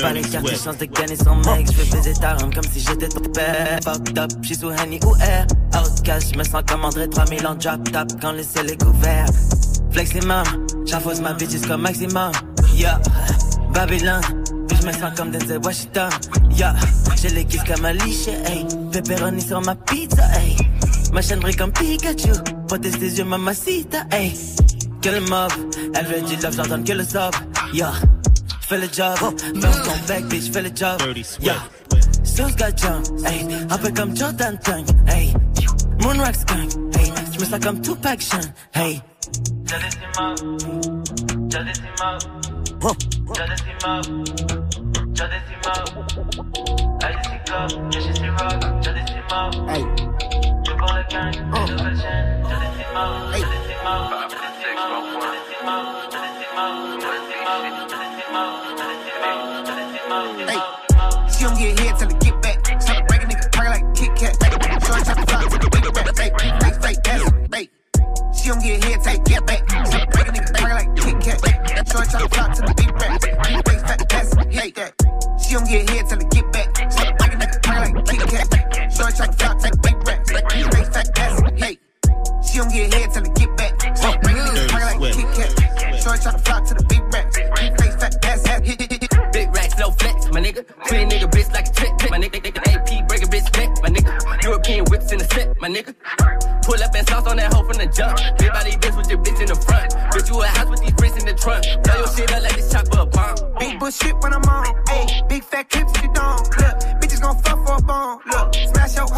pas les cartes, j'ai chance de gagner son mec. J'fais baiser ta rame comme si j'étais ton père. Fucked up, j'suis sous Henny ou Air. Outcast, j'me sens comme André 3000 en drop top quand le ciel est couvert. Flex les mains, j'enfonce ma bitches comme maximum. Yeah, Babylone. Puis j'me sens comme Denzel Washington. Yeah, j'ai les kisses comme Alicia, hey. Pepperoni sur ma pizza, hey. Ma chaîne brille comme Pikachu. Protège tes yeux, mamacita, hey. Que le mob, elle veut du love, j'ordonne que le sob. Yeah, fais le job. Bounce ton bec, bitch, fais le job. Yeah, Sauce got jump, hey. Un peu comme Jordan Tank, hey. Moonrock skunk, hey. J'me sens comme Tupac Shawn, hey. Hey. She don't get hit till it get back. Stop break a nigga, talking like Kit Kat. Short top flop to the big back. Fake, fake, fake, fake. She don't get hit till get back. Stop break a nigga, talking like Kit Kat. Short top flop to the big back. Fake, fake, ass, hate. She don't get hit till get back. Stop break a nigga, talking like Kit Kat. Short top flop to the big back. Fake, fake, ass, hate. She don't get hit till get back. Stop break a nigga, talking like Kit Kat. Short top flop to the my nigga. Pretty nigga bitch like a trick, my nigga. AP break a bitch neck, my nigga. European whips in the set, my nigga. Pull up and sauce on that hoe from the jump. Big body bitch with your bitch in the front. Bitch, you a house with these bricks in the trunk. Blow your shit up like this chopper a bomb. Big bullshit when I'm on. Ayy, big fat clips you don't. Look, bitches gon' fuck for a bone. Look, smash your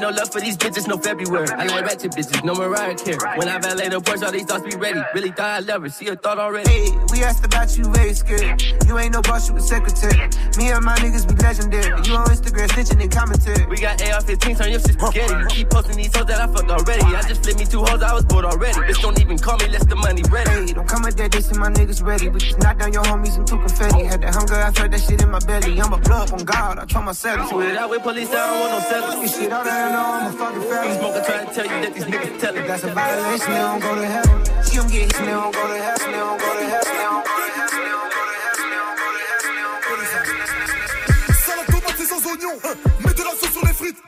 Ain't no love for these bitches, no February. I like ratchet bitches, no Mariah Carey. When I valet the Porsche, all these thoughts be ready. Really thought I love her, see a thought already. Hey, we asked about you, very scared. You ain't no boss, you a secretary. Me and my niggas be legendary. You on Instagram snitching and commentary. We got AR-15, turn your shit spaghetti. You keep posting these hoes that I fucked already. I just flipped me two hoes, I was bored already. Bitch, don't even call me, less the money ready. Hey, don't come with that, this my niggas ready. We just knock down your homies and two confetti. Had that hunger, I felt that shit in my belly. I'm a blood on God, I told myself. Without with police, I don't want no sellers. This shit all that telling all my fucking family. Trying to tell you that these niggas. That's tomate sans oignon, hein, mets de la sauce sur les frites.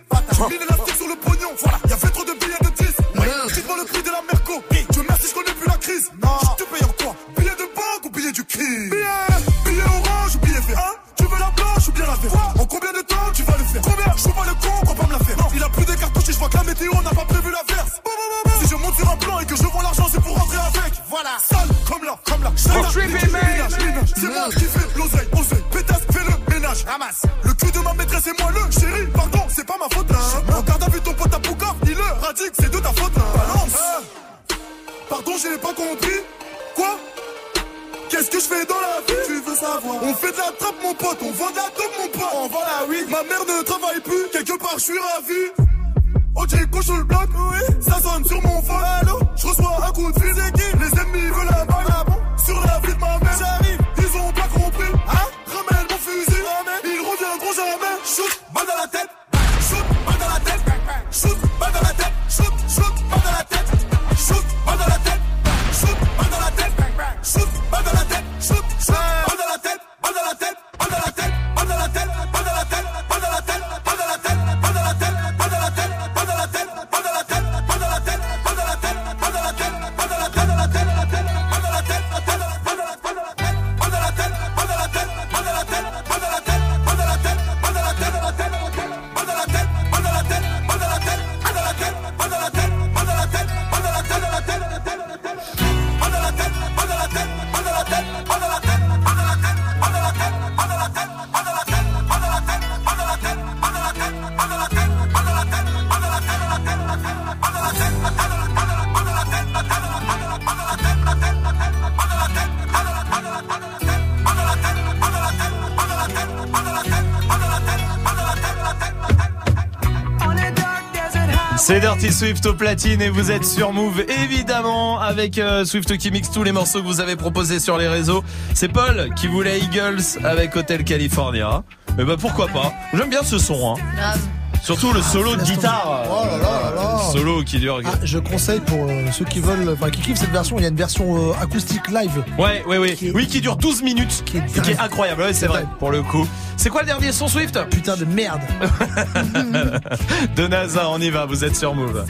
Mets l'élastique sur le pognon, voilà, y'avait trop de billets de 10. Dites-moi le prix de la Merco, Dieu merci, je connais plus la crise. Tu payes en quoi Billet de banque ou billet du crime? Billet, billet orange ou billet vert? Tu veux la blanche ou bien la verte? En combien de temps Combien Je suis pas le con qu'on va me la faire. Non, il a plus des cartouches et je vois que la météo n'a pas prévu l'averse Si je monte sur un plan et que je vends l'argent c'est pour rentrer avec. Voilà. Sale comme là, comme là. C'est moi qui fais l'oseille, oseille. Pétasse, fais le ménage. Ramasse. Le cul de ma maîtresse et moi le chéri. Pardon, c'est pas ma faute hein. Regarde à vue ton pote à Pouka Il le radique, c'est de ta faute hein. Balance. Pardon, je pas compris. Quoi? Qu'est-ce que je fais dans la vie? Tu veux savoir. On fait de la trappe mon pote, on vend de la dope mon avant la 8. Ma mère ne travaille plus, quelque part je suis ravi. OJ couche le bloc, oui. ça sonne sur mon phone. Je reçois un coup de fusée qui Swift au platine et vous êtes sur Move évidemment avec euh, Swift qui mixe tous les morceaux que vous avez proposés sur les réseaux. C'est Paul qui voulait Eagles avec Hotel California. Mais bah pourquoi pas? J'aime bien ce son. Hein. Grave. Surtout le solo de guitare. Oh là là là Solo qui dure. Ah, je conseille pour euh, ceux qui veulent, enfin qui kiffent cette version, il y a une version euh, acoustique live. Ouais, ouais, ouais. Oui, qui dure 12 minutes. Qui est, qui est incroyable. Ouais, c'est vrai. Pour le coup. C'est quoi le dernier son Swift? Putain de merde. De NASA, on y va. Vous êtes sur Move.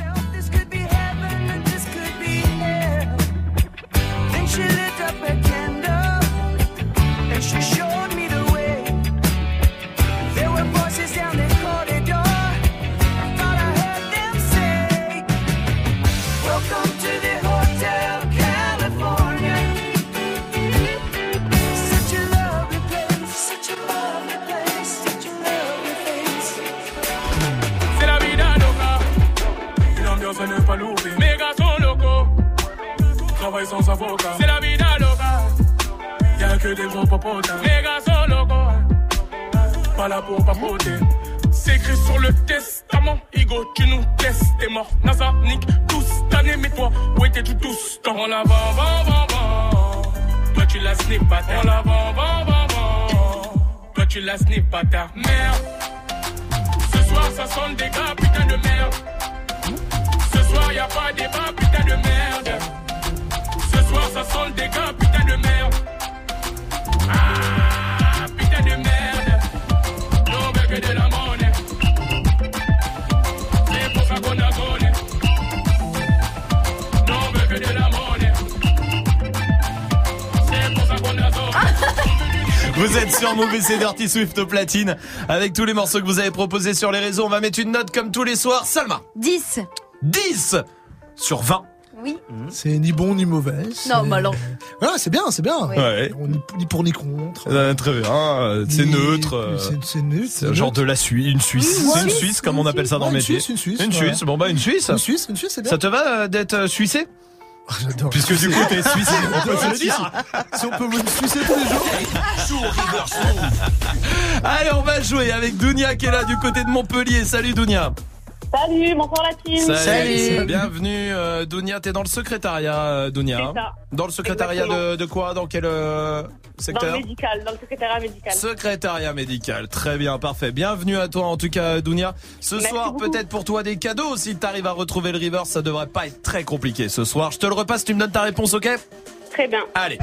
C'est Dirty Swift au platine. Avec tous les morceaux que vous avez proposés sur les réseaux, on va mettre une note comme tous les soirs. Salma. 10. 10 sur 20. Oui. C'est ni bon ni mauvais. Non, mais alors. Voilà, c'est bien, c'est bien. Ouais. On- Ni, ni pour ni contre. Euh, très bien, euh, c'est neutre. euh, C'est c'est neutre. C'est un genre de la Suisse, une Suisse. C'est une Suisse, comme on appelle ça dans Ouais, le une métier. Suisse, une Suisse, Une ouais. Suisse. Bon bah une Suisse. Une Suisse, une Suisse, c'est bien. Ça te va d'être euh, suissé J'adore. Puisque du coup t'es suisse, on peut se le dire. Si on peut me sucer tous les jours. Allez, on va jouer avec Dounia qui est là du côté de Montpellier. Salut Dounia. Salut, bonsoir la team. Bienvenue euh, Dounia, t'es dans le secrétariat euh, Dounia. C'est ça. Dans le secrétariat de, de quoi Dans quel euh, Dans le secteur médical, dans le secrétariat médical. Secrétariat médical, très bien, parfait. Bienvenue à toi en tout cas Dounia. Ce Merci soir peut-être pour toi des cadeaux si t'arrives à retrouver le river, ça devrait pas être très compliqué ce soir. Je te le repasse, tu me donnes ta réponse, ok Très bien. Allez.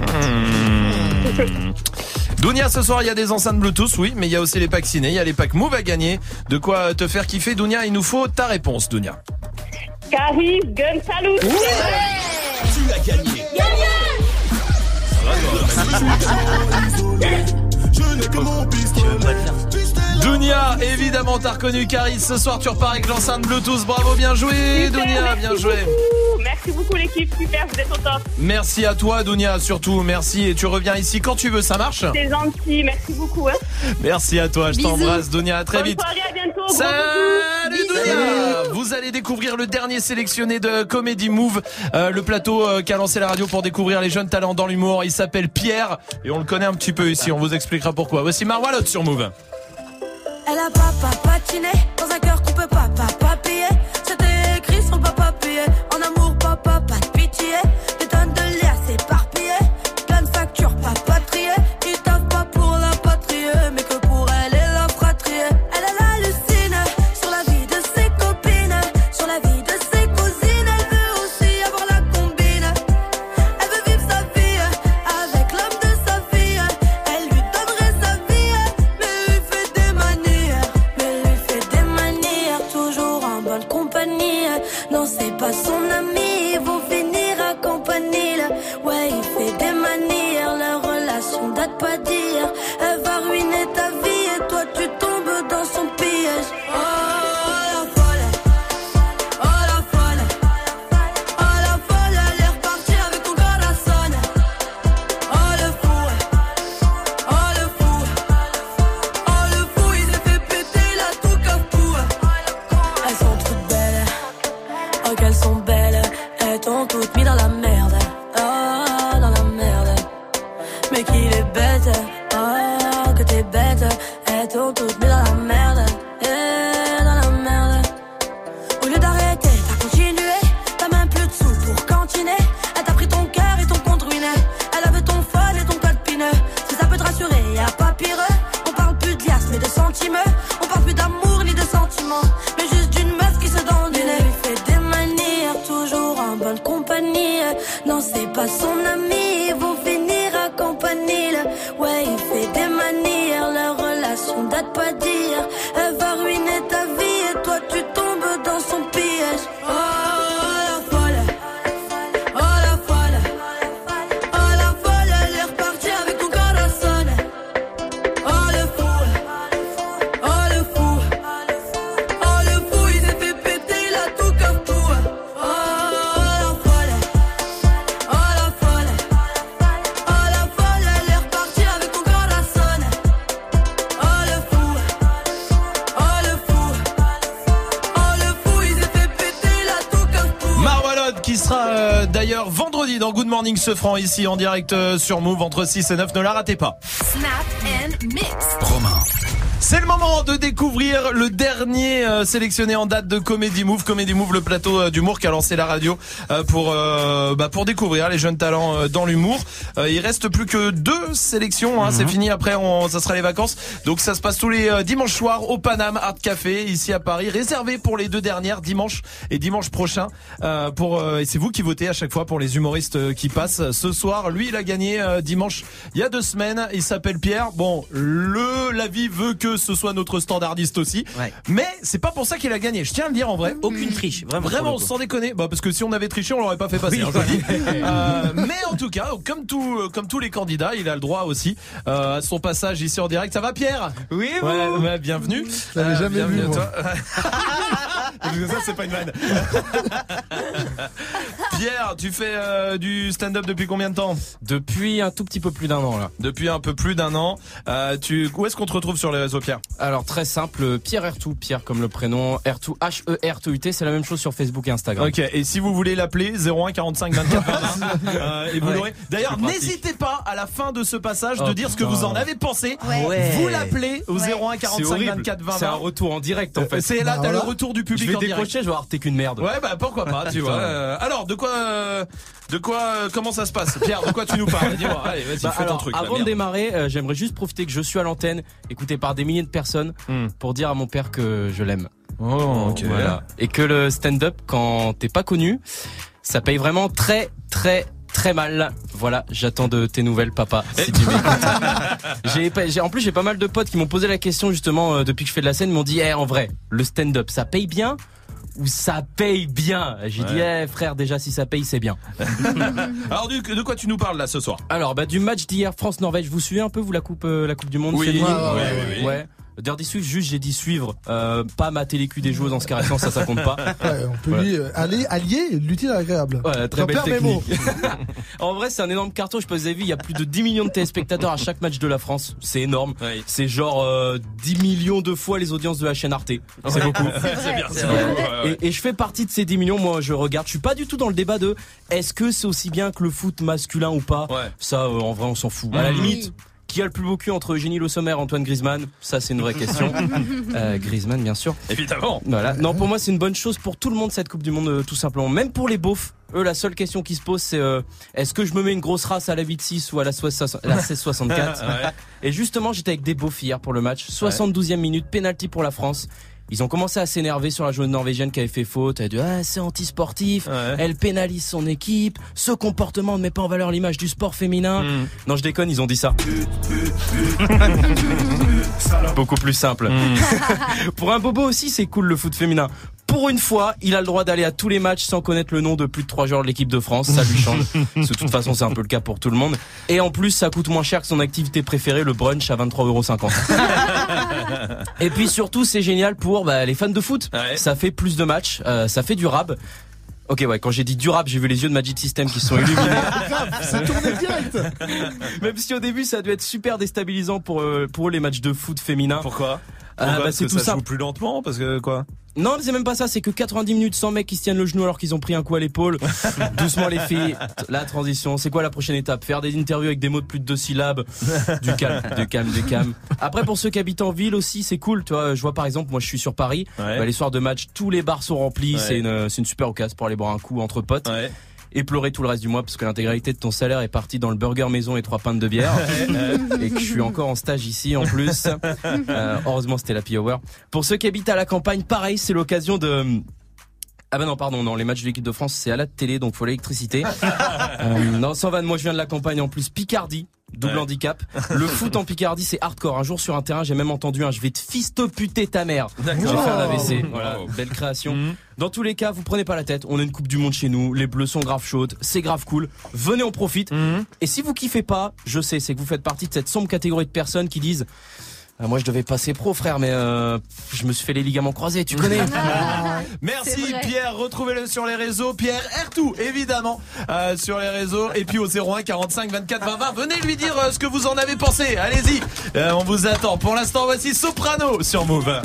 Mmh. Dounia, ce soir, il y a des enceintes Bluetooth, oui, mais il y a aussi les packs ciné, il y a les packs Move à gagner. De quoi te faire kiffer, Dounia, il nous faut ta réponse, Dounia. Caris, Gun, Salut. Tu as gagné. Dounia, évidemment, t'as reconnu Caris. Ce soir, tu repars avec l'enceinte Bluetooth. Bravo, bien joué, Dounia, bien joué. Beaucoup. Merci beaucoup l'équipe, super, vous êtes au top. Merci à toi, Dounia, surtout. Merci. Et tu reviens ici quand tu veux, ça marche C'est gentil, merci beaucoup. Hein. Merci à toi, je t'embrasse, Dounia. À très Bonne vite. soirée, à bientôt. gros Salut. Dounia Vous allez découvrir le dernier sélectionné de Comedy Move, euh, le plateau euh, qu'a lancé la radio pour découvrir les jeunes talents dans l'humour. Il s'appelle Pierre et on le connaît un petit peu ici. On vous expliquera pourquoi. Voici Marwalot sur Move. Elle a papa patiné dans un cœur qu'on peut pas papa payer. C'était écrit le papa payé. En amour, papa, pas de pitié. Ici en direct euh, sur Move entre 6 et 9. Ne la ratez pas. Snap and mix. C'est le moment de découvrir le dernier euh, sélectionné en date de Comedy Move. Comedy Move, le plateau euh, d'humour qui a lancé la radio euh, pour euh, bah, pour découvrir les jeunes talents euh, dans l'humour. Euh, il reste plus que deux sélections. Hein, C'est fini. Après, on, ça sera les vacances. Donc ça se passe tous les euh, dimanches soirs au Paname Art Café ici à Paris, réservé pour les deux dernières dimanche et dimanche prochain. Euh, pour euh, et c'est vous qui votez à chaque fois pour les humoristes euh, qui passent. Ce soir, lui, il a gagné euh, dimanche il y a deux semaines. Il s'appelle Pierre. Bon, le la vie veut que ce soit notre standardiste aussi. Mais c'est pas pour ça qu'il a gagné. Je tiens à le dire en vrai. Aucune triche, vraiment. Vraiment, sans déconner. Bah, parce que si on avait triché, on l'aurait pas fait passer. Oui. hein, je le dis. Euh, mais en tout cas, comme tout, comme tous les candidats, il a le droit aussi euh, à son passage ici en direct. Ça va, Pierre? Oui, ouais, ouais, bienvenue. Je l'avais Euh, jamais bienvenue vu, à moi. toi. Parce que ça, c'est pas une vanne. Pierre, tu fais euh, du stand-up depuis combien de temps? Depuis un tout petit peu plus d'un an là. Depuis un peu plus d'un an. Euh, tu, où est-ce qu'on te retrouve sur les réseaux, Pierre? Alors très simple, Pierre Ertou, Pierre comme le prénom, Ertou H E R T U T, c'est la même chose sur Facebook et Instagram. Ok, et si vous voulez l'appeler 01 45 24 20, euh, et vous Ouais. l'aurez. D'ailleurs, n'hésitez pas à la fin de ce passage Oh, de dire ce que vous en avez pensé. Ouais. Vous l'appelez au Ouais. 01 C'est 45 horrible. 24 20. C'est un retour en direct en fait. C'est là, t'as le retour du public vais décrocher, je vais avoir t'es qu'une merde. Ouais, bah pourquoi pas, tu vois. Euh, alors, de quoi, euh, de quoi, euh, comment ça se passe? Pierre, de quoi tu nous parles? Dis-moi, allez, vas-y, Bah, fais ton alors, truc. là, avant de démarrer, j'aimerais juste profiter que je suis à l'antenne, écouté par des milliers de personnes, Hmm. pour dire à mon père que je l'aime. Oh, ok. Voilà. Et que le stand-up, quand t'es pas connu, ça paye vraiment très, très, très mal. Voilà, j'attends de tes nouvelles, papa. Si tu j'ai, en plus, j'ai pas mal de potes qui m'ont posé la question justement euh, depuis que je fais de la scène, ils m'ont dit, eh, en vrai, le stand-up, ça paye bien ou ça paye bien? J'ai dit, eh, frère, déjà si ça paye, c'est bien. Alors, du- de quoi tu nous parles là ce soir? Alors bah du match d'hier France-Norvège, vous suivez un peu vous la coupe euh, la coupe du monde? Oui, féminine ouais, ouais, ouais, ouais. Ouais. Dirty Swift, juste j'ai dit suivre, euh, pas mater les culs des joueuses en se caressant, ça ça compte pas. Ouais, on peut Voilà. lui euh, aller allier l'utile à l'agréable. Ouais, très belle technique. en vrai, c'est un énorme carton. Je sais pas si vous avez vu, il y a plus de 10 millions de téléspectateurs à chaque match de la France. C'est énorme. C'est genre euh, 10 millions de fois les audiences de la chaîne Arte. C'est Ouais. beaucoup. C'est bien, c'est Et- beaucoup, ouais, ouais. Et, je fais partie de ces 10 millions. Moi, je regarde. Je suis pas du tout dans le débat de est-ce que c'est aussi bien que le foot masculin ou pas? Ça, euh, en vrai, on s'en fout. À la limite. Qui a le plus beau cul entre Eugénie Le Sommer et Antoine Griezmann? Ça, c'est une vraie question. Euh, Griezmann, bien sûr. Évidemment. Voilà. Non, pour moi, c'est une bonne chose pour tout le monde cette Coupe du Monde, euh, tout simplement. Même pour les beaufs. Eux, la seule question qui se pose, c'est euh, est-ce que je me mets une grosse race à la 8-6 ou à la, soix- la 16-64 Ouais. Et justement, j'étais avec des beaufs hier pour le match. 72e minute, penalty pour la France. Ils ont commencé à s'énerver sur la joueuse norvégienne qui avait fait faute. Elle a dit ah, c'est anti-sportif. Elle pénalise son équipe. Ce comportement ne met pas en valeur l'image du sport féminin. Hmm. Non, je déconne, ils ont dit ça. Beaucoup plus simple. Pour un bobo aussi, c'est cool le foot féminin. Pour une fois, il a le droit d'aller à tous les matchs sans connaître le nom de plus de trois joueurs de l'équipe de France. Ça lui change. De toute façon, c'est un peu le cas pour tout le monde. Et en plus, ça coûte moins cher que son activité préférée, le brunch à 23,50€. Et puis surtout, c'est génial pour bah, les fans de foot. Ça fait plus de matchs, euh, ça fait du rab. Ok, ouais, quand j'ai dit durable, j'ai vu les yeux de Magic System qui sont illuminés. Ça tournait direct. Même si au début, ça dû être super déstabilisant pour, euh, pour les matchs de foot féminin. Pourquoi? Ah, bah, c'est tout ça joue plus lentement parce que quoi Non, mais c'est même pas ça, c'est que 90 minutes sans mecs qui se tiennent le genou alors qu'ils ont pris un coup à l'épaule. Doucement les filles, la transition, c'est quoi la prochaine étape? Faire des interviews avec des mots de plus de deux syllabes. Du calme, du calme, du calme. Après pour ceux qui habitent en ville aussi, c'est cool, tu vois, je vois par exemple, moi je suis sur Paris, bah, les soirs de match, tous les bars sont remplis, Ouais. c'est une c'est une super occasion pour aller boire un coup entre potes. Et pleurer tout le reste du mois parce que l'intégralité de ton salaire est partie dans le burger maison et trois pintes de bière et que je suis encore en stage ici en plus. Euh, heureusement c'était la hour. Pour ceux qui habitent à la campagne, pareil, c'est l'occasion de ah bah non pardon non les matchs de l'équipe de France c'est à la télé donc faut l'électricité. Euh, non sans vanne moi je viens de la campagne en plus Picardie double Ouais. handicap. Le foot en Picardie c'est hardcore. Un jour sur un terrain j'ai même entendu un je vais te fistoputer ta mère. J'ai D'accord. fait un AVC. Voilà Wow. belle création. Dans tous les cas vous prenez pas la tête. On a une coupe du monde chez nous. Les bleus sont grave chaudes. C'est grave cool. Venez on profite. Et si vous kiffez pas je sais c'est que vous faites partie de cette sombre catégorie de personnes qui disent ah, moi je devais passer pro frère mais euh, je me suis fait les ligaments croisés tu connais Merci Pierre, retrouvez-le sur les réseaux. Pierre Ertou, évidemment, euh, sur les réseaux. Et puis au 01 45 24 20 20, venez lui dire euh, ce que vous en avez pensé. Allez-y, Euh, on vous attend. Pour l'instant, voici Soprano sur Move.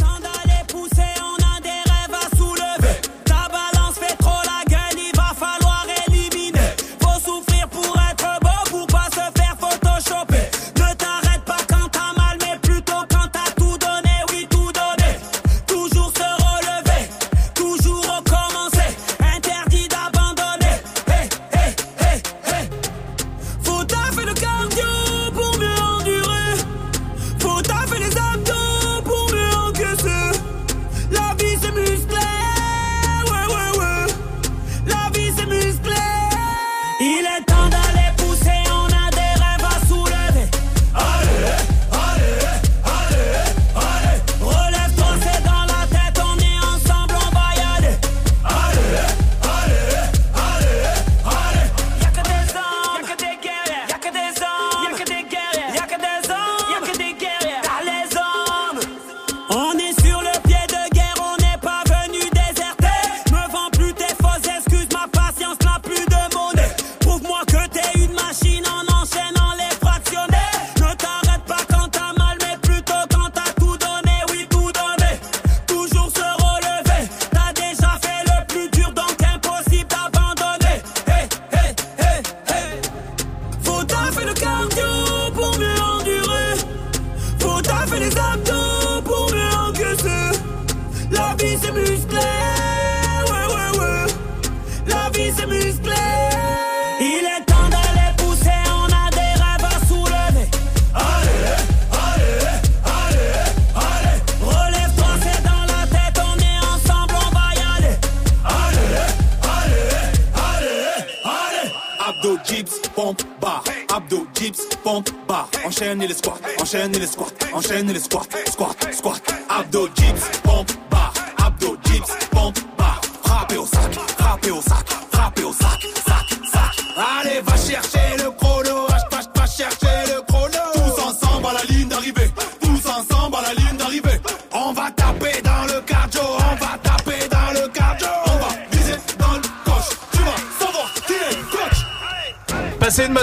Enchaîne les squats, enchaîne les squats, enchaîne les squats, squat, squat. Abdo, dips, pompe,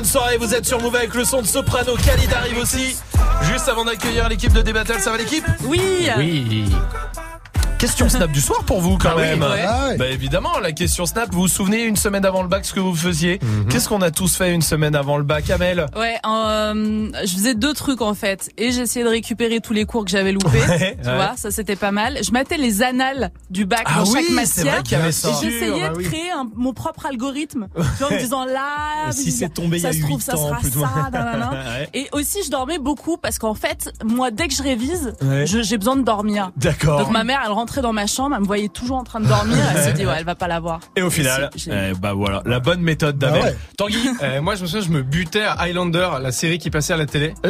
soirée, vous êtes sur Move avec le son de Soprano. Khalid arrive aussi. Juste avant d'accueillir l'équipe de D-Battle, ça va l'équipe? Oui. Oui. Question Snap du soir pour vous quand Ah oui, même. ouais. Ah ouais. Bah évidemment, la question Snap, vous vous souvenez une semaine avant le bac ce que vous faisiez Mhm. Qu'est-ce qu'on a tous fait une semaine avant le bac, Amel Ouais, euh, je faisais deux trucs en fait. Et j'essayais de récupérer tous les cours que j'avais loupés. Ouais, tu ouais. vois, ça c'était pas mal. Je mettais les annales du bac Ah dans oui, chaque c'est matière. vrai qu'il y avait ça. Et j'essayais bah de créer un- mon propre algorithme. Tu vois, en me disant là, si c'est tombé il y ça a se trouve, ça sera ça. Et aussi, je dormais beaucoup parce qu'en fait, moi, dès que je révise, j'ai besoin de dormir. D'accord. Donc ma mère, elle dans ma chambre, elle me voyait toujours en train de dormir. Elle se dit, ouais, elle va pas l'avoir. Et au final, eh, bah voilà, la bonne méthode d'Amel. Ah ouais. Tanguy Euh, moi, je me souviens, je me butais à Highlander, la série qui passait à la télé.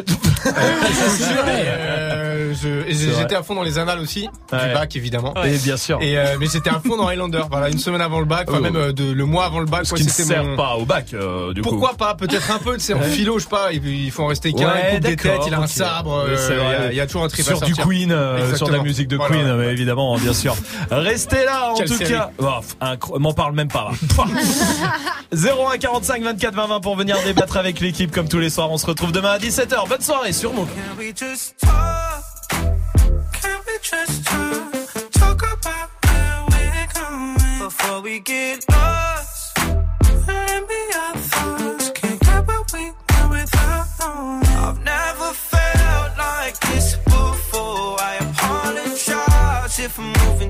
Euh, et, euh, j'étais à fond dans les annales aussi, Ouais. du bac évidemment. Et bien sûr. Et euh, mais j'étais à fond dans Highlander. Voilà, une semaine avant le bac, enfin Oh. même euh, de, le mois avant le bac. Ce quoi, qui ne sert mon- pas au bac, euh, du coup. Pourquoi pas Peut-être un peu, tu sais, en philo, je sais pas. Il faut en rester qu'un. Ouais, il coupe des têtes, il a un sabre. Il y a- toujours un trip sur du. Queen, sur de la musique de. Queen, euh, évidemment, bien sûr. Restez là, en Quelle tout série. cas. Oh, m'en parle même pas. là. 01 45 24 20 20 pour venir débattre avec l'équipe comme tous les soirs. On se retrouve demain à 17h. Bonne soirée sur Move. Can we just talk? Can we just talk? Talk about where we're going before we get lost.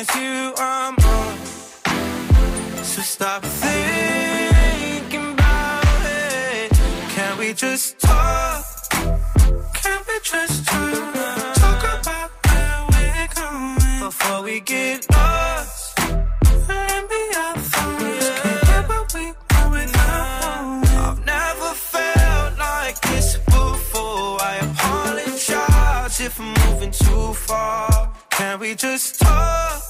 it's you I'm on. So stop thinking about it. Can we just talk? Can we just talk? Talk about where we're going before we get lost. We. I've never felt like this before. I apologize if I'm moving too far. Can we just talk?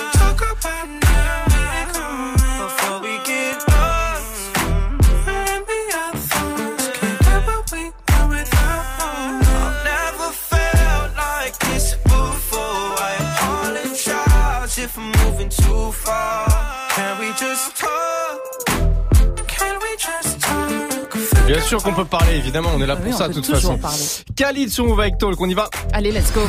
Bien sûr qu'on peut parler, évidemment, on est là Ah pour oui, ça de toute façon. parler. Khalid sur Move avec Talk, on y va Allez, let's go.